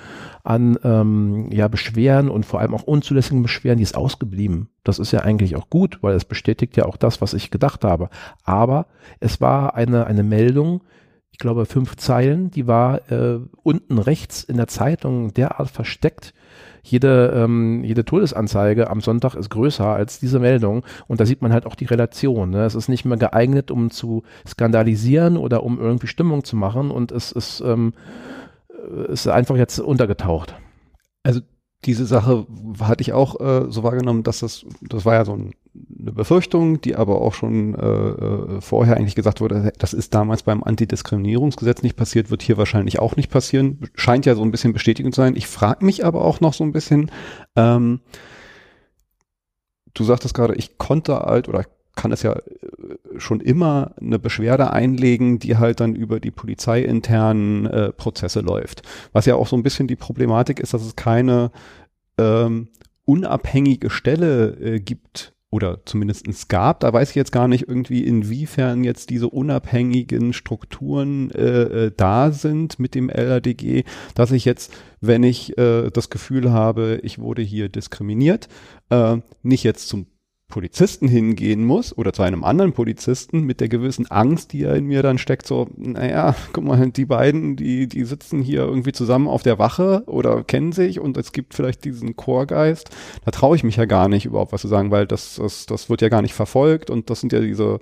an ähm, ja, Beschwerden und vor allem auch unzulässigen Beschwerden, die ist ausgeblieben. Das ist ja eigentlich auch gut, weil es bestätigt ja auch das, was ich gedacht habe. Aber es war eine, eine Meldung, ich glaube fünf Zeilen, die war äh, unten rechts in der Zeitung derart versteckt, jede, ähm, jede Todesanzeige am Sonntag ist größer als diese Meldung und da sieht man halt auch die Relation. Ne? Es ist nicht mehr geeignet, um zu skandalisieren oder um irgendwie Stimmung zu machen und es ist, ähm, ist einfach jetzt untergetaucht. Also diese Sache hatte ich auch äh, so wahrgenommen, dass das, das war ja so ein, eine Befürchtung, die aber auch schon äh, äh, vorher eigentlich gesagt wurde, das ist damals beim Antidiskriminierungsgesetz nicht passiert, wird hier wahrscheinlich auch nicht passieren. Scheint ja so ein bisschen bestätigend zu sein. Ich frage mich aber auch noch so ein bisschen, ähm, du sagtest gerade, ich konnte halt oder kann es ja äh, schon immer eine Beschwerde einlegen, die halt dann über die polizeiinternen äh, Prozesse läuft. Was ja auch so ein bisschen die Problematik ist, dass es keine ähm, unabhängige Stelle äh, gibt oder zumindest es gab. Da weiß ich jetzt gar nicht irgendwie, inwiefern jetzt diese unabhängigen Strukturen äh, äh da sind mit dem LADG, dass ich jetzt, wenn ich äh, das Gefühl habe, ich wurde hier diskriminiert, nicht jetzt zum Polizisten hingehen muss oder zu einem anderen Polizisten mit der gewissen Angst, die er in mir dann steckt, so, naja, guck mal, die beiden, die, die sitzen hier irgendwie zusammen auf der Wache oder kennen sich und es gibt vielleicht diesen Chorgeist. Da traue ich mich ja gar nicht überhaupt was zu sagen, weil das, das, das wird ja gar nicht verfolgt und das sind ja diese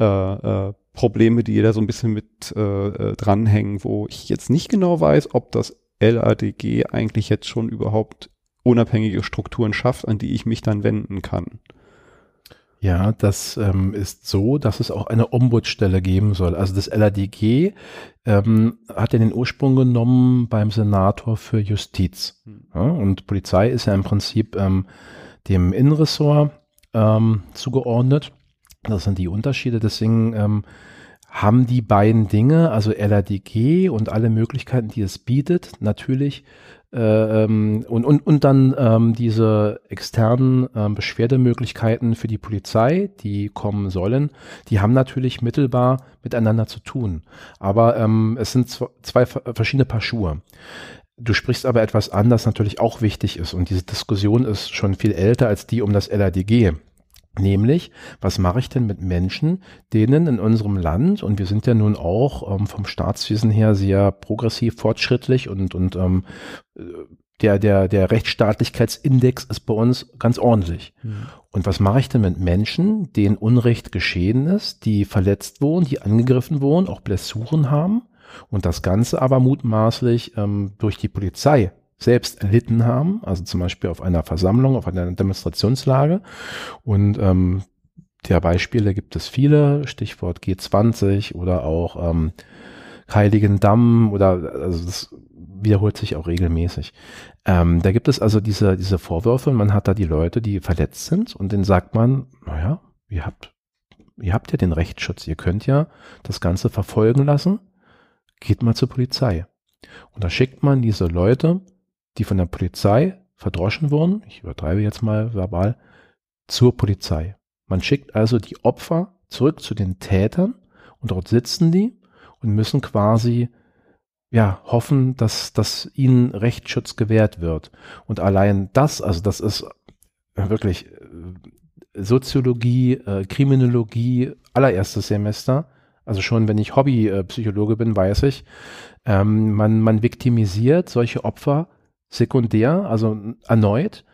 äh, äh, Probleme, die jeder so ein bisschen mit äh, äh dranhängen, wo ich jetzt nicht genau weiß, ob das LADG eigentlich jetzt schon überhaupt unabhängige Strukturen schafft, an die ich mich dann wenden kann. Ja, das ähm, ist so, dass es auch eine Ombudsstelle geben soll. Also das LADG ähm, hat ja den Ursprung genommen beim Senator für Justiz. Hm. Ja, und Polizei ist ja im Prinzip ähm, dem Innenressort ähm, zugeordnet. Das sind die Unterschiede. Deswegen ähm, haben die beiden Dinge, also LADG und alle Möglichkeiten, die es bietet, natürlich ähm, und, und, und dann ähm, diese externen ähm, Beschwerdemöglichkeiten für die Polizei, die kommen sollen, die haben natürlich mittelbar miteinander zu tun. Aber ähm, es sind zwei verschiedene Paar Schuhe. Du sprichst aber etwas an, das natürlich auch wichtig ist. Und diese Diskussion ist schon viel älter als die um das LADG. Nämlich, was mache ich denn mit Menschen, denen in unserem Land, und wir sind ja nun auch ähm, vom Staatswesen her sehr progressiv, fortschrittlich und, und ähm, der, der, der Rechtsstaatlichkeitsindex ist bei uns ganz ordentlich. Mhm. Und was mache ich denn mit Menschen, denen Unrecht geschehen ist, die verletzt wurden, die angegriffen wurden, auch Blessuren haben und das Ganze aber mutmaßlich ähm, durch die Polizei selbst erlitten haben, also zum Beispiel auf einer Versammlung, auf einer Demonstrationslage. Und ähm, der Beispiele gibt es viele, Stichwort G20 oder auch ähm, Heiligendamm oder also das wiederholt sich auch regelmäßig. Ähm, da gibt es also diese, diese Vorwürfe und man hat da die Leute, die verletzt sind und denen sagt man, naja, ihr habt, ihr habt ja den Rechtsschutz, ihr könnt ja das Ganze verfolgen lassen, geht mal zur Polizei. Und da schickt man diese Leute die von der Polizei verdroschen wurden, ich übertreibe jetzt mal verbal, zur Polizei. Man schickt also die Opfer zurück zu den Tätern und dort sitzen die und müssen quasi ja, hoffen, dass, dass ihnen Rechtsschutz gewährt wird. Und allein das, also das ist wirklich äh, Soziologie, äh, Kriminologie, allererstes Semester. Also schon, wenn ich Hobbypsychologe bin, weiß ich, ähm, man, man viktimisiert solche Opfer sekundär, also erneut.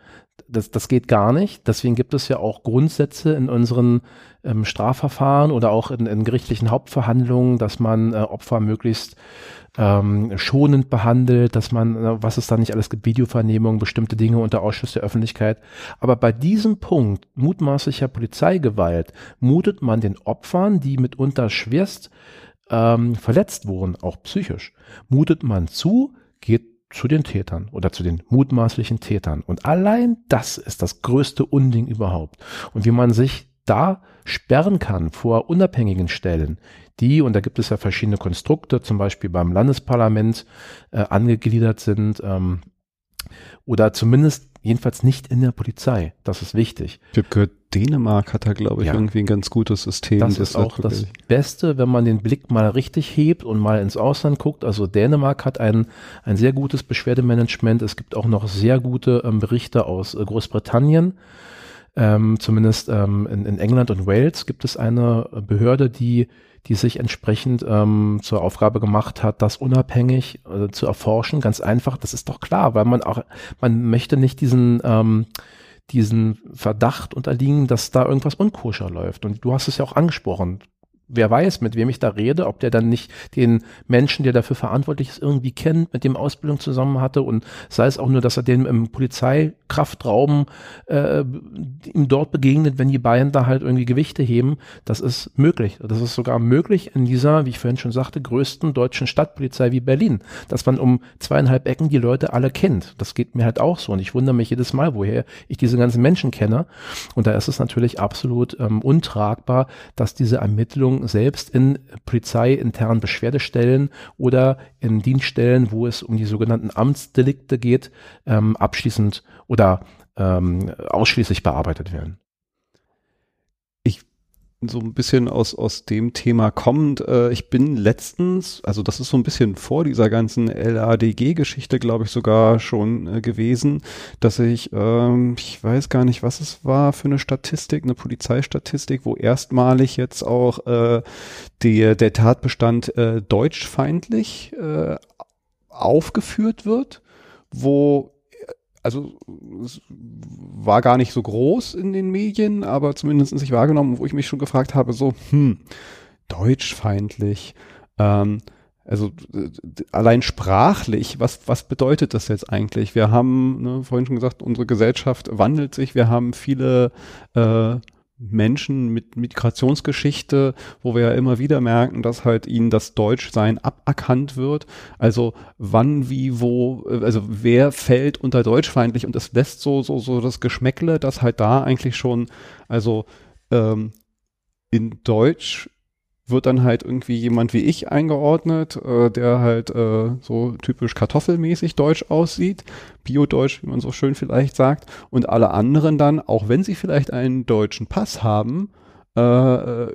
Das, das geht gar nicht. Deswegen gibt es ja auch Grundsätze in unseren ähm, Strafverfahren oder auch in, in gerichtlichen Hauptverhandlungen, dass man äh, Opfer möglichst ähm, schonend behandelt, dass man, äh, was es da nicht alles gibt, Videovernehmungen, bestimmte Dinge unter Ausschuss der Öffentlichkeit. Aber bei diesem Punkt mutmaßlicher Polizeigewalt mutet man den Opfern, die mitunter schwerst ähm, verletzt wurden, auch psychisch, mutet man zu, geht zu den Tätern oder zu den mutmaßlichen Tätern. Und allein das ist das größte Unding überhaupt. Und wie man sich da sperren kann vor unabhängigen Stellen, die, und da gibt es ja verschiedene Konstrukte, zum Beispiel beim Landesparlament äh, angegliedert sind, ähm, oder zumindest jedenfalls nicht in der Polizei. Das ist wichtig. Ich habe gehört, Dänemark hat da, glaube ich, ja. irgendwie ein ganz gutes System. Das, das ist auch das Beste, wenn man den Blick mal richtig hebt und mal ins Ausland guckt. Also Dänemark hat ein, ein sehr gutes Beschwerdemanagement. Es gibt auch noch sehr gute ähm, Berichte aus äh, Großbritannien. Ähm, zumindest ähm, in, in England und Wales gibt es eine Behörde, die die sich entsprechend ähm, zur Aufgabe gemacht hat, das unabhängig äh, zu erforschen. Ganz einfach, das ist doch klar, weil man auch, man möchte nicht diesen ähm, diesen Verdacht unterliegen, dass da irgendwas unkoscher läuft. Und du hast es ja auch angesprochen wer weiß, mit wem ich da rede, ob der dann nicht den Menschen, der dafür verantwortlich ist, irgendwie kennt, mit dem Ausbildung zusammen hatte und sei es auch nur, dass er dem im Polizeikraftraum äh, ihm dort begegnet, wenn die beiden da halt irgendwie Gewichte heben. Das ist möglich. Das ist sogar möglich in dieser, wie ich vorhin schon sagte, größten deutschen Stadtpolizei wie Berlin, dass man um zweieinhalb Ecken die Leute alle kennt. Das geht mir halt auch so und ich wundere mich jedes Mal, woher ich diese ganzen Menschen kenne. Und da ist es natürlich absolut ähm, untragbar, dass diese Ermittlungen selbst in polizeiinternen Beschwerdestellen oder in Dienststellen, wo es um die sogenannten Amtsdelikte geht, ähm, abschließend oder ähm, ausschließlich bearbeitet werden so ein bisschen aus, aus dem Thema kommend. Äh, ich bin letztens, also das ist so ein bisschen vor dieser ganzen LADG-Geschichte, glaube ich, sogar schon äh, gewesen, dass ich, ähm, ich weiß gar nicht, was es war für eine Statistik, eine Polizeistatistik, wo erstmalig jetzt auch äh, die, der Tatbestand äh, deutschfeindlich äh, aufgeführt wird, wo also es war gar nicht so groß in den Medien, aber zumindest ich wahrgenommen, wo ich mich schon gefragt habe, so, hm, deutschfeindlich. Ähm, also allein sprachlich, was, was bedeutet das jetzt eigentlich? Wir haben, ne, vorhin schon gesagt, unsere Gesellschaft wandelt sich, wir haben viele äh, Menschen mit Migrationsgeschichte, wo wir ja immer wieder merken, dass halt ihnen das Deutschsein aberkannt wird. Also wann, wie, wo, also wer fällt unter deutschfeindlich und es lässt so, so, so das Geschmäckle, dass halt da eigentlich schon, also ähm, in Deutsch wird dann halt irgendwie jemand wie ich eingeordnet, äh, der halt äh, so typisch kartoffelmäßig deutsch aussieht, biodeutsch, wie man so schön vielleicht sagt, und alle anderen dann, auch wenn sie vielleicht einen deutschen Pass haben, äh,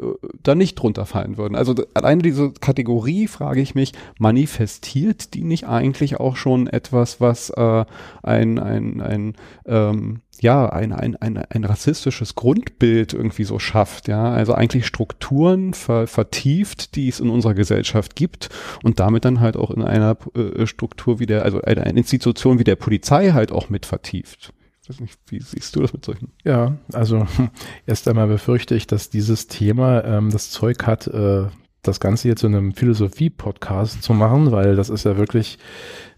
da nicht drunter fallen würden. Also alleine diese Kategorie, frage ich mich, manifestiert die nicht eigentlich auch schon etwas, was äh, ein, ein, ein ähm, ja, ein, ein, ein, ein rassistisches Grundbild irgendwie so schafft, ja, also eigentlich Strukturen ver, vertieft, die es in unserer Gesellschaft gibt und damit dann halt auch in einer äh, Struktur wie der, also eine Institution wie der Polizei halt auch mit vertieft. Ich weiß nicht, wie siehst du das mit solchen? Ja, also erst einmal befürchte ich, dass dieses Thema ähm, das Zeug hat, äh, das Ganze jetzt in einem Philosophie-Podcast zu machen, weil das ist ja wirklich,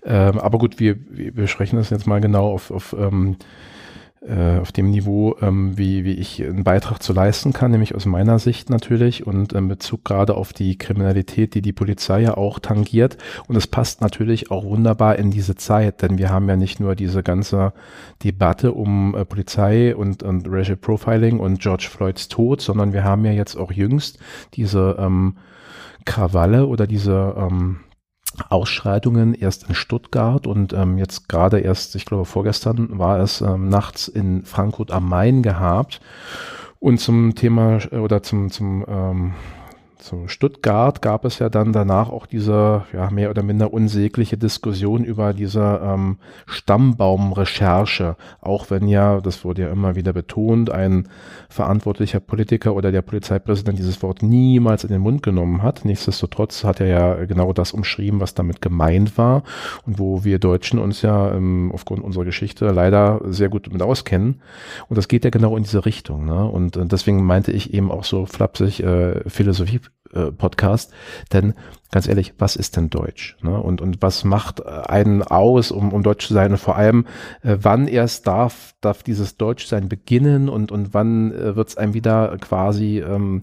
ähm, aber gut, wir, wir besprechen das jetzt mal genau auf, auf ähm, äh, auf dem Niveau, ähm, wie, wie ich einen Beitrag zu leisten kann, nämlich aus meiner Sicht natürlich und in Bezug gerade auf die Kriminalität, die die Polizei ja auch tangiert. Und es passt natürlich auch wunderbar in diese Zeit, denn wir haben ja nicht nur diese ganze Debatte um äh, Polizei und, und Racial Profiling und George Floyds Tod, sondern wir haben ja jetzt auch jüngst diese ähm, Krawalle oder diese ähm, Ausschreitungen erst in Stuttgart und ähm, jetzt gerade erst, ich glaube vorgestern war es ähm, nachts in Frankfurt am Main gehabt. Und zum Thema äh, oder zum, zum ähm, zu Stuttgart gab es ja dann danach auch diese ja, mehr oder minder unsägliche Diskussion über diese ähm, Stammbaumrecherche, auch wenn ja, das wurde ja immer wieder betont, ein verantwortlicher Politiker oder der Polizeipräsident dieses Wort niemals in den Mund genommen hat. Nichtsdestotrotz hat er ja genau das umschrieben, was damit gemeint war und wo wir Deutschen uns ja ähm, aufgrund unserer Geschichte leider sehr gut mit auskennen. Und das geht ja genau in diese Richtung. Ne? Und äh, deswegen meinte ich eben auch so flapsig äh, Philosophie äh, Podcast. Denn ganz ehrlich, was ist denn Deutsch? Ne? Und, und was macht äh, einen aus, um, um Deutsch zu sein? Und vor allem, äh, wann erst darf, darf dieses Deutschsein beginnen und, und wann äh, wird es einem wieder quasi ähm,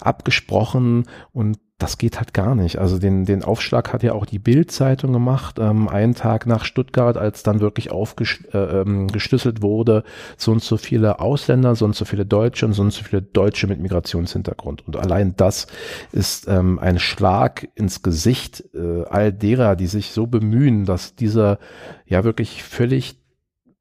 abgesprochen und das geht halt gar nicht. Also den, den Aufschlag hat ja auch die Bild-Zeitung gemacht, ähm, einen Tag nach Stuttgart, als dann wirklich aufgeschlüsselt äh, ähm, wurde, so und so viele Ausländer, so und so viele Deutsche und so und so viele Deutsche mit Migrationshintergrund. Und allein das ist ähm, ein Schlag ins Gesicht äh, all derer, die sich so bemühen, dass dieser ja wirklich völlig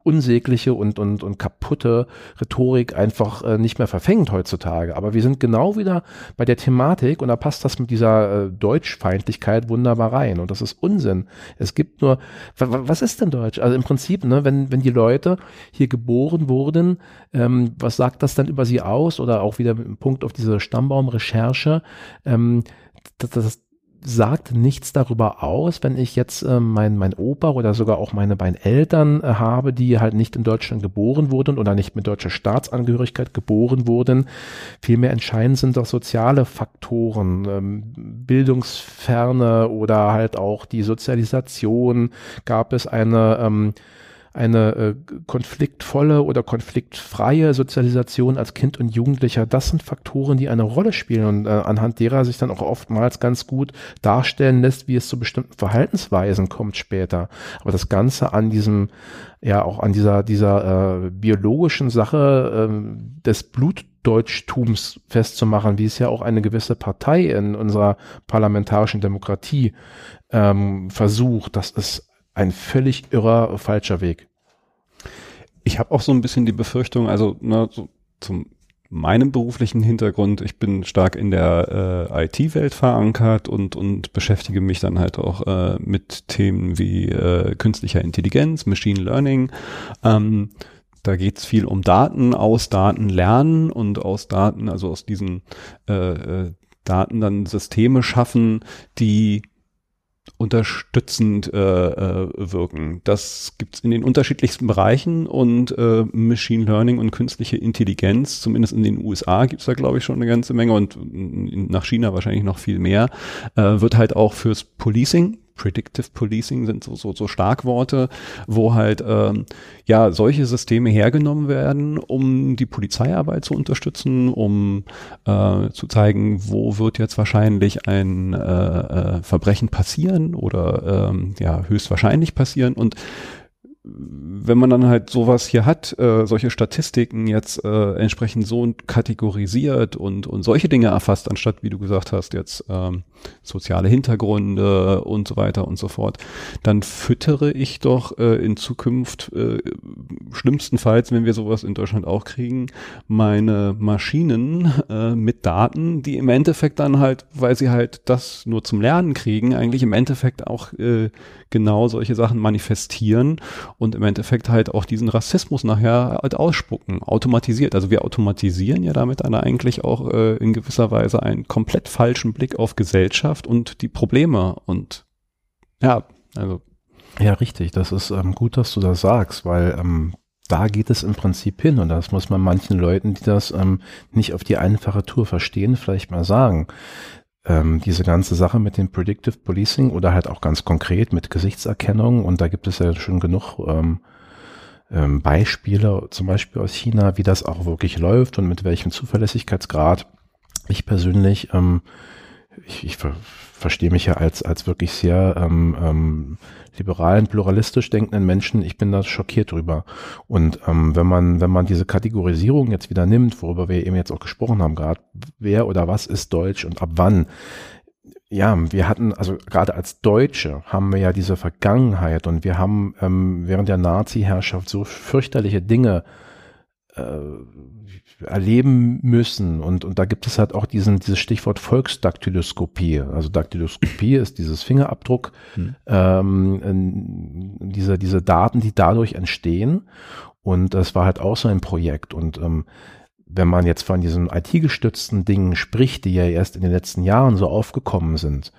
unsägliche und, und, und kaputte Rhetorik einfach äh, nicht mehr verfängt heutzutage. Aber wir sind genau wieder bei der Thematik und da passt das mit dieser äh, Deutschfeindlichkeit wunderbar rein. Und das ist Unsinn. Es gibt nur, was ist denn Deutsch? Also im Prinzip, ne, wenn, wenn die Leute hier geboren wurden, ähm, was sagt das dann über sie aus? Oder auch wieder mit dem Punkt auf diese Stammbaumrecherche, ähm, das, das, sagt nichts darüber aus, wenn ich jetzt äh, mein, mein Opa oder sogar auch meine beiden Eltern äh, habe, die halt nicht in Deutschland geboren wurden oder nicht mit deutscher Staatsangehörigkeit geboren wurden. Vielmehr entscheidend sind doch soziale Faktoren, ähm, Bildungsferne oder halt auch die Sozialisation. Gab es eine ähm, eine äh, konfliktvolle oder konfliktfreie Sozialisation als Kind und Jugendlicher, das sind Faktoren, die eine Rolle spielen und äh, anhand derer sich dann auch oftmals ganz gut darstellen lässt, wie es zu bestimmten Verhaltensweisen kommt später. Aber das Ganze an diesem, ja auch an dieser, dieser äh, biologischen Sache äh, des Blutdeutchtums festzumachen, wie es ja auch eine gewisse Partei in unserer parlamentarischen Demokratie ähm, versucht, das ist ein völlig irrer, falscher Weg. Ich habe auch so ein bisschen die Befürchtung, also ne, so zum meinem beruflichen Hintergrund, ich bin stark in der äh, IT-Welt verankert und, und beschäftige mich dann halt auch äh, mit Themen wie äh, künstlicher Intelligenz, Machine Learning. Ähm, da geht's viel um Daten, aus Daten lernen und aus Daten, also aus diesen äh, äh, Daten dann Systeme schaffen, die unterstützend äh, äh, wirken. Das gibt's in den unterschiedlichsten Bereichen und äh, Machine Learning und künstliche Intelligenz, zumindest in den USA gibt's da, glaube ich, schon eine ganze Menge und nach China wahrscheinlich noch viel mehr, äh, wird halt auch fürs Policing Predictive Policing sind so, so, so Starkworte, wo halt ähm, ja solche Systeme hergenommen werden, um die Polizeiarbeit zu unterstützen, um äh, zu zeigen, wo wird jetzt wahrscheinlich ein äh, äh, Verbrechen passieren oder ähm, ja höchstwahrscheinlich passieren. Und wenn man dann halt sowas hier hat, äh, solche Statistiken jetzt äh, entsprechend so kategorisiert und, und solche Dinge erfasst, anstatt, wie du gesagt hast, jetzt ähm, soziale Hintergründe und so weiter und so fort, dann füttere ich doch äh, in Zukunft äh, schlimmstenfalls, wenn wir sowas in Deutschland auch kriegen, meine Maschinen äh, mit Daten, die im Endeffekt dann halt, weil sie halt das nur zum Lernen kriegen, eigentlich im Endeffekt auch äh, genau solche Sachen manifestieren und im Endeffekt halt auch diesen Rassismus nachher halt ausspucken, automatisiert. Also wir automatisieren ja damit dann eigentlich auch äh, in gewisser Weise einen komplett falschen Blick auf Gesellschaft und die Probleme und ja, also. Ja, richtig. Das ist ähm, gut, dass du das sagst, weil ähm, da geht es im Prinzip hin und das muss man manchen Leuten, die das ähm, nicht auf die einfache Tour verstehen, vielleicht mal sagen ähm, diese ganze Sache mit dem Predictive Policing oder halt auch ganz konkret mit Gesichtserkennung und da gibt es ja schon genug ähm, ähm, Beispiele, zum Beispiel aus China, wie das auch wirklich läuft und mit welchem Zuverlässigkeitsgrad. Ich persönlich ähm, ich, ich verstehe mich ja als, als wirklich sehr ähm, ähm, liberalen, pluralistisch denkenden Menschen. Ich bin da schockiert drüber. Und ähm, wenn man, wenn man diese Kategorisierung jetzt wieder nimmt, worüber wir eben jetzt auch gesprochen haben, gerade wer oder was ist Deutsch und ab wann, ja, wir hatten, also gerade als Deutsche haben wir ja diese Vergangenheit und wir haben ähm, während der Nazi-Herrschaft so fürchterliche Dinge äh, erleben müssen. Und, und da gibt es halt auch diesen, dieses Stichwort Volksdaktyloskopie. Also Daktyloskopie ist dieses Fingerabdruck, hm. ähm, diese, diese Daten, die dadurch entstehen. Und das war halt auch so ein Projekt. Und ähm, wenn man jetzt von diesen IT-gestützten Dingen spricht, die ja erst in den letzten Jahren so aufgekommen sind,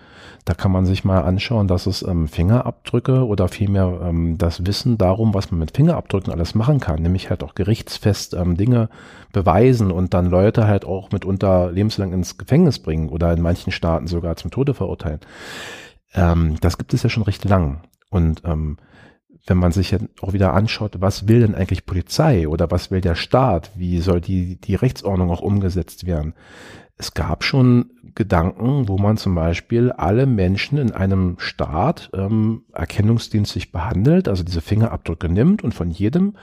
da kann man sich mal anschauen, dass es ähm, Fingerabdrücke oder vielmehr ähm, das Wissen darum, was man mit Fingerabdrücken alles machen kann, nämlich halt auch gerichtsfest ähm, Dinge beweisen und dann Leute halt auch mitunter lebenslang ins Gefängnis bringen oder in manchen Staaten sogar zum Tode verurteilen. Ähm, das gibt es ja schon recht lang. Und ähm, wenn man sich ja auch wieder anschaut, was will denn eigentlich Polizei oder was will der Staat? Wie soll die, die Rechtsordnung auch umgesetzt werden? Es gab schon Gedanken, wo man zum Beispiel alle Menschen in einem Staat ähm, erkennungsdienstlich behandelt, also diese Fingerabdrücke nimmt und von jedem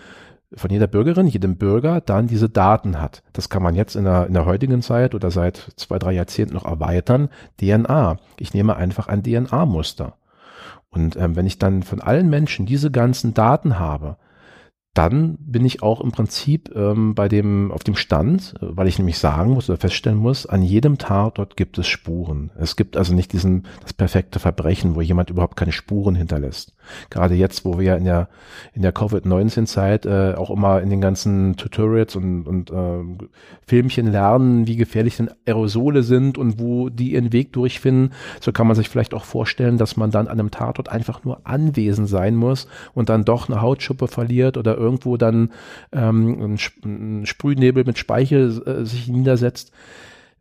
von jeder Bürgerin, jedem Bürger dann diese Daten hat. Das kann man jetzt in der, in der heutigen Zeit oder seit zwei, drei Jahrzehnten noch erweitern. DNA. Ich nehme einfach ein DNA-Muster. Und ähm, wenn ich dann von allen Menschen diese ganzen Daten habe, dann bin ich auch im Prinzip ähm, bei dem, auf dem Stand, äh, weil ich nämlich sagen muss oder feststellen muss, an jedem Tatort gibt es Spuren. Es gibt also nicht diesen, das perfekte Verbrechen, wo jemand überhaupt keine Spuren hinterlässt. Gerade jetzt, wo wir ja in der, in der Covid-19-Zeit äh, auch immer in den ganzen Tutorials und, und äh, Filmchen lernen, wie gefährlich denn Aerosole sind und wo die ihren Weg durchfinden, so kann man sich vielleicht auch vorstellen, dass man dann an einem Tatort einfach nur anwesend sein muss und dann doch eine Hautschuppe verliert oder irgendwo dann ähm, ein, Sprühnebel mit Speichel äh, sich niedersetzt.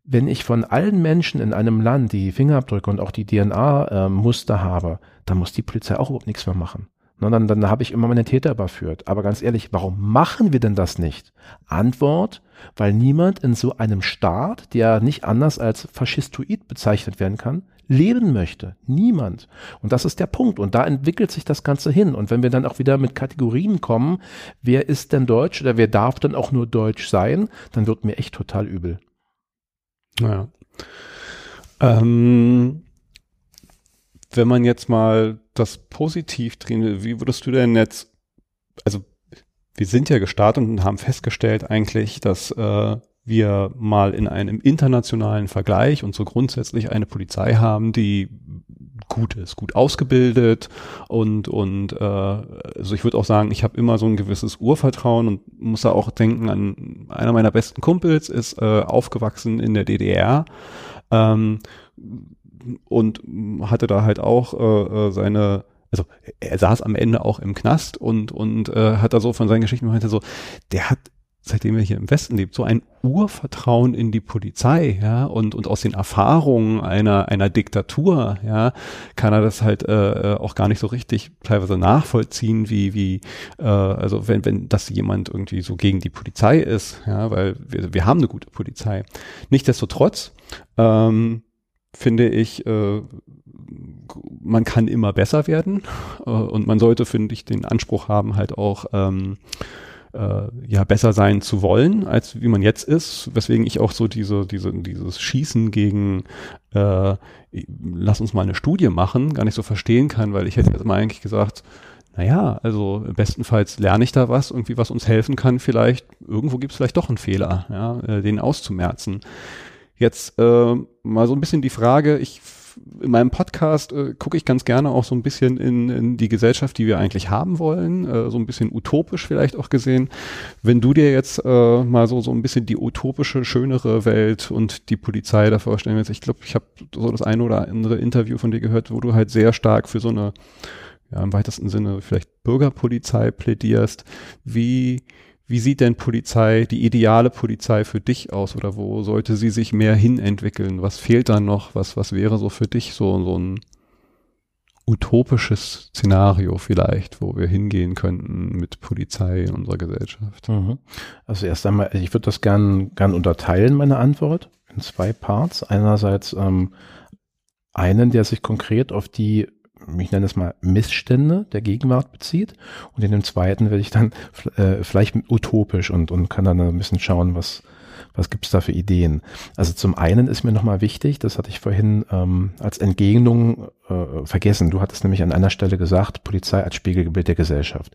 Wenn ich von allen Menschen in einem Land die Fingerabdrücke und auch die DNA-Muster äh, habe, dann muss die Polizei auch überhaupt nichts mehr machen. Na, dann, dann habe ich immer meine Täter überführt. Aber ganz ehrlich, warum machen wir denn das nicht? Antwort, weil niemand in so einem Staat, der nicht anders als faschistoid bezeichnet werden kann, leben möchte. Niemand. Und das ist der Punkt. Und da entwickelt sich das Ganze hin. Und wenn wir dann auch wieder mit Kategorien kommen, wer ist denn Deutsch oder wer darf denn auch nur Deutsch sein, dann wird mir echt total übel. Naja. Ähm, wenn man jetzt mal das positiv drehen will, wie würdest du denn jetzt, also wir sind ja gestartet und haben festgestellt eigentlich, dass äh, wir mal in einem internationalen Vergleich und so grundsätzlich eine Polizei haben, die gut ist, gut ausgebildet und und äh, also ich würde auch sagen, ich habe immer so ein gewisses Urvertrauen und muss da auch denken an einer meiner besten Kumpels ist äh, aufgewachsen in der DDR ähm, und hatte da halt auch äh, äh seine also er saß am Ende auch im Knast und und äh, hat da so von seinen Geschichten meinte so, der hat seitdem er hier im Westen lebt, so ein Urvertrauen in die Polizei, ja, und, und aus den Erfahrungen einer, einer Diktatur, ja, kann er das halt äh, auch gar nicht so richtig teilweise nachvollziehen, wie, wie, äh, also wenn, wenn das jemand irgendwie so gegen die Polizei ist, ja, weil wir, wir haben eine gute Polizei. Nichtsdestotrotz, ähm, finde ich, äh, man kann immer besser werden äh, und man sollte, finde ich, den Anspruch haben, halt auch ähm, äh, ja besser sein zu wollen, als wie man jetzt ist, weswegen ich auch so diese, diese, dieses Schießen gegen äh, lass uns mal eine Studie machen, gar nicht so verstehen kann, weil ich hätte jetzt mal eigentlich gesagt, naja, also bestenfalls lerne ich da was, irgendwie was uns helfen kann, vielleicht, irgendwo gibt es vielleicht doch einen Fehler, ja, äh, den auszumerzen. Jetzt äh, mal so ein bisschen die Frage, ich in meinem Podcast äh, gucke ich ganz gerne auch so ein bisschen in, in die Gesellschaft, die wir eigentlich haben wollen, äh, so ein bisschen utopisch vielleicht auch gesehen. Wenn du dir jetzt äh, mal so so ein bisschen die utopische, schönere Welt und die Polizei da vorstellen willst, ich glaube, ich habe so das eine oder andere Interview von dir gehört, wo du halt sehr stark für so eine ja, im weitesten Sinne vielleicht Bürgerpolizei plädierst. Wie wie sieht denn Polizei, die ideale Polizei für dich aus oder wo sollte sie sich mehr hin entwickeln? Was fehlt da noch? Was, was wäre so für dich so, so ein utopisches Szenario vielleicht, wo wir hingehen könnten mit Polizei in unserer Gesellschaft? Mhm. Also erst einmal, ich würde das gern, gern unterteilen, meine Antwort, in zwei Parts. Einerseits ähm, einen, der sich konkret auf die ich nenne es mal Missstände der Gegenwart bezieht. Und in dem zweiten werde ich dann äh, vielleicht utopisch und, und kann dann ein bisschen schauen, was, Was gibt's da für Ideen? Also zum einen ist mir nochmal wichtig, das hatte ich vorhin ähm, als Entgegnung äh, vergessen. Du hattest nämlich an einer Stelle gesagt, Polizei als Spiegelbild der Gesellschaft.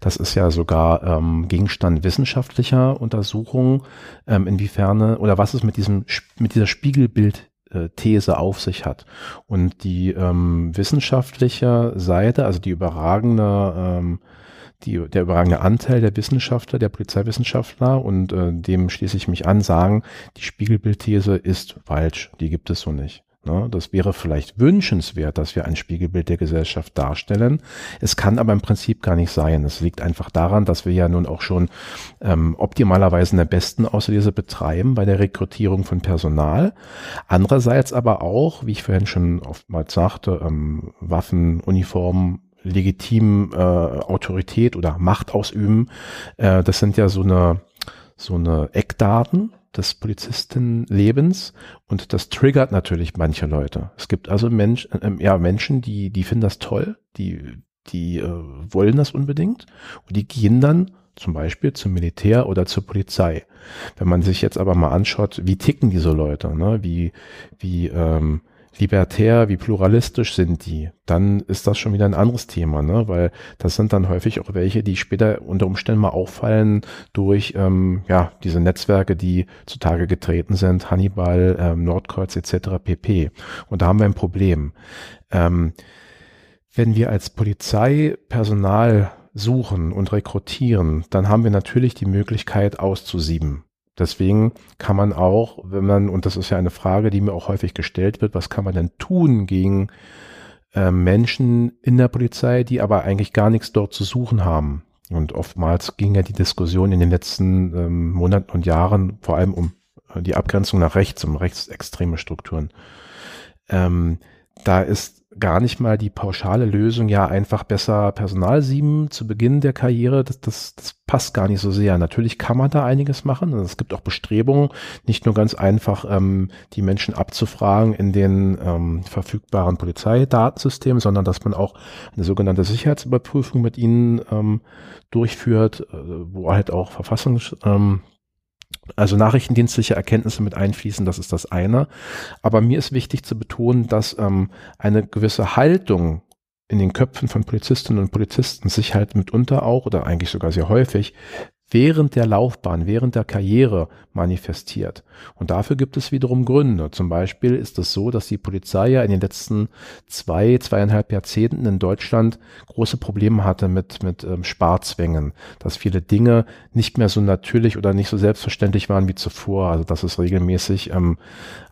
Das ist ja sogar ähm, Gegenstand wissenschaftlicher Untersuchungen, ähm, inwiefern oder was es mit diesem mit dieser Spiegelbild These auf sich hat. Und die ähm, wissenschaftliche Seite, also die überragende ähm, die, der überragende Anteil der Wissenschaftler, der Polizeiwissenschaftler und äh, dem schließe ich mich an, sagen, die Spiegelbildthese ist falsch, die gibt es so nicht. Ne? Das wäre vielleicht wünschenswert, dass wir ein Spiegelbild der Gesellschaft darstellen. Es kann aber im Prinzip gar nicht sein. Es liegt einfach daran, dass wir ja nun auch schon ähm, optimalerweise eine besten Auslese betreiben bei der Rekrutierung von Personal. Andererseits aber auch, wie ich vorhin schon oftmals sagte, ähm, Waffen, Uniformen, legitim äh, Autorität oder Macht ausüben. Äh, das sind ja so eine, so eine Eckdaten des Polizistenlebens und das triggert natürlich manche Leute. Es gibt also Mensch, äh, ja, Menschen, die, die finden das toll, die, die äh, wollen das unbedingt und die gehen dann zum Beispiel zum Militär oder zur Polizei. Wenn man sich jetzt aber mal anschaut, wie ticken diese Leute, ne? wie, wie ähm, libertär, wie pluralistisch sind die, dann ist das schon wieder ein anderes Thema, ne? weil das sind dann häufig auch welche, die später unter Umständen mal auffallen durch ähm, ja diese Netzwerke, die zutage getreten sind, Hannibal, ähm, Nordkreuz etc. pp. Und da haben wir ein Problem. Ähm, wenn wir als Polizei Personal suchen und rekrutieren, dann haben wir natürlich die Möglichkeit auszusieben. Deswegen kann man auch, wenn man, und das ist ja eine Frage, die mir auch häufig gestellt wird, was kann man denn tun gegen äh, Menschen in der Polizei, die aber eigentlich gar nichts dort zu suchen haben? Und oftmals ging ja die Diskussion in den letzten ähm, Monaten und Jahren vor allem um äh, die Abgrenzung nach rechts, um rechtsextreme Strukturen. Ähm, da ist gar nicht mal die pauschale Lösung, ja, einfach besser Personal sieben zu Beginn der Karriere, das, das, das passt gar nicht so sehr. Natürlich kann man da einiges machen. Es gibt auch Bestrebungen, nicht nur ganz einfach ähm, die Menschen abzufragen in den ähm, verfügbaren Polizeidatensystemen, sondern dass man auch eine sogenannte Sicherheitsüberprüfung mit ihnen ähm, durchführt, äh, wo halt auch Verfassungs ähm, also nachrichtendienstliche Erkenntnisse mit einfließen, das ist das eine. Aber mir ist wichtig zu betonen, dass ähm, eine gewisse Haltung in den Köpfen von Polizistinnen und Polizisten sich halt mitunter auch oder eigentlich sogar sehr häufig während der Laufbahn, während der Karriere manifestiert. Und dafür gibt es wiederum Gründe. Zum Beispiel ist es so, dass die Polizei ja in den letzten zwei, zweieinhalb Jahrzehnten in Deutschland große Probleme hatte mit, mit ähm, Sparzwängen, dass viele Dinge nicht mehr so natürlich oder nicht so selbstverständlich waren wie zuvor. Also dass es regelmäßig ähm,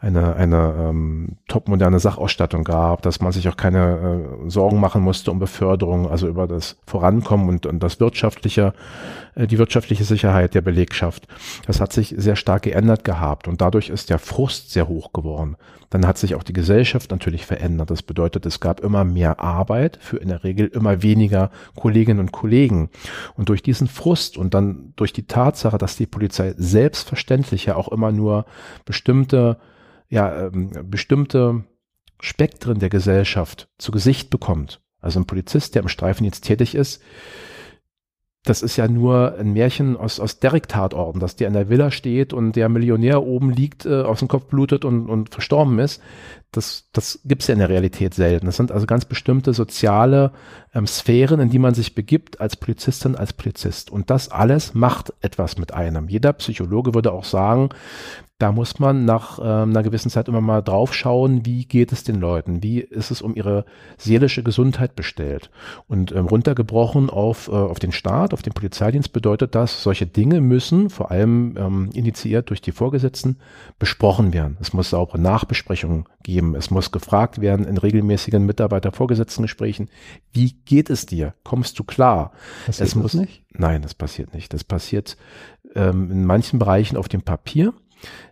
eine, eine ähm, topmoderne Sachausstattung gab, dass man sich auch keine äh, Sorgen machen musste um Beförderung, also über das Vorankommen und, und das wirtschaftliche, äh, die wirtschaftliche Sicherheit der Belegschaft. Das hat sich sehr stark geändert gehabt und dadurch ist der Frust sehr hoch geworden. Dann hat sich auch die Gesellschaft natürlich verändert. Das bedeutet, es gab immer mehr Arbeit für in der Regel immer weniger Kolleginnen und Kollegen. Und durch diesen Frust und dann durch die Tatsache, dass die Polizei selbstverständlich ja auch immer nur bestimmte ja, ähm, bestimmte Spektren der Gesellschaft zu Gesicht bekommt. Also ein Polizist, der im Streifendienst tätig ist, das ist ja nur ein Märchen aus, aus Derek-Tatorten, dass der in der Villa steht und der Millionär oben liegt, äh, aus dem Kopf blutet und, und verstorben ist. Das, das gibt's ja in der Realität selten. Das sind also ganz bestimmte soziale ähm, Sphären, in die man sich begibt als Polizistin, als Polizist. Und das alles macht etwas mit einem. Jeder Psychologe würde auch sagen, da muss man nach äh, einer gewissen Zeit immer mal drauf schauen, wie geht es den Leuten, wie ist es um ihre seelische Gesundheit bestellt. Und ähm, runtergebrochen auf, äh, auf den Staat, auf den Polizeidienst bedeutet das, solche Dinge müssen, vor allem ähm, initiiert durch die Vorgesetzten, besprochen werden. Es muss saubere Nachbesprechungen geben. Es muss gefragt werden in regelmäßigen Mitarbeiter-Vorgesetzten-Gesprächen, wie geht es dir? Kommst du klar? Passiert es muss nicht? Nein, das passiert nicht. Das passiert ähm, in manchen Bereichen auf dem Papier.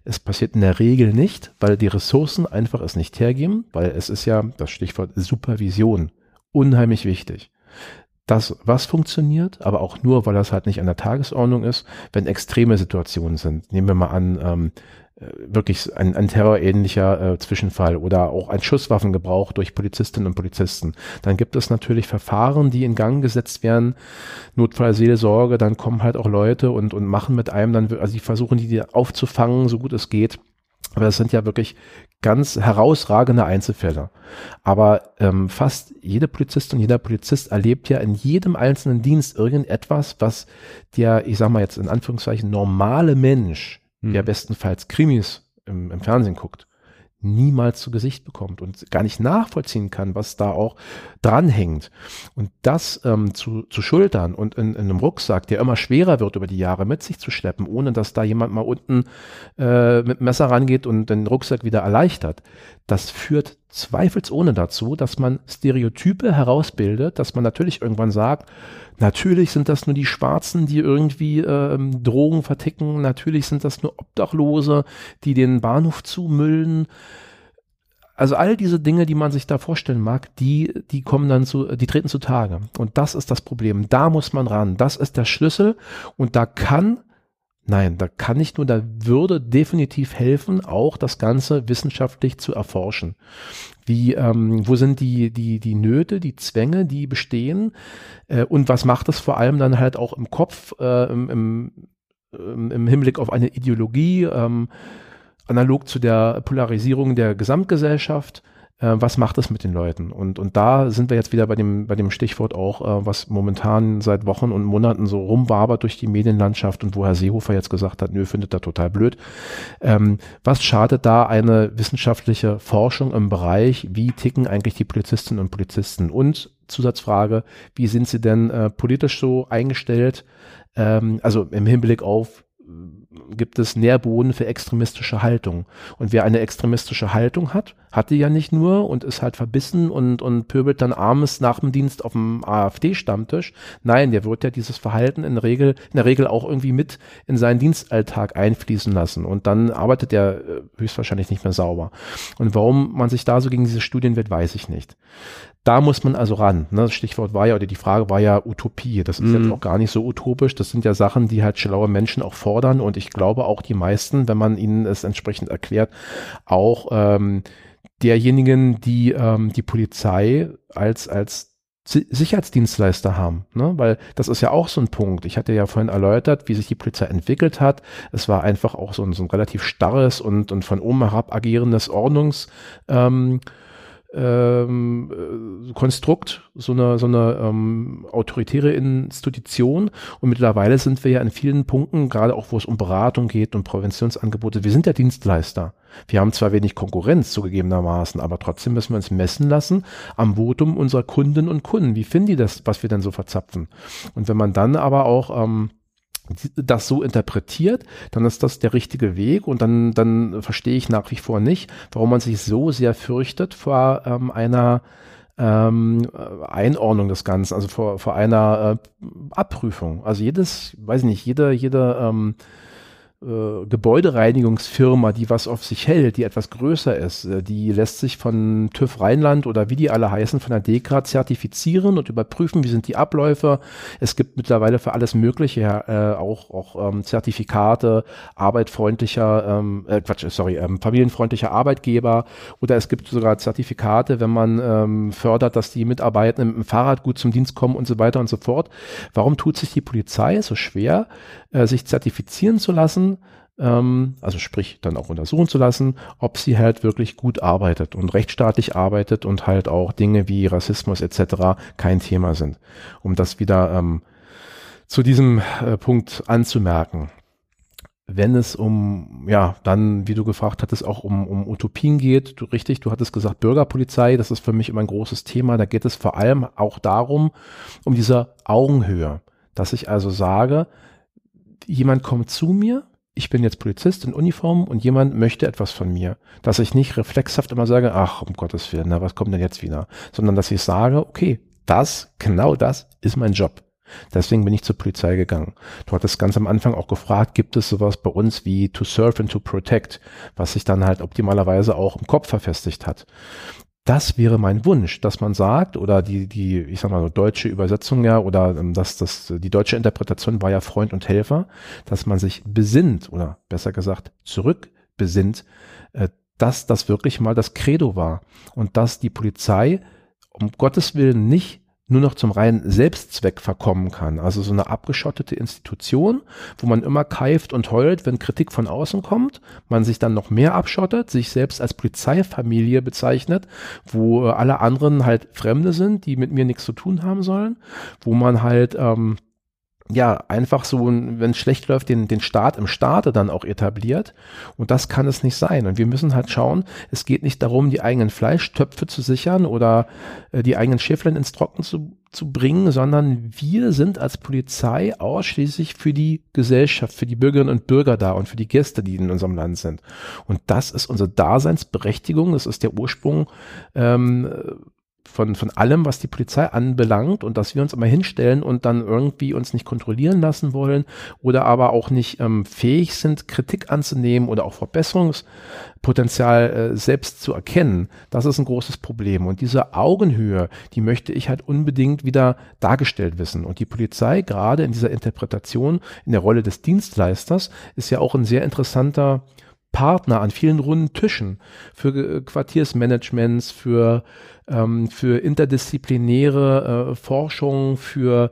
Es passiert in der Regel nicht, weil die Ressourcen einfach es nicht hergeben, weil es ist ja das Stichwort Supervision unheimlich wichtig. Das, was funktioniert, aber auch nur, weil das halt nicht an der Tagesordnung ist, wenn extreme Situationen sind. Nehmen wir mal an, ähm, wirklich ein, ein terrorähnlicher äh, Zwischenfall oder auch ein Schusswaffengebrauch durch Polizistinnen und Polizisten. Dann gibt es natürlich Verfahren, die in Gang gesetzt werden, Notfallseelsorge, dann kommen halt auch Leute und, und machen mit einem dann, also die versuchen die aufzufangen, so gut es geht. Aber das sind ja wirklich ganz herausragende Einzelfälle. Aber ähm, fast jede Polizistin und jeder Polizist erlebt ja in jedem einzelnen Dienst irgendetwas, was der, ich sag mal jetzt in Anführungszeichen, normale Mensch, hm. der bestenfalls Krimis im, im Fernsehen guckt, niemals zu Gesicht bekommt und gar nicht nachvollziehen kann, was da auch dranhängt. Und das ähm, zu, zu schultern und in, in, einem Rucksack, der immer schwerer wird über die Jahre, mit sich zu schleppen, ohne dass da jemand mal unten äh, mit Messer rangeht und den Rucksack wieder erleichtert, das führt zweifelsohne dazu, dass man Stereotype herausbildet, dass man natürlich irgendwann sagt, natürlich sind das nur die Schwarzen, die irgendwie ähm, Drogen verticken, natürlich sind das nur Obdachlose, die den Bahnhof zumüllen. Also all diese Dinge, die man sich da vorstellen mag, die, die kommen dann zu, die treten zutage. Und das ist das Problem. Da muss man ran. Das ist der Schlüssel. Und da kann Nein, da kann nicht nur, da würde definitiv helfen, auch das Ganze wissenschaftlich zu erforschen. Wie, ähm, wo sind die, die, die Nöte, die Zwänge, die bestehen? Äh, und was macht es vor allem dann halt auch im Kopf, äh, im, im, im Hinblick auf eine Ideologie, ähm, analog zu der Polarisierung der Gesamtgesellschaft? Äh, was macht es mit den Leuten? Und, und da sind wir jetzt wieder bei dem, bei dem Stichwort auch, äh, was momentan seit Wochen und Monaten so rumwabert durch die Medienlandschaft und wo Herr Seehofer jetzt gesagt hat, nö, findet er total blöd. Ähm, was schadet da eine wissenschaftliche Forschung im Bereich, wie ticken eigentlich die Polizistinnen und Polizisten? Und Zusatzfrage, wie sind sie denn äh, politisch so eingestellt? Ähm, also im Hinblick auf gibt es Nährboden für extremistische Haltung. Und wer eine extremistische Haltung hat, hat die ja nicht nur und ist halt verbissen und, und pöbelt dann abends nach dem Dienst auf dem AfD-Stammtisch. Nein, der wird ja dieses Verhalten in der Regel, in der Regel auch irgendwie mit in seinen Dienstalltag einfließen lassen. Und dann arbeitet er äh, höchstwahrscheinlich nicht mehr sauber. Und warum man sich da so gegen diese Studien wird, weiß ich nicht. Da muss man also ran. Ne? Das Stichwort war ja, oder die Frage war ja Utopie. Das ist mm. jetzt mhm. auch gar nicht so utopisch. Das sind ja Sachen, die halt schlaue Menschen auch fordern. Und ich glaube auch die meisten, wenn man ihnen es entsprechend erklärt, auch ähm, derjenigen, die ähm, die Polizei als, als Sicherheitsdienstleister haben, ne? weil das ist ja auch so ein Punkt. Ich hatte ja vorhin erläutert, wie sich die Polizei entwickelt hat. Es war einfach auch so ein, so ein relativ starres und, und von oben herab agierendes Ordnungs, ähm, ähm, äh, Konstrukt, so eine, so eine ähm, autoritäre Institution. Und mittlerweile sind wir ja in vielen Punkten, gerade auch wo es um Beratung geht und Präventionsangebote, wir sind ja Dienstleister. Wir haben zwar wenig Konkurrenz zugegebenermaßen, aber trotzdem müssen wir uns messen lassen am Votum unserer Kunden und Kunden. Wie finden die das, was wir denn so verzapfen? Und wenn man dann aber auch ähm, das so interpretiert, dann ist das der richtige Weg und dann, dann verstehe ich nach wie vor nicht, warum man sich so sehr fürchtet vor ähm, einer ähm, Einordnung des Ganzen, also vor, vor einer äh, Abprüfung. Also jedes, weiß ich nicht, jede, jede ähm, äh, Gebäudereinigungsfirma, die was auf sich hält, die etwas größer ist, äh, die lässt sich von TÜV Rheinland oder wie die alle heißen, von der DEKRA zertifizieren und überprüfen, wie sind die Abläufe. Es gibt mittlerweile für alles Mögliche äh, auch, auch ähm, Zertifikate, arbeitfreundlicher, ähm, äh, Quatsch, sorry, ähm, familienfreundlicher Arbeitgeber oder es gibt sogar Zertifikate, wenn man ähm, fördert, dass die Mitarbeiter mit dem Fahrrad gut zum Dienst kommen und so weiter und so fort. Warum tut sich die Polizei so schwer, äh, sich zertifizieren zu lassen, ähm, also sprich dann auch untersuchen zu lassen, ob sie halt wirklich gut arbeitet und rechtsstaatlich arbeitet und halt auch Dinge wie Rassismus etc. kein Thema sind. Um das wieder ähm, zu diesem äh, Punkt anzumerken. Wenn es um, ja, dann, wie du gefragt hattest, auch um, um Utopien geht, du richtig, du hattest gesagt Bürgerpolizei, das ist für mich immer ein großes Thema. Da geht es vor allem auch darum, um diese Augenhöhe, dass ich also sage, jemand kommt zu mir, ich bin jetzt Polizist in Uniform und jemand möchte etwas von mir, dass ich nicht reflexhaft immer sage, ach, um Gottes Willen, na, was kommt denn jetzt wieder? Sondern dass ich sage, okay, das, genau das ist mein Job. Deswegen bin ich zur Polizei gegangen. Du hattest ganz am Anfang auch gefragt, gibt es sowas bei uns wie to serve and to protect, was sich dann halt optimalerweise auch im Kopf verfestigt hat das wäre mein Wunsch, dass man sagt, oder die, die, ich sag mal, deutsche Übersetzung ja, oder ähm, dass das, die deutsche Interpretation war ja Freund und Helfer, dass man sich besinnt, oder besser gesagt, zurück besinnt, äh, dass das wirklich mal das Credo war und dass die Polizei um Gottes Willen nicht nur noch zum reinen Selbstzweck verkommen kann. Also so eine abgeschottete Institution, wo man immer keift und heult, wenn Kritik von außen kommt, man sich dann noch mehr abschottet, sich selbst als Polizeifamilie bezeichnet, wo alle anderen halt Fremde sind, die mit mir nichts zu tun haben sollen, wo man halt ähm, ja, einfach so, wenn es schlecht läuft, den, den Staat im Staate dann auch etabliert. Und das kann es nicht sein. Und wir müssen halt schauen, es geht nicht darum, die eigenen Fleischtöpfe zu sichern oder äh, die eigenen Schäflein ins Trocken zu, zu bringen, sondern wir sind als Polizei ausschließlich für die Gesellschaft, für die Bürgerinnen und Bürger da und für die Gäste, die in unserem Land sind. Und das ist unsere Daseinsberechtigung, das ist der Ursprung ähm, von, von allem, was die Polizei anbelangt und dass wir uns immer hinstellen und dann irgendwie uns nicht kontrollieren lassen wollen oder aber auch nicht ähm, fähig sind, Kritik anzunehmen oder auch Verbesserungspotenzial äh, selbst zu erkennen, das ist ein großes Problem. Und diese Augenhöhe, die möchte ich halt unbedingt wieder dargestellt wissen. Und die Polizei, gerade in dieser Interpretation, in der Rolle des Dienstleisters, ist ja auch ein sehr interessanter Partner an vielen runden Tischen für Quartiersmanagements, für, ähm, für interdisziplinäre äh, Forschung, für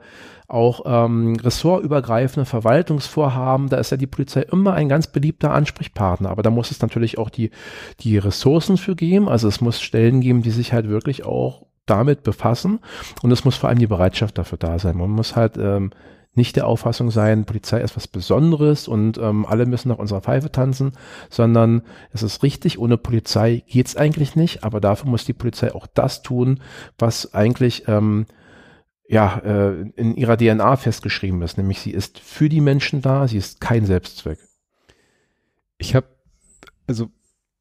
auch ähm, ressortübergreifende Verwaltungsvorhaben. Da ist ja die Polizei immer ein ganz beliebter Ansprechpartner. Aber da muss es natürlich auch die, die Ressourcen für geben. Also es muss Stellen geben, die sich halt wirklich auch damit befassen. Und es muss vor allem die Bereitschaft dafür da sein. Man muss halt ähm, nicht der Auffassung sein, Polizei ist was Besonderes und ähm, alle müssen nach unserer Pfeife tanzen, sondern es ist richtig, ohne Polizei geht's eigentlich nicht, aber dafür muss die Polizei auch das tun, was eigentlich ähm, ja, äh, in ihrer DNA festgeschrieben ist, nämlich sie ist für die Menschen da, sie ist kein Selbstzweck. Ich habe, also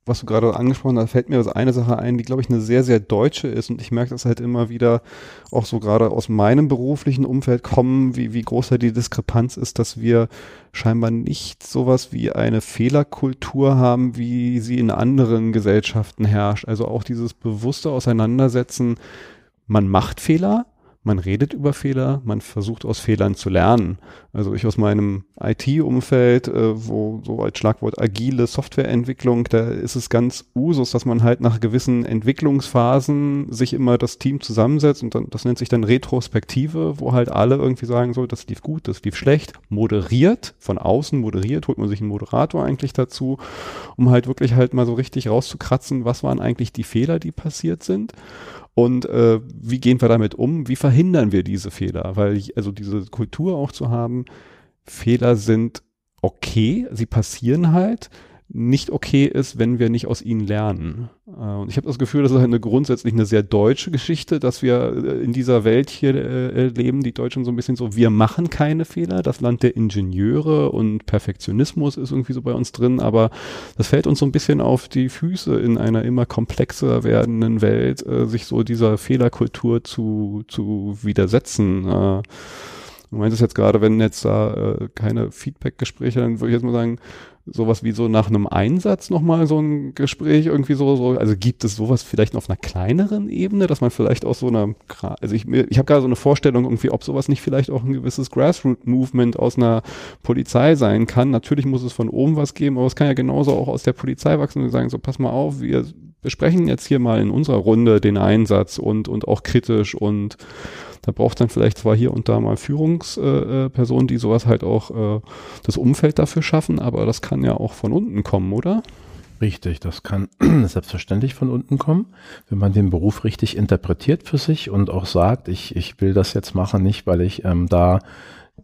was du gerade angesprochen hast, fällt mir also eine Sache ein, die, glaube ich, eine sehr, sehr deutsche ist. Und ich merke das halt immer wieder, auch so gerade aus meinem beruflichen Umfeld kommen, wie, wie groß halt die Diskrepanz ist, dass wir scheinbar nicht sowas wie eine Fehlerkultur haben, wie sie in anderen Gesellschaften herrscht. Also auch dieses bewusste Auseinandersetzen, man macht Fehler, man redet über Fehler, man versucht aus Fehlern zu lernen. Also ich aus meinem IT-Umfeld, äh, wo so als Schlagwort agile Softwareentwicklung, da ist es ganz Usus, dass man halt nach gewissen Entwicklungsphasen sich immer das Team zusammensetzt und dann, das nennt sich dann Retrospektive, wo halt alle irgendwie sagen so, das lief gut, das lief schlecht, moderiert, von außen moderiert, holt man sich einen Moderator eigentlich dazu, um halt wirklich halt mal so richtig rauszukratzen, was waren eigentlich die Fehler, die passiert sind und äh, wie gehen wir damit um? Wie verhindern wir diese Fehler? Weil ich, also diese Kultur auch zu haben, Fehler sind okay, sie passieren halt. Nicht okay ist, wenn wir nicht aus ihnen lernen. Äh, und ich habe das Gefühl, das ist eine grundsätzlich eine sehr deutsche Geschichte, dass wir äh, in dieser Welt hier äh, leben, die Deutschen so ein bisschen so, wir machen keine Fehler, das Land der Ingenieure und Perfektionismus ist irgendwie so bei uns drin, aber das fällt uns so ein bisschen auf die Füße in einer immer komplexer werdenden Welt, sich so dieser Fehlerkultur zu, zu widersetzen. Du meintest jetzt gerade, wenn jetzt da äh, keine Feedback-Gespräche, dann würde ich jetzt mal sagen, sowas wie so nach einem Einsatz nochmal so ein Gespräch irgendwie so, so, also gibt es sowas vielleicht auf einer kleineren Ebene, dass man vielleicht aus so einer, also ich, ich habe gerade so eine Vorstellung irgendwie, ob sowas nicht vielleicht auch ein gewisses Grassroot-Movement aus einer Polizei sein kann. Natürlich muss es von oben was geben, aber es kann ja genauso auch aus der Polizei wachsen und sagen, so pass mal auf, wir besprechen jetzt hier mal in unserer Runde den Einsatz und, und auch kritisch und da braucht dann vielleicht zwar hier und da mal Führungspersonen, äh, die sowas halt auch äh, das Umfeld dafür schaffen, aber das kann ja auch von unten kommen, oder? Richtig, das kann selbstverständlich von unten kommen, wenn man den Beruf richtig interpretiert für sich und auch sagt, ich, ich will das jetzt machen, nicht weil ich ähm, da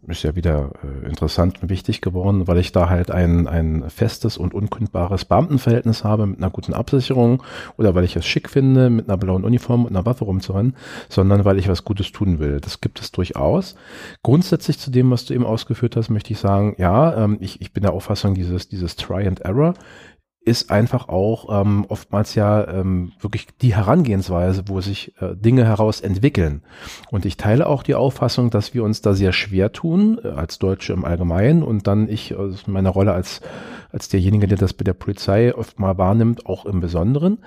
ist ja wieder äh, interessant und wichtig geworden, weil ich da halt ein, ein festes und unkündbares Beamtenverhältnis habe mit einer guten Absicherung oder weil ich es schick finde, mit einer blauen Uniform und einer Waffe rumzurennen, sondern weil ich was Gutes tun will. Das gibt es durchaus. Grundsätzlich zu dem, was du eben ausgeführt hast, möchte ich sagen, ja, ähm, ich, ich bin der Auffassung, dieses, dieses Try and Error ist einfach auch ähm, oftmals ja ähm, wirklich die Herangehensweise, wo sich äh, Dinge heraus entwickeln. Und ich teile auch die Auffassung, dass wir uns da sehr schwer tun, äh, als Deutsche im Allgemeinen und dann ich aus meiner Rolle als, als derjenige, der das bei der Polizei oft mal wahrnimmt, auch im Besonderen.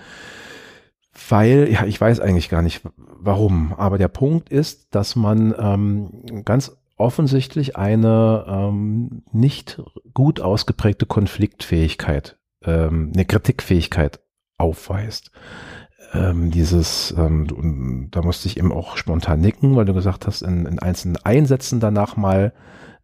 Weil, ja, ich weiß eigentlich gar nicht warum, aber der Punkt ist, dass man ähm, ganz offensichtlich eine ähm, nicht gut ausgeprägte Konfliktfähigkeit ähm, eine Kritikfähigkeit aufweist. Ähm, dieses, ähm, da musste ich eben auch spontan nicken, weil du gesagt hast, in, in einzelnen Einsätzen danach mal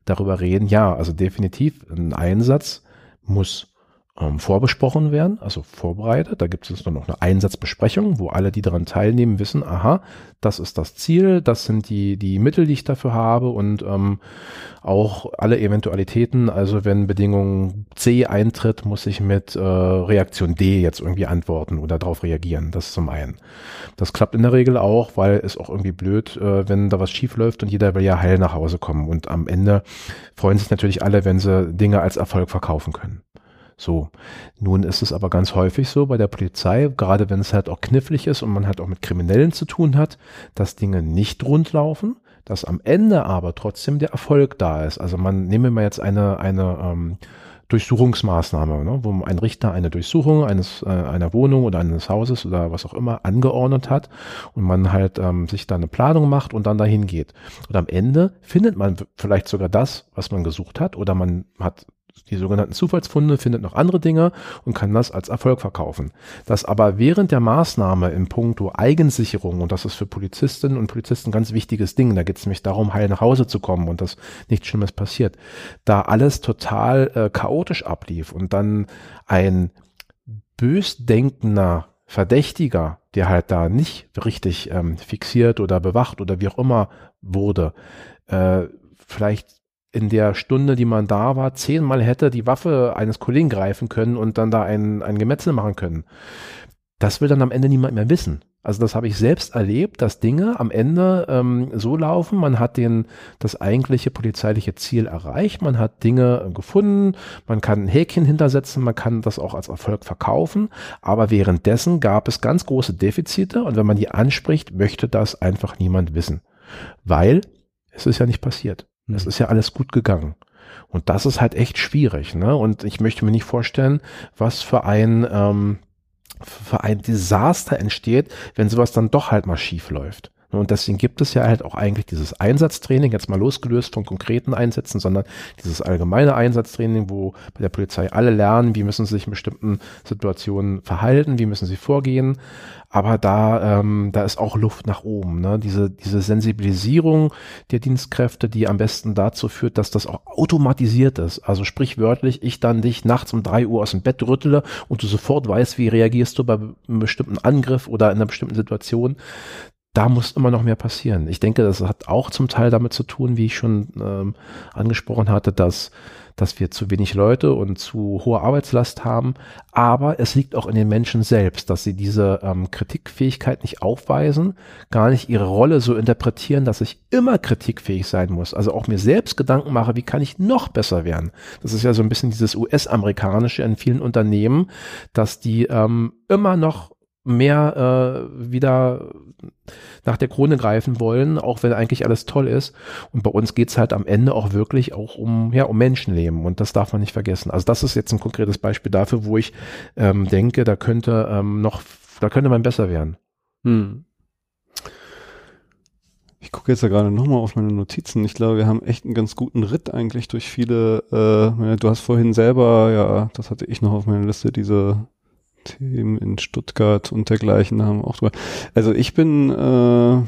darüber reden. Ja, also definitiv ein Einsatz muss ähm, vorbesprochen werden, also vorbereitet. Da gibt es dann noch eine Einsatzbesprechung, wo alle, die daran teilnehmen, wissen, aha, das ist das Ziel, das sind die, die Mittel, die ich dafür habe und ähm, auch alle Eventualitäten. Also wenn Bedingung C eintritt, muss ich mit äh, Reaktion D jetzt irgendwie antworten oder darauf reagieren. Das zum einen. Das klappt in der Regel auch, weil es auch irgendwie blöd, äh, wenn da was schief läuft und jeder will ja heil nach Hause kommen. Und am Ende freuen sich natürlich alle, wenn sie Dinge als Erfolg verkaufen können. So. Nun ist es aber ganz häufig so bei der Polizei, gerade wenn es halt auch knifflig ist und man halt auch mit Kriminellen zu tun hat, dass Dinge nicht rundlaufen, dass am Ende aber trotzdem der Erfolg da ist. Also man nehme mal jetzt eine, eine ähm, Durchsuchungsmaßnahme, ne, wo ein Richter eine Durchsuchung eines äh, einer Wohnung oder eines Hauses oder was auch immer angeordnet hat und man halt ähm, sich da eine Planung macht und dann dahin geht. Und am Ende findet man vielleicht sogar das, was man gesucht hat, oder man hat die sogenannten Zufallsfunde, findet noch andere Dinge und kann das als Erfolg verkaufen. Das aber während der Maßnahme im Punkto Eigensicherung, und das ist für Polizistinnen und Polizisten ein ganz wichtiges Ding, da geht es nämlich darum, heil nach Hause zu kommen und dass nichts Schlimmes passiert, da alles total äh, chaotisch ablief und dann ein bösdenkender Verdächtiger, der halt da nicht richtig ähm, fixiert oder bewacht oder wie auch immer wurde, äh, vielleicht in der Stunde, die man da war, zehnmal hätte die Waffe eines Kollegen greifen können und dann da ein, ein Gemetzel machen können. Das will dann am Ende niemand mehr wissen. Also das habe ich selbst erlebt, dass Dinge am Ende ähm, so laufen, man hat den, das eigentliche polizeiliche Ziel erreicht, man hat Dinge gefunden, man kann ein Häkchen hintersetzen, man kann das auch als Erfolg verkaufen, aber währenddessen gab es ganz große Defizite. Und wenn man die anspricht, möchte das einfach niemand wissen, weil es ist ja nicht passiert. Es mhm. ist ja alles gut gegangen. Und das ist halt echt schwierig. Ne? Und ich möchte mir nicht vorstellen, was für ein, ähm, für ein Desaster entsteht, wenn sowas dann doch halt mal schief läuft. Und deswegen gibt es ja halt auch eigentlich dieses Einsatztraining, jetzt mal losgelöst von konkreten Einsätzen, sondern dieses allgemeine Einsatztraining, wo bei der Polizei alle lernen, wie müssen sie sich in bestimmten Situationen verhalten, wie müssen sie vorgehen. Aber da, ähm, da ist auch Luft nach oben. Ne? Diese, diese Sensibilisierung der Dienstkräfte, die am besten dazu führt, dass das auch automatisiert ist. Also sprichwörtlich, ich dann dich nachts um drei Uhr aus dem Bett rüttle und du sofort weißt, wie reagierst du bei einem bestimmten Angriff oder in einer bestimmten Situation da muss immer noch mehr passieren. Ich denke, das hat auch zum Teil damit zu tun, wie ich schon ähm, angesprochen hatte, dass, dass wir zu wenig Leute und zu hohe Arbeitslast haben. Aber es liegt auch in den Menschen selbst, dass sie diese ähm, Kritikfähigkeit nicht aufweisen, gar nicht ihre Rolle so interpretieren, dass ich immer kritikfähig sein muss. Also auch mir selbst Gedanken mache, wie kann ich noch besser werden. Das ist ja so ein bisschen dieses US-amerikanische in vielen Unternehmen, dass die ähm, immer noch mehr äh, wieder nach der Krone greifen wollen, auch wenn eigentlich alles toll ist. Und bei uns geht's halt am Ende auch wirklich auch um, ja, um Menschenleben und das darf man nicht vergessen. Also das ist jetzt ein konkretes Beispiel dafür, wo ich ähm, denke, da könnte ähm, noch, da könnte man besser werden. Hm. Ich gucke jetzt ja gerade nochmal auf meine Notizen. Ich glaube, wir haben echt einen ganz guten Ritt eigentlich durch viele. Äh, du hast vorhin selber, ja, das hatte ich noch auf meiner Liste, diese Themen in Stuttgart und dergleichen haben auch drüber. Also ich bin äh,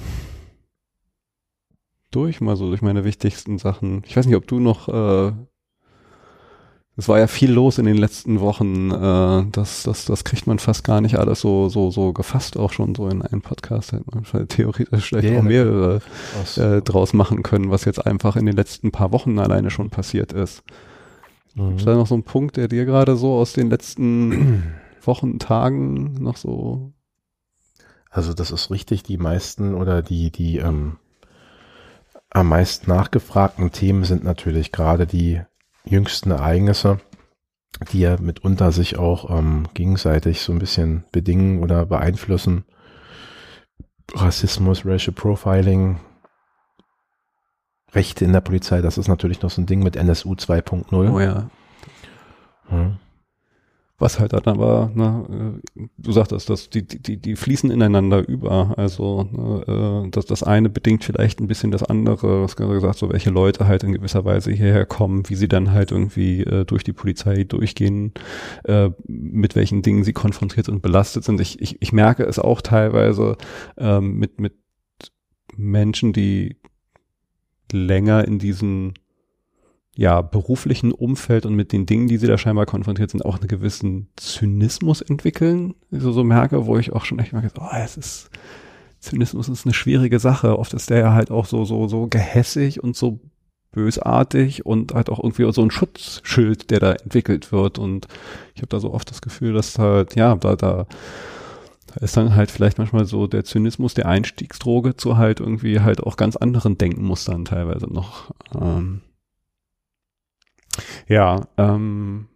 durch mal so durch meine wichtigsten Sachen. Ich weiß nicht, ob du noch äh, es war ja viel los in den letzten Wochen. Äh, das, das, das kriegt man fast gar nicht alles so, so, so gefasst, auch schon so in einem Podcast. Hätte man theoretisch vielleicht yeah, auch mehrere äh, draus machen können, was jetzt einfach in den letzten paar Wochen alleine schon passiert ist. Mhm. Ist da noch so ein Punkt, der dir gerade so aus den letzten Wochen, Tagen noch so? Also das ist richtig, die meisten oder die, die ähm, am meisten nachgefragten Themen sind natürlich gerade die jüngsten Ereignisse, die ja mitunter sich auch ähm, gegenseitig so ein bisschen bedingen oder beeinflussen. Rassismus, Racial Profiling, Rechte in der Polizei, das ist natürlich noch so ein Ding mit NSU 2.0. Oh ja. Hm. Was halt dann aber, ne, äh, du sagtest, dass die, die, die fließen ineinander über. Also ne, äh, das, das eine bedingt vielleicht ein bisschen das andere. Was gesagt, so welche Leute halt in gewisser Weise hierher kommen, wie sie dann halt irgendwie äh, durch die Polizei durchgehen, äh, mit welchen Dingen sie konfrontiert und belastet sind. Ich, ich, ich merke es auch teilweise ähm, mit, mit Menschen, die länger in diesen ja, beruflichen Umfeld und mit den Dingen, die sie da scheinbar konfrontiert sind, auch einen gewissen Zynismus entwickeln. So, so merke, wo ich auch schon echt mal gesagt, oh, es ist, Zynismus ist eine schwierige Sache. Oft ist der ja halt auch so, so, so gehässig und so bösartig und halt auch irgendwie so ein Schutzschild, der da entwickelt wird. Und ich habe da so oft das Gefühl, dass halt, ja, da, da, da ist dann halt vielleicht manchmal so der Zynismus der Einstiegsdroge zu halt irgendwie halt auch ganz anderen Denkmustern teilweise noch. Ähm, ja, ähm,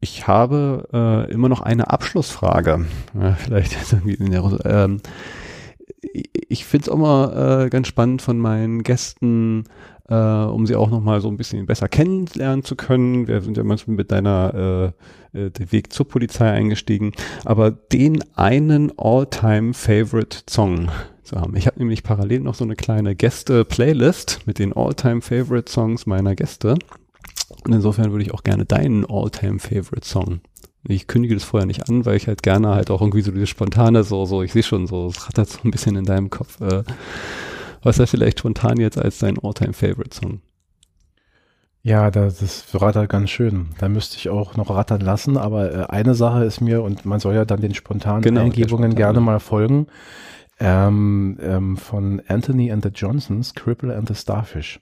ich habe äh, immer noch eine Abschlussfrage. Ja, vielleicht in der, ähm, ich finde es auch mal äh, ganz spannend von meinen Gästen, äh, um sie auch noch mal so ein bisschen besser kennenlernen zu können. Wir sind ja manchmal mit deiner äh, äh, den Weg zur Polizei eingestiegen, aber den einen All-Time-Favorite-Song zu haben. Ich habe nämlich parallel noch so eine kleine Gäste-Playlist mit den All-Time-Favorite-Songs meiner Gäste. Und insofern würde ich auch gerne deinen All-Time-Favorite-Song ich kündige das vorher nicht an, weil ich halt gerne halt auch irgendwie so dieses spontane, so, so, ich sehe schon so, es rattert so ein bisschen in deinem Kopf. Äh, was ist vielleicht spontan jetzt als dein All-Time-Favorite-Song? Ja, das, das rattert ganz schön. Da müsste ich auch noch rattern lassen, aber äh, eine Sache ist mir, und man soll ja dann den spontanen genau, Eingebungen gerne mal folgen, ähm, ähm, von Anthony and the Johnsons, Cripple and the Starfish.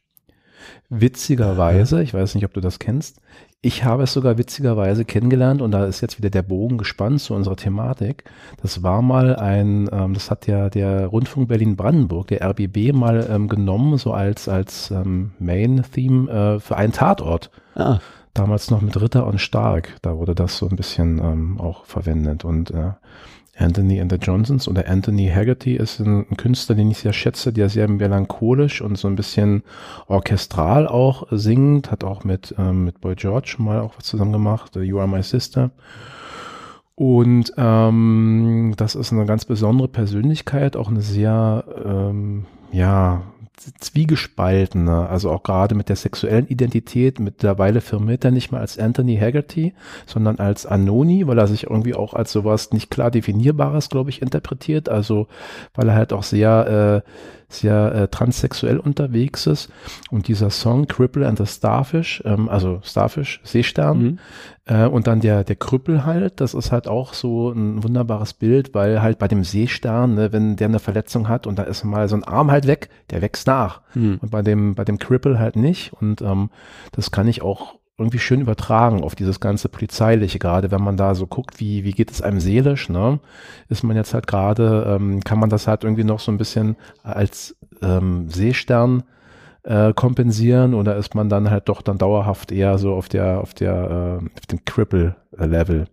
Witzigerweise, ich weiß nicht, ob du das kennst, ich habe es sogar witzigerweise kennengelernt und da ist jetzt wieder der Bogen gespannt zu unserer Thematik. Das war mal ein, ähm, das hat ja der Rundfunk Berlin-Brandenburg, der RBB, mal ähm, genommen, so als, als ähm, Main-Theme äh, für einen Tatort. Ah. Damals noch mit Ritter und Stark, da wurde das so ein bisschen ähm, auch verwendet und äh, Anthony and the Johnsons oder Anthony Haggerty ist ein, Künstler, den ich sehr schätze, der sehr melancholisch und so ein bisschen orchestral auch singt, hat auch mit, ähm, mit Boy George mal auch was zusammen gemacht, You Are My Sister. Und ähm, das ist eine ganz besondere Persönlichkeit, auch eine sehr, ähm, ja, zwiegespaltener, also auch gerade mit der sexuellen Identität. Mittlerweile firmiert er nicht mehr als Anthony Haggerty, sondern als Anoni, weil er sich irgendwie auch als sowas nicht klar definierbares, glaube ich, interpretiert. Also weil er halt auch sehr äh, sehr äh, transsexuell unterwegs ist. Und dieser Song Cripple and the Starfish, ähm, also Starfish, Seestern, mhm. äh, und dann der, der Krüppel halt, das ist halt auch so ein wunderbares Bild, weil halt bei dem Seestern, ne, wenn der eine Verletzung hat und da ist mal so ein Arm halt weg, der wächst nach. Mhm. Und bei dem, bei dem Cripple halt nicht. Und ähm, das kann ich auch irgendwie schön übertragen auf dieses ganze Polizeiliche, gerade wenn man da so guckt, wie, wie geht es einem seelisch, ne? Ist man jetzt halt gerade, ähm, kann man das halt irgendwie noch so ein bisschen als ähm, Seestern äh, kompensieren oder ist man dann halt doch dann dauerhaft eher so auf der, auf der, äh, auf dem Cripple-Level?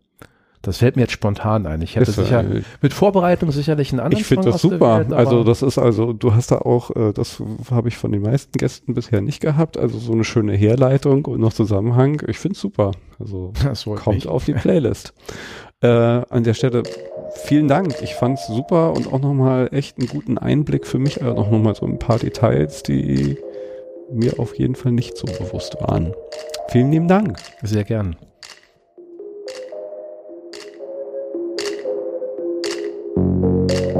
Das fällt mir jetzt spontan ein. Ich hätte ist, sicher äh, mit Vorbereitung sicherlich einen anderen Ich finde das super. Welt, also das ist also, du hast da auch, äh, das habe ich von den meisten Gästen bisher nicht gehabt. Also so eine schöne Herleitung und noch Zusammenhang. Ich finde es super. Also kommt mich. auf die Playlist. äh, an der Stelle vielen Dank. Ich fand es super und auch nochmal echt einen guten Einblick für mich. Also noch mal so ein paar Details, die mir auf jeden Fall nicht so bewusst waren. Vielen lieben Dank. Sehr gern. Música